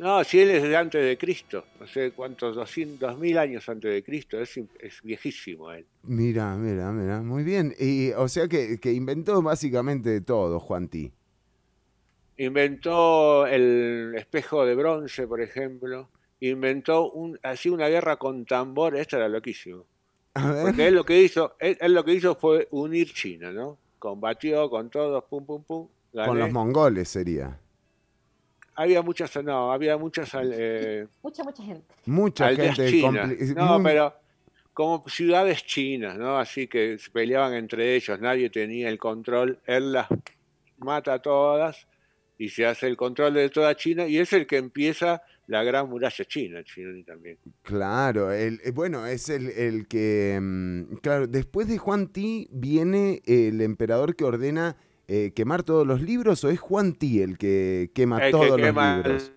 No, si él es de antes de Cristo, no sé cuántos, 200, 2000 años antes de Cristo, es, es viejísimo él. Mira, mira, mira, muy bien. Y, o sea que, que inventó básicamente todo, Juan T. Inventó el espejo de bronce, por ejemplo. Inventó un, así una guerra con tambor, esto era loquísimo. A ver. Porque él lo que hizo, él, él lo que hizo fue unir China, ¿no? Combatió con todos, pum, pum, pum. Con los mongoles sería. Había muchas, no, había muchas eh, Mucha, mucha gente. Mucha gente. No, muy- pero como ciudades chinas, ¿no? Así que se peleaban entre ellos, nadie tenía el control. Él las mata a todas y se hace el control de toda China y es el que empieza la gran muralla china, Chinoni también. Claro, el, eh, bueno, es el, el que... mm, Claro, después de Juan T viene el emperador que ordena eh, quemar todos los libros o es Juan T el que quema El que todos los libros.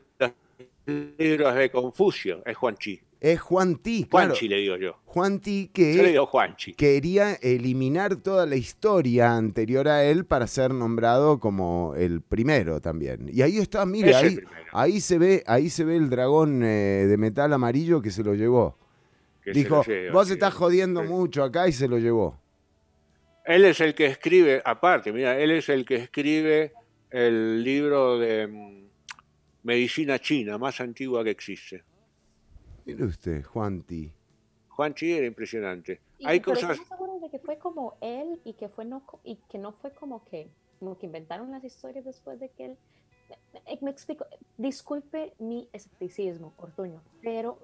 Los libros de Confucio es Juan Chi. Es Juan T, claro. Juanchi le digo yo. Juan T Yo le que digo Juanchi. quería eliminar toda la historia anterior a él para ser nombrado como el primero también. Y ahí está, mire, Es ahí, ahí se ve, ahí se ve el dragón eh, de metal amarillo que se lo llevó. que se Dijo, lo vos sí. estás jodiendo Sí. mucho acá y se lo llevó. Él es el que escribe, aparte, mira, él es el que escribe el libro de mm, medicina china más antigua que existe. Mire usted, Juan T. Juan Chi era impresionante. Y, Hay pero cosas, seguros de que fue como él y que fue no y que no fue como que como que inventaron las historias después de que él me, me explico disculpe mi escepticismo Ortuño pero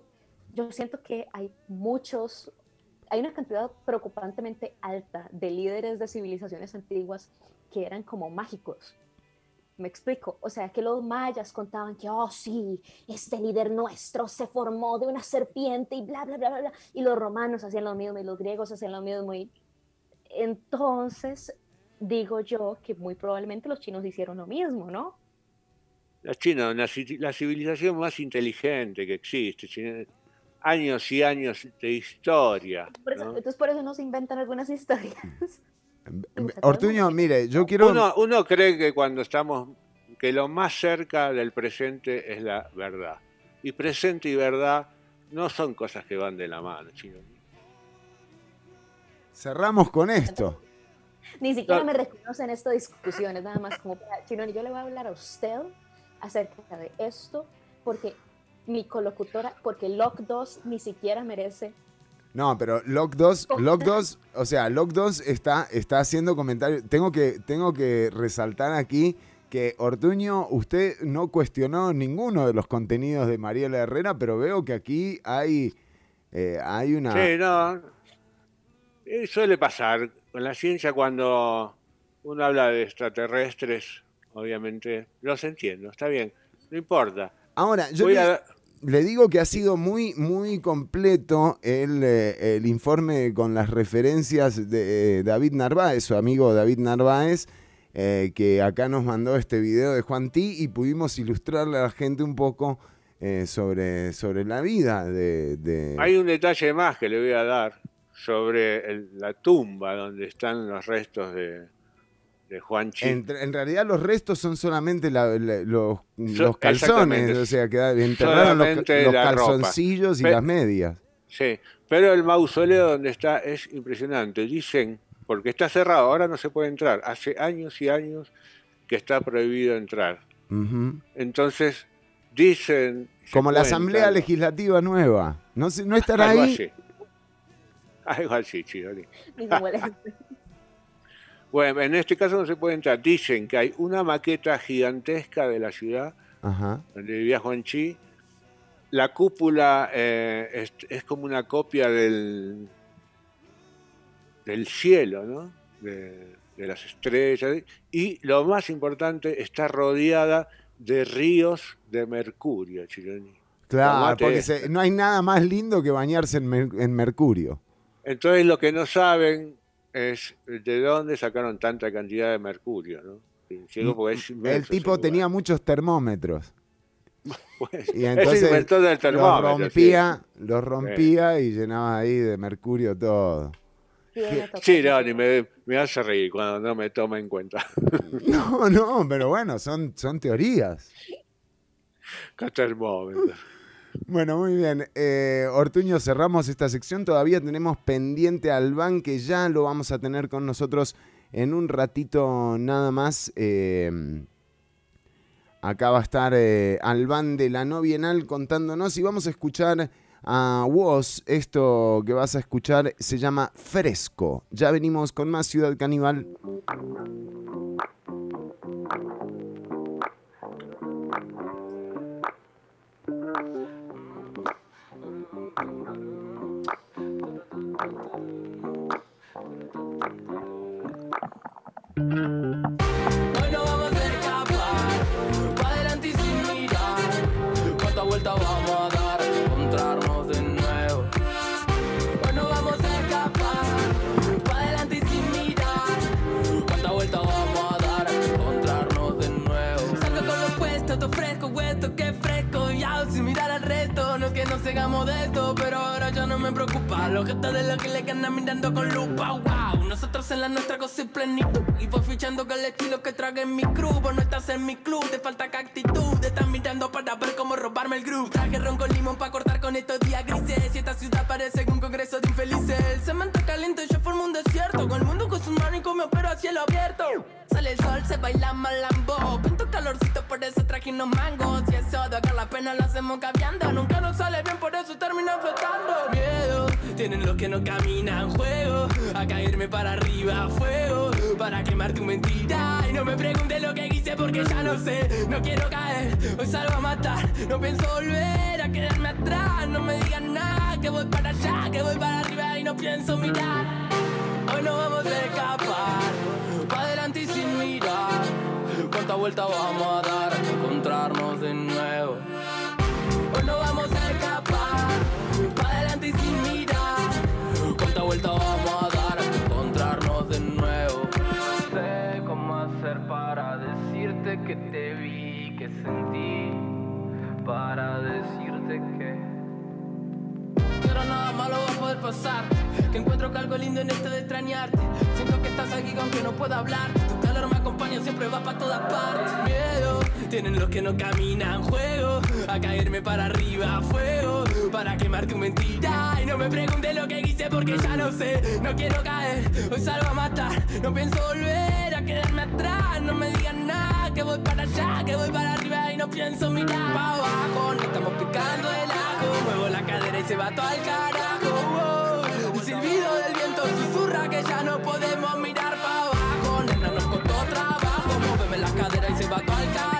yo siento que hay muchos hay una cantidad preocupantemente alta de líderes de civilizaciones antiguas que eran como mágicos me explico, o sea, que los mayas contaban que, oh sí, este líder nuestro se formó de una serpiente y bla, bla, bla, bla, bla, y los romanos hacían lo mismo y los griegos hacían lo mismo. Y entonces, digo yo que muy probablemente los chinos hicieron lo mismo, ¿no? la China, la, la civilización más inteligente que existe, tiene años y años de historia. Por eso- ¿no? Entonces, por eso no se inventan algunas historias. Ortuño, mire, yo quiero... Uno, uno cree que cuando estamos, que lo más cerca del presente es la verdad. Y presente y verdad no son cosas que van de la mano, chino. Cerramos con esto. Ni siquiera No. me reconocen estas discusiones, nada más como, para, Chinoni, yo le voy a hablar a usted acerca de esto, porque mi colocutora, porque Lock 2 ni siquiera merece No, pero Lock 2, Lock 2, o sea, Lock 2 está, está haciendo comentarios. Tengo que, tengo que resaltar aquí que Ortuño, usted no cuestionó ninguno de los contenidos de Mariela Herrera, pero veo que aquí hay, eh, hay una... Sí, no. eh, suele pasar con la ciencia cuando uno habla de extraterrestres, obviamente, los entiendo, está bien, no importa. Ahora, yo Voy le, a- le digo que ha sido muy, muy completo el, eh, el informe con las referencias de eh, David Narváez, su amigo David Narváez, eh, que acá nos mandó este video de Juan T y pudimos ilustrarle a la gente un poco sobre, sobre la vida de... Hay un detalle más que le voy a dar sobre la tumba donde están los restos de, de Juan Chi. En, en realidad los restos son solamente la- la- los, So- los calzones, o sea, que enterraron los, ropa. calzoncillos y Pe- las medias. Sí, Pero el mausoleo donde está es impresionante. Dicen, porque está cerrado, ahora no se puede entrar. Hace años y años que está prohibido entrar. Entonces, dicen... Como la Asamblea Legislativa Nueva. ¿No, se- no estará Algo ahí? así. Algo así, Chironi. Bueno, en este caso no se puede entrar. Dicen que hay una maqueta gigantesca de la ciudad Ajá. donde vivía Juan Chi. La cúpula eh, es, es como una copia del, del cielo, ¿no? De, de las estrellas. Y lo más importante, está rodeada de ríos de mercurio, Chironi. Claro, porque se- no hay nada más lindo que bañarse en, mer- en mercurio. Entonces lo que no saben es de dónde sacaron tanta cantidad de mercurio, ¿no? El tipo tenía muchos termómetros. Pues, Y es entonces inventor del los rompía, sí. los rompía y llenaba ahí de mercurio todo. Sí, no, ni me, me hace reír cuando no me toma en cuenta. No, no, pero bueno, son, son teorías. Qué termómetro. Bueno, muy bien. Eh, Ortuño, cerramos esta sección. Todavía tenemos pendiente al Ban, que ya lo vamos a tener con nosotros en un ratito nada más. Eh, acá va a estar eh, Albán de la No Bienal contándonos y vamos a escuchar a Woz. Esto que vas a escuchar se llama Fresco. Ya venimos con más Ciudad Caníbal. Nos sigamos de esto, pero ahora ya no me preocupa. Los gestos de los que le andan mirando con lupa. Nosotros en la nuestra cosa y plenitud. Y voy fichando con el estilo que trague en mi crew. Vos no estás en mi club, te falta actitud. Estás mirando para ver cómo robarme el groove. Traje ron con limón para cortar con estos días grises. Y esta ciudad parece un congreso de infelices. El cemento caliente, yo formo un desierto. Con el mundo con sus manos y con mi opero a cielo abierto. Sale el sol, se baila malambo. Pinto calorcito, por eso traje unos mangos. Y eso de acá la pena lo hacemos cambiando. Nunca nos sale bien, por eso termina flotando. Miedo, tienen los que no caminan juego. A caerme para arriba, fuego. Para quemar tu mentira. Y no me preguntes lo que hice porque ya no sé. No quiero caer, hoy salgo a matar. No pienso volver a quedarme atrás. No me digan nada, que voy para allá, que voy para arriba y no pienso mirar. Hoy no vamos a escapar, pa' adelante y sin mirar. ¿Cuántas vueltas vamos a dar? Encontrarnos de nuevo. Hoy no vamos a escapar, pa' adelante y sin mirar. ¿Cuántas vueltas vamos a dar? Encontrarnos de nuevo. No sé cómo hacer para decirte que te vi, que sentí. Para decirte que. Nada malo va a poder pasar. Que encuentro que algo lindo en esto de extrañarte. Siento que estás aquí aunque no pueda hablar. Tu calor me acompaña, siempre va para todas partes. Miedo, tienen los que no caminan. Juego a caerme para arriba. Fuego para quemar tu mentira. Y no me preguntes lo que hice porque ya no sé. No quiero caer, hoy salgo a matar. No pienso volver a quedarme atrás. No me digan nada, que voy para allá, que voy para arriba y no pienso mirar. Pa' abajo, no estamos picando el ajo. Muevo la cadera y se va todo al carajo. wow. El silbido del viento susurra que ya no podemos mirar para abajo. Nena, nos costó trabajo. Móveme la cadera y se va todo al carajo.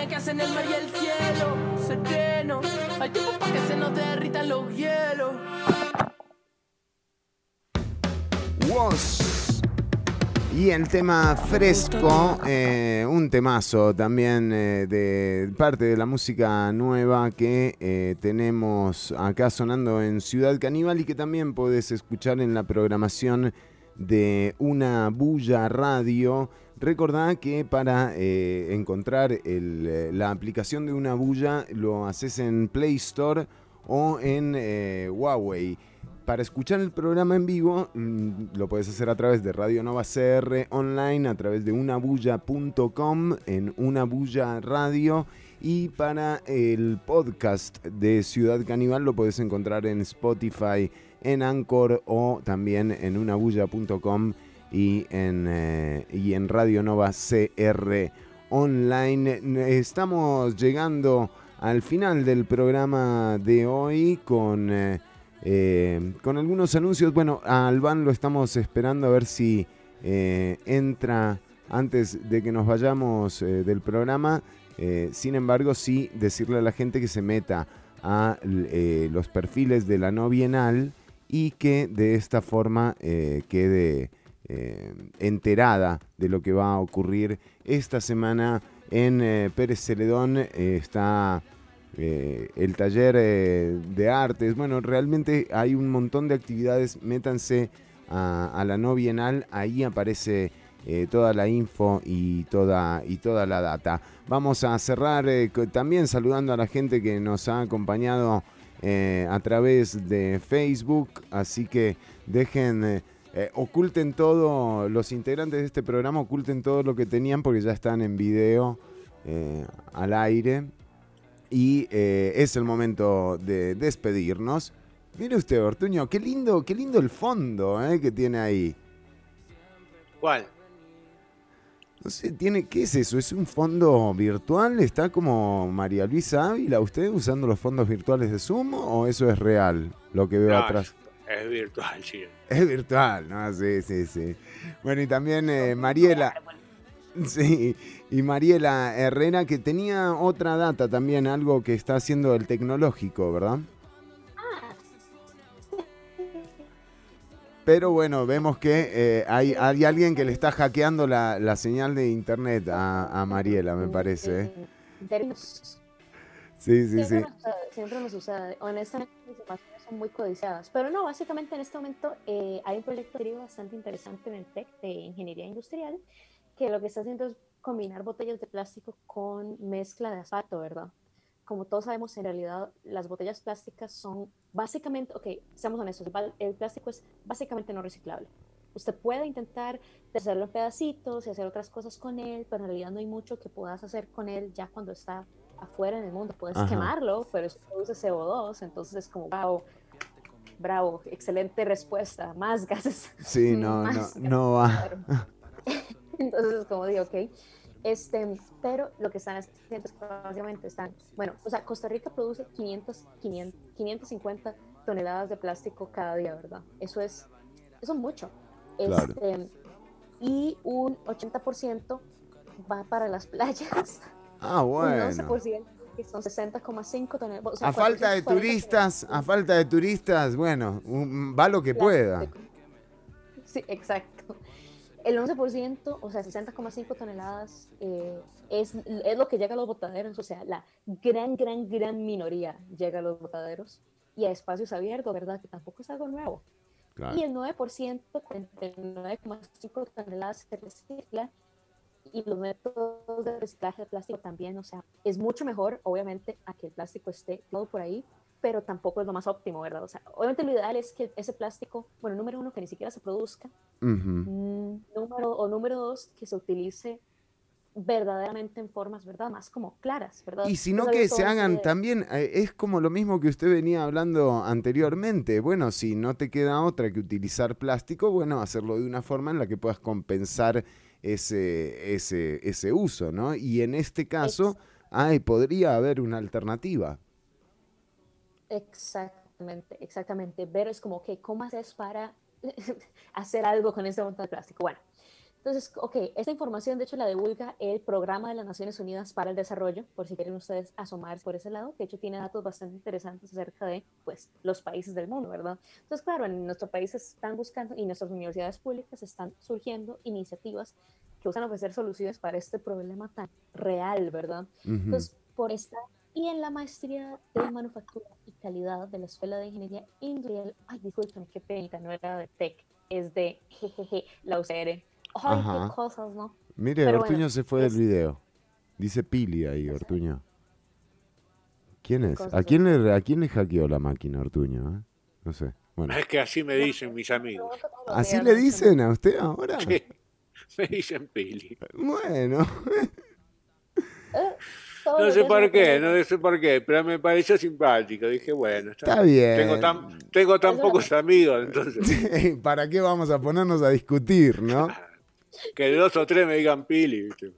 Línea que hacen el mar y el cielo. Sereno, hay tiempo para que se nos derritan los hielos. Y el tema fresco, eh, un temazo también eh, de parte de la música nueva que eh, tenemos acá sonando en Ciudad Caníbal y que también podés escuchar en la programación de Una Bulla Radio. Recordá que para eh, encontrar eh, la aplicación de Una Bulla lo haces en Play Store o en eh, Huawei. para escuchar el programa en vivo mm, lo puedes hacer a través de Radio Nova CR online, a través de unabulla.com, en Unabulla Radio. Y para el podcast de Ciudad Caníbal lo puedes encontrar en Spotify, en Anchor o también en unabulla.com y en, eh, y en Radio Nova CR online. Estamos llegando al final del programa de hoy con, eh, eh, con algunos anuncios. Bueno, a Alban lo estamos esperando a ver si entra antes de que nos vayamos del programa. Sin embargo, sí decirle a la gente que se meta a los perfiles de la no bienal y que de esta forma quede eh, enterada de lo que va a ocurrir esta semana en eh, Pérez Celedón. eh, está el taller de artes. Bueno, realmente hay un montón de actividades. Métanse a, la no bienal, ahí aparece toda la info y toda, y toda la data. Vamos a cerrar también saludando a la gente que nos ha acompañado a través de Facebook, así que dejen... eh, oculten todo, los integrantes de este programa oculten todo lo que tenían porque ya están en video eh, al aire. Y eh, es el momento de despedirnos. Mire usted, Ortuño, qué lindo, qué lindo el fondo que tiene ahí. ¿Cuál? No sé, tiene, ¿qué es eso? ¿Es un fondo virtual? ¿Está como María Luisa Ávila usted usando los fondos virtuales de Zoom o eso es real lo que veo No, atrás? Es virtual, sí. Es virtual, ¿no? Sí, sí, sí. Bueno, y también eh, Mariela. Sí, y Mariela Herrera, que tenía otra data también, algo que está haciendo el tecnológico, ¿verdad? Pero bueno, vemos que eh, hay, hay alguien que le está hackeando la, la señal de internet a, a Mariela, me parece. ¿eh? Sí, sí, sí. siempre, nos sucede, siempre me sucede. Honestamente, son muy codiciadas. Pero no, básicamente en este momento eh, hay un proyecto bastante interesante en el TEC de Ingeniería Industrial que lo que está haciendo es combinar botellas de plástico con mezcla de asfalto, ¿verdad? Como todos sabemos, en realidad las botellas plásticas son básicamente, ok, seamos honestos, el plástico es básicamente no reciclable. Usted puede intentar hacerlo en pedacitos y hacer otras cosas con él, pero en realidad no hay mucho que puedas hacer con él ya cuando está afuera en el mundo. Puedes Ajá. quemarlo, pero eso produce CO2, entonces es como, bravo, bravo, excelente respuesta, más gases. Sí, no, no, no va. entonces, como digo, ok. Este, pero lo que están haciendo es básicamente están, bueno, o sea, Costa Rica produce 500, 500, 550 toneladas de plástico cada día, ¿verdad? Eso es, eso es mucho. Claro. Este, y un 80% va para las playas. Ah, Un bueno. 11% que son 60,5 toneladas. o sea, A falta de 440 turistas, a falta de turistas, bueno, un- va lo que pueda. Sí, exacto. El 11%, o sea, 60,5 toneladas, eh, es, es lo que llega a los botaderos. O sea, la gran, gran, gran minoría llega a los botaderos y a espacios abiertos, ¿verdad? Que tampoco es algo nuevo. Claro. Y el 9%, 49,5 toneladas se recicla y los métodos de reciclaje de plástico también, o sea, es mucho mejor, obviamente, a que el plástico esté todo por ahí, pero tampoco es lo más óptimo, ¿verdad? O sea, obviamente lo ideal es que ese plástico, bueno, número uno, que ni siquiera se produzca. Mm, número, o número dos, que se utilice verdaderamente en formas, ¿verdad? Más como claras, ¿verdad? Y si no Entonces, que se ese- hagan también, eh, es como lo mismo que usted venía hablando anteriormente. Bueno, si no te queda otra que utilizar plástico, bueno, hacerlo de una forma en la que puedas compensar ese, ese, ese uso, ¿no? Y en este caso, ay, podría haber una alternativa. Exactamente, exactamente. Ver es como, ok, ¿cómo haces para hacer algo con ese montón de plástico? Bueno, entonces, ok, esta información de hecho la divulga el Programa de las Naciones Unidas para el Desarrollo, por si quieren ustedes asomarse por ese lado, que de hecho tiene datos bastante interesantes acerca de, pues, los países del mundo, ¿verdad? Entonces, claro, en nuestro país están buscando y nuestras universidades públicas están surgiendo iniciativas que buscan ofrecer soluciones para este problema tan real, ¿verdad? Ujú. Entonces, por esta y en la maestría de manufactura y calidad de la Escuela de Ingeniería Industrial, ay, disculpen, qué pena, no era de TEC, es de jejeje, la UCR. Ay, Ajá. qué cosas, ¿no? Mire, Pero Ortuño bueno, se fue es- del video. Dice Pili ahí, Ortuño. ¿Quién es? ¿A quién, le, ¿A quién le hackeó la máquina, Ortuño? eh? No sé. Bueno. Es que así me dicen mis amigos. ¿Así le dicen a usted ahora? Sí, me dicen Pili. Bueno. No sé por qué, no sé por qué, pero me pareció simpático. Dije, bueno, Está bien. Tengo tan, tengo tan pocos amigos, entonces ¿Para qué vamos a ponernos a discutir, no? Que dos o tres me digan Pili. ¿viste?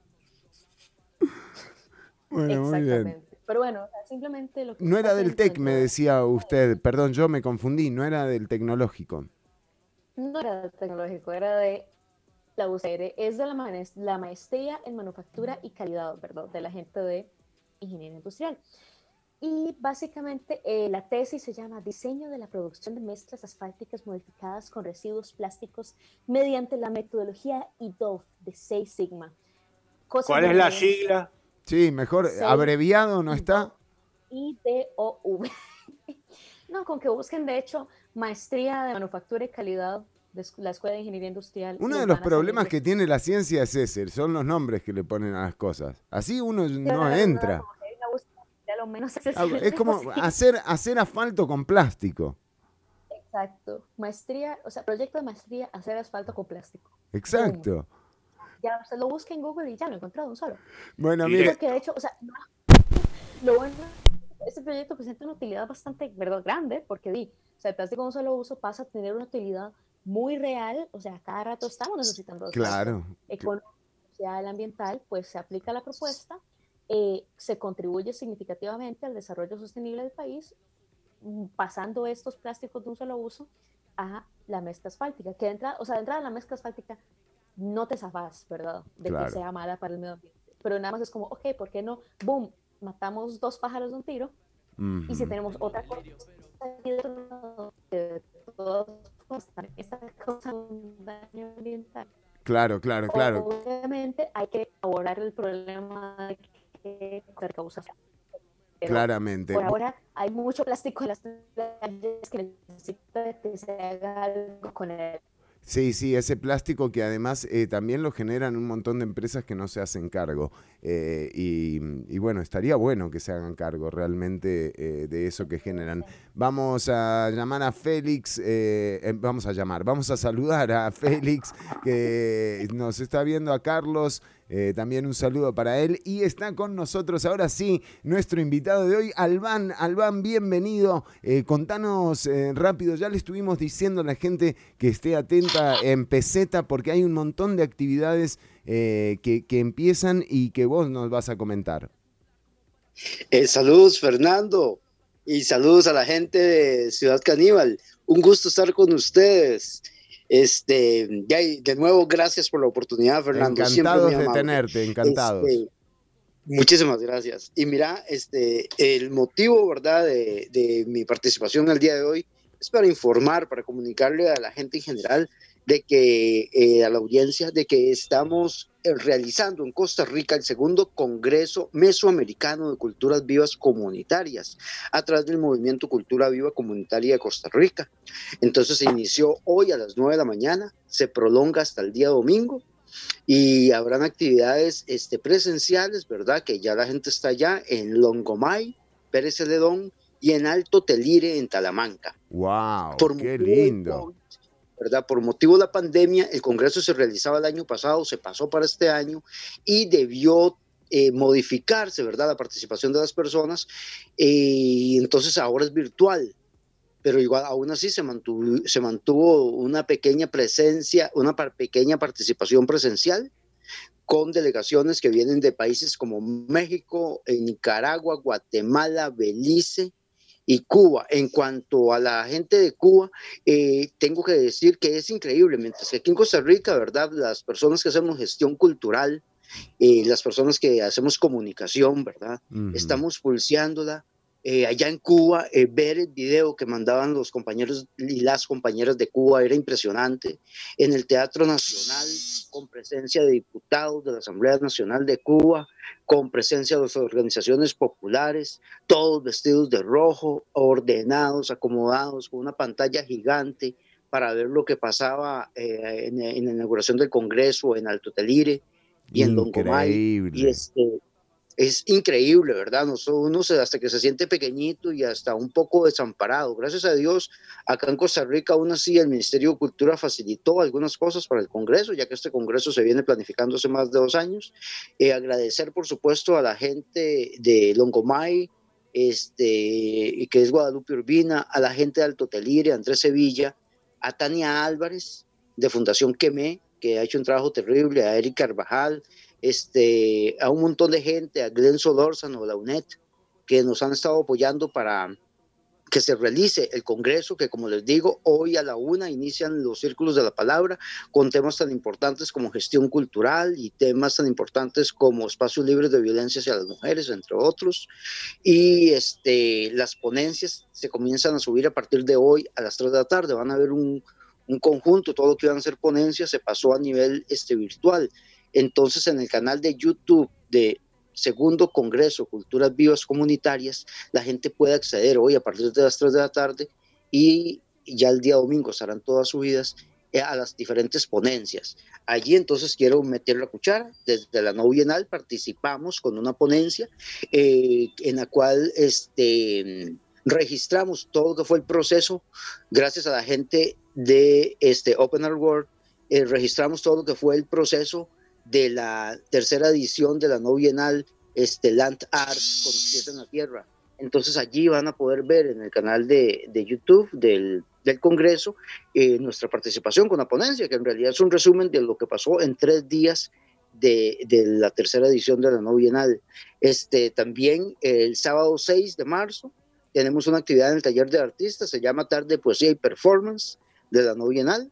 Bueno, muy bien. Exactamente. Pero bueno, simplemente lo que No era del TEC, me decía usted. Perdón, yo me confundí. No era del tecnológico. No era de tecnológico, era de la UCR, es de la, la maestría en manufactura y calidad, ¿verdad? De la gente de ingeniería industrial. Y básicamente eh, la tesis se llama Diseño de la producción de mezclas asfálticas modificadas con residuos plásticos mediante la metodología IDOF de 6 Sigma. Cosa ¿Cuál es la bien. sigla? Sí, mejor abreviado no está. IDOV. no, con que busquen, de hecho, maestría de manufactura y calidad de la Escuela de Ingeniería Industrial. Uno de los problemas que tiene la ciencia es ese, son los nombres que le ponen a las cosas. Así uno no entra. Que lo menos Es como posible. hacer, hacer asfalto con plástico. Exacto. Maestría, o sea, proyecto de maestría, hacer asfalto con plástico. Exacto. Ya, usted lo busca en Google y ya lo encontró de un solo. Bueno, mire, Porque de hecho, o sea, no- lo bueno, este proyecto presenta una utilidad bastante, ¿verdad? Grande, porque di, o sea, el plástico de un solo uso pasa a tener una utilidad muy real, o sea, cada rato estamos necesitando. Claro. económico, social, ambiental, pues se aplica la propuesta, eh, se contribuye significativamente al desarrollo sostenible del país, mm, pasando estos plásticos de un solo uso a la mezcla asfáltica, que de entrada, o sea, de entrada la mezcla asfáltica no te zafas, ¿verdad? De Claro. que sea mala para el medio ambiente. Pero nada más es como, ok, ¿por qué no? Boom, matamos dos pájaros de un tiro y si tenemos otra cosa causando un daño ambiental claro, claro, claro. Obviamente hay que abordar el problema de que Pero Claramente. Por ahora hay mucho plástico en las playas que necesita que se haga algo con él. Sí, sí, ese plástico que además eh, también lo generan un montón de empresas que no se hacen cargo. Eh, y, y bueno, estaría bueno que se hagan cargo realmente eh, de eso que generan. Vamos a llamar a Félix, vamos a llamar, vamos a saludar a Félix, que nos está viendo a Carlos. Eh, también un saludo para él. Y está con nosotros ahora sí nuestro invitado de hoy, Albán. Albán, bienvenido. Eh, contanos eh, rápido, ya le estuvimos diciendo a la gente que esté atenta en Peseta porque hay un montón de actividades que, que empiezan y que vos nos vas a comentar. Saludos, Fernando, y saludos a la gente de Ciudad Caníbal. Un gusto estar con ustedes. Este, de nuevo, gracias por la oportunidad, Fernando. Encantados de tenerte, encantados. Este, muchísimas gracias. Y mira, este, el motivo, ¿verdad?, de, de mi participación el día de hoy es para informar, para comunicarle a la gente en general de que, eh, a la audiencia, de que estamos eh, realizando en Costa Rica el segundo Congreso Mesoamericano de Culturas Vivas Comunitarias a través del Movimiento Cultura Viva Comunitaria de Costa Rica. Entonces se inició hoy a las 9 de la mañana, se prolonga hasta el día domingo y habrán actividades este, presenciales, ¿verdad? Que ya la gente está allá en Longomay, Pérez Celedón y en Alto Telire, en Talamanca. ¡Wow! Por ¡Qué lindo! ¿Verdad? Por motivo de la pandemia, el Congreso se realizaba el año pasado, se pasó para este año y debió eh, modificarse, ¿verdad? La participación de las personas eh, y entonces ahora es virtual. Pero igual, aún así se mantuvo, una pequeña presencia, una pequeña participación presencial con delegaciones que vienen de países como México, eh, Nicaragua, Guatemala, Belice y Cuba. En cuanto a la gente de Cuba, eh, tengo que decir que es increíble, mientras que aquí en Costa Rica, ¿verdad? Las personas que hacemos gestión cultural, eh, las personas que hacemos comunicación, ¿verdad? Estamos pulseándola. Eh, allá en Cuba, eh, ver el video que mandaban los compañeros y las compañeras de Cuba era impresionante. En el Teatro Nacional, con presencia de diputados de la Asamblea Nacional de Cuba, con presencia de las organizaciones populares, todos vestidos de rojo, ordenados, acomodados, con una pantalla gigante para ver lo que pasaba eh, en, en la inauguración del Congreso en Alto Telire y en Longomay. Y Increíble. este, es increíble, ¿verdad? Uno se, hasta que se siente pequeñito y hasta un poco desamparado. Gracias a Dios, acá en Costa Rica, aún así, el Ministerio de Cultura facilitó algunas cosas para el Congreso, ya que este Congreso se viene planificando hace más de dos años. Eh, agradecer, por supuesto, a la gente de Longomay, este, que es Guadalupe Urbina, a la gente de Alto Telire, Andrés Sevilla, a Tania Álvarez, de Fundación Quemé, que ha hecho un trabajo terrible, a Eric Carvajal, este, a un montón de gente, a Glenn Solórzano, la UNED, que nos han estado apoyando para que se realice el Congreso, que como les digo, hoy a la una inician los círculos de la palabra con temas tan importantes como gestión cultural y temas tan importantes como espacios libres de violencia hacia las mujeres, entre otros. Y este, las ponencias se comienzan a subir a partir de hoy a las 3 de la tarde. Van a haber un, un conjunto, todo lo que iban a ser ponencias se pasó a nivel este, virtual. Entonces, en el canal de YouTube de Segundo Congreso Culturas Vivas Comunitarias, la gente puede acceder hoy a partir de las 3 de la tarde y ya el día domingo estarán todas subidas eh, a las diferentes ponencias. Allí entonces quiero meter la cuchara. Desde la no bienal participamos con una ponencia eh, en la cual este, registramos todo lo que fue el proceso gracias a la gente de este Open Art World. eh, registramos todo lo que fue el proceso de la tercera edición de la no bienal este, Land Art con pies en la tierra. Entonces allí van a poder ver en el canal de, de YouTube del, del Congreso eh, nuestra participación con la ponencia, que en realidad es un resumen de lo que pasó en tres días de, de la tercera edición de la no bienal. Este, también el sábado 6 de marzo tenemos una actividad en el taller de artistas, se llama Tarde de Poesía y Performance de la no bienal,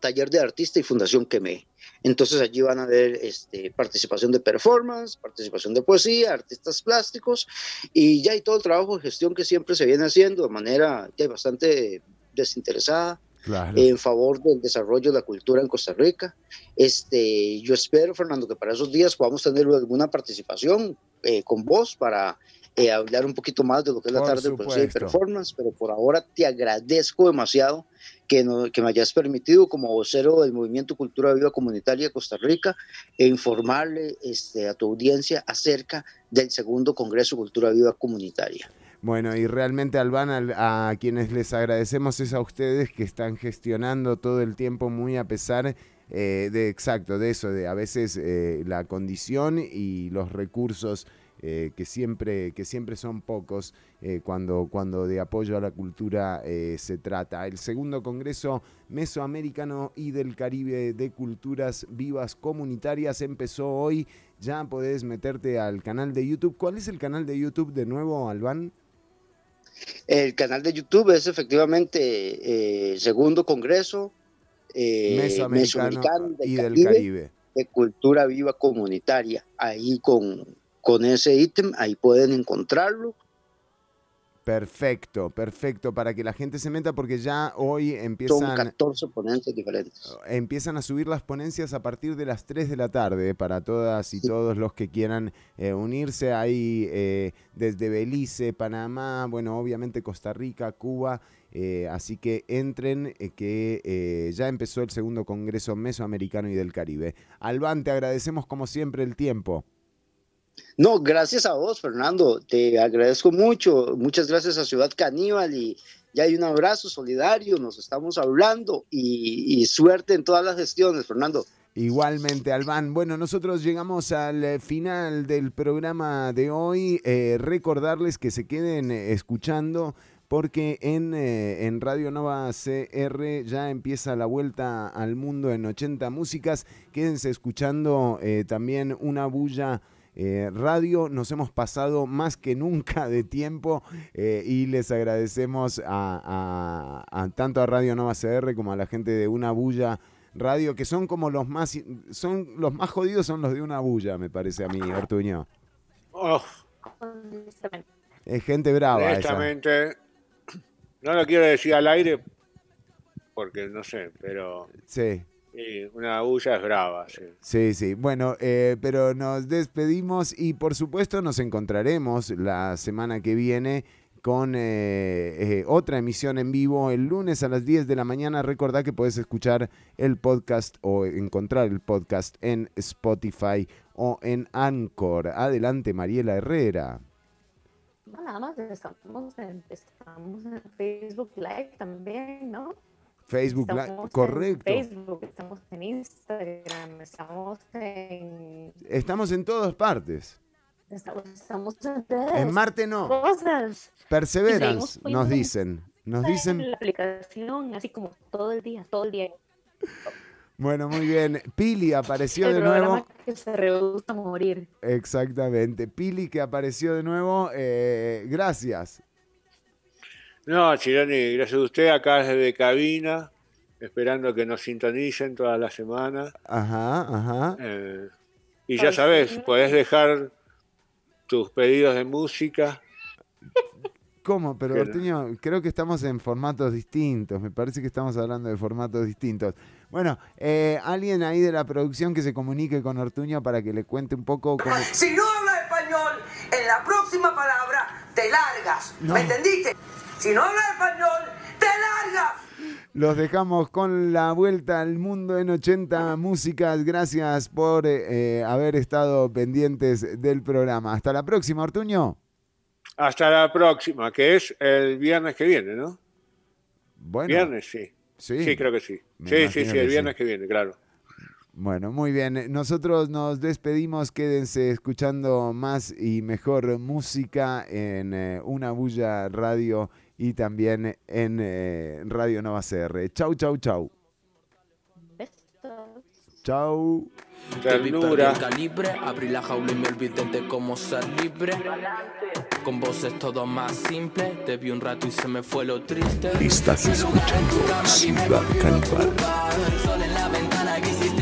taller de artista y Fundación Quemé. Entonces allí van a ver este, participación de performance, participación de poesía, artistas plásticos y ya hay todo el trabajo de gestión que siempre se viene haciendo de manera ya bastante desinteresada Claro. en favor del desarrollo de la cultura en Costa Rica. Este, yo espero, Fernando, que para esos días podamos tener alguna participación eh, con vos para eh, hablar un poquito más de lo que es la Por tarde de poesía y supuesto. performance, pero por ahora te agradezco demasiado que, no- que me hayas permitido como vocero del Movimiento Cultura Viva Comunitaria de Costa Rica e informarle este, a tu audiencia acerca del segundo Congreso Cultura Viva Comunitaria. Bueno, y realmente Albán, al- a quienes les agradecemos es a ustedes que están gestionando todo el tiempo muy a pesar eh, de exacto, de eso, de a veces eh, la condición y los recursos eh, que, siempre, que siempre son pocos eh, cuando, cuando de apoyo a la cultura eh, se trata. El segundo Congreso Mesoamericano y del Caribe de Culturas Vivas Comunitarias empezó hoy. Ya podés meterte al canal de YouTube. ¿Cuál es el canal de YouTube de nuevo, Albán? El canal de YouTube es efectivamente Segundo Congreso Mesoamericano Mesoamericano y del Caribe. de Cultura Viva Comunitaria. Ahí con, con ese ítem, ahí pueden encontrarlo. Perfecto, perfecto, para que la gente se meta porque ya hoy Son empiezan, 14 ponentes diferentes. empiezan a subir las ponencias a partir de las 3 de la tarde para todas y todos los que quieran eh, unirse. Hay eh, desde Belice, Panamá, bueno, obviamente Costa Rica, Cuba. eh, así que entren, eh, que eh, ya empezó el segundo Congreso Mesoamericano y del Caribe. Albán, te agradecemos como siempre el tiempo. No, gracias a vos, Fernando. Te agradezco mucho. Muchas gracias a Ciudad Caníbal y ya hay un abrazo solidario. Nos estamos hablando y, suerte en todas las gestiones, Fernando. Igualmente, Albán. Bueno, nosotros llegamos al eh, final del programa de hoy. Eh, recordarles que se queden eh, escuchando porque en, en Radio Nova CR ya empieza la vuelta al mundo en 80 músicas. Quédense escuchando también una bulla. Eh, radio, nos hemos pasado más que nunca de tiempo eh, y les agradecemos a, a- a- tanto a Radio Nova CR como a la gente de Una Bulla Radio, que son como los más son los más jodidos son los de una bulla, me parece a mí, Ortuño. Oh, Es gente brava esa. honestamente, no lo quiero decir al aire porque no sé, pero Sí, sí, una bulla es brava. Sí. sí, sí. Bueno, eh, pero nos despedimos y por supuesto nos encontraremos la semana que viene con eh, eh, otra emisión en vivo el lunes a las 10 de la mañana. Recordá que puedes escuchar el podcast o encontrar el podcast en Spotify o en Anchor. Adelante, Mariela Herrera. No, nada más estamos en, estamos en Facebook Live también, ¿no? Facebook Live, Estamos correcto. En Facebook, estamos en Instagram, estamos en. Estamos en todas partes. Estamos, estamos en redes, En Marte no. Cosas. Perseverance, nos dicen. Nos en dicen. La aplicación, así como todo el día, todo el día. Bueno, muy bien. Pili apareció el de nuevo. que se rehúsa a morir. Exactamente. Pili que apareció de nuevo. eh, gracias. No, Chironi, gracias a usted acá desde cabina, esperando que nos sintonicen toda la semana. Ajá, ajá. Eh, y ya sabes, podés dejar tus pedidos de música. ¿Cómo? Pero Pero- Ortuño, creo que estamos en formatos distintos. Me parece que estamos hablando de formatos distintos. Bueno, eh, alguien ahí de la producción que se comunique con Ortuño para que le cuente un poco cómo. Si no hablas español, en la próxima palabra te largas. No. ¿Me entendiste? Si no hablas español, te largas. Los dejamos con la vuelta al mundo en 80 músicas. Gracias por eh, eh, haber estado pendientes del programa. Hasta la próxima, Ortuño. Hasta la próxima, que es el viernes que viene, ¿no? Bueno, Viernes, sí. Sí. creo que sí. Me Sí, sí, sí, el sí. viernes que viene, claro. Bueno, muy bien. Nosotros nos despedimos. Quédense escuchando más y mejor música en eh, Una Bulla Radio y también en eh, Radio Nova CR. Chau, chau, chau. Chau. Te vi perdí el calibre, abrí la jaula y me olvidé de cómo ser libre. Con vos es todo más simple, te vi un rato y se me fue lo triste. Estás escuchando Ciudad Caníbal. El sol en la ventana que hiciste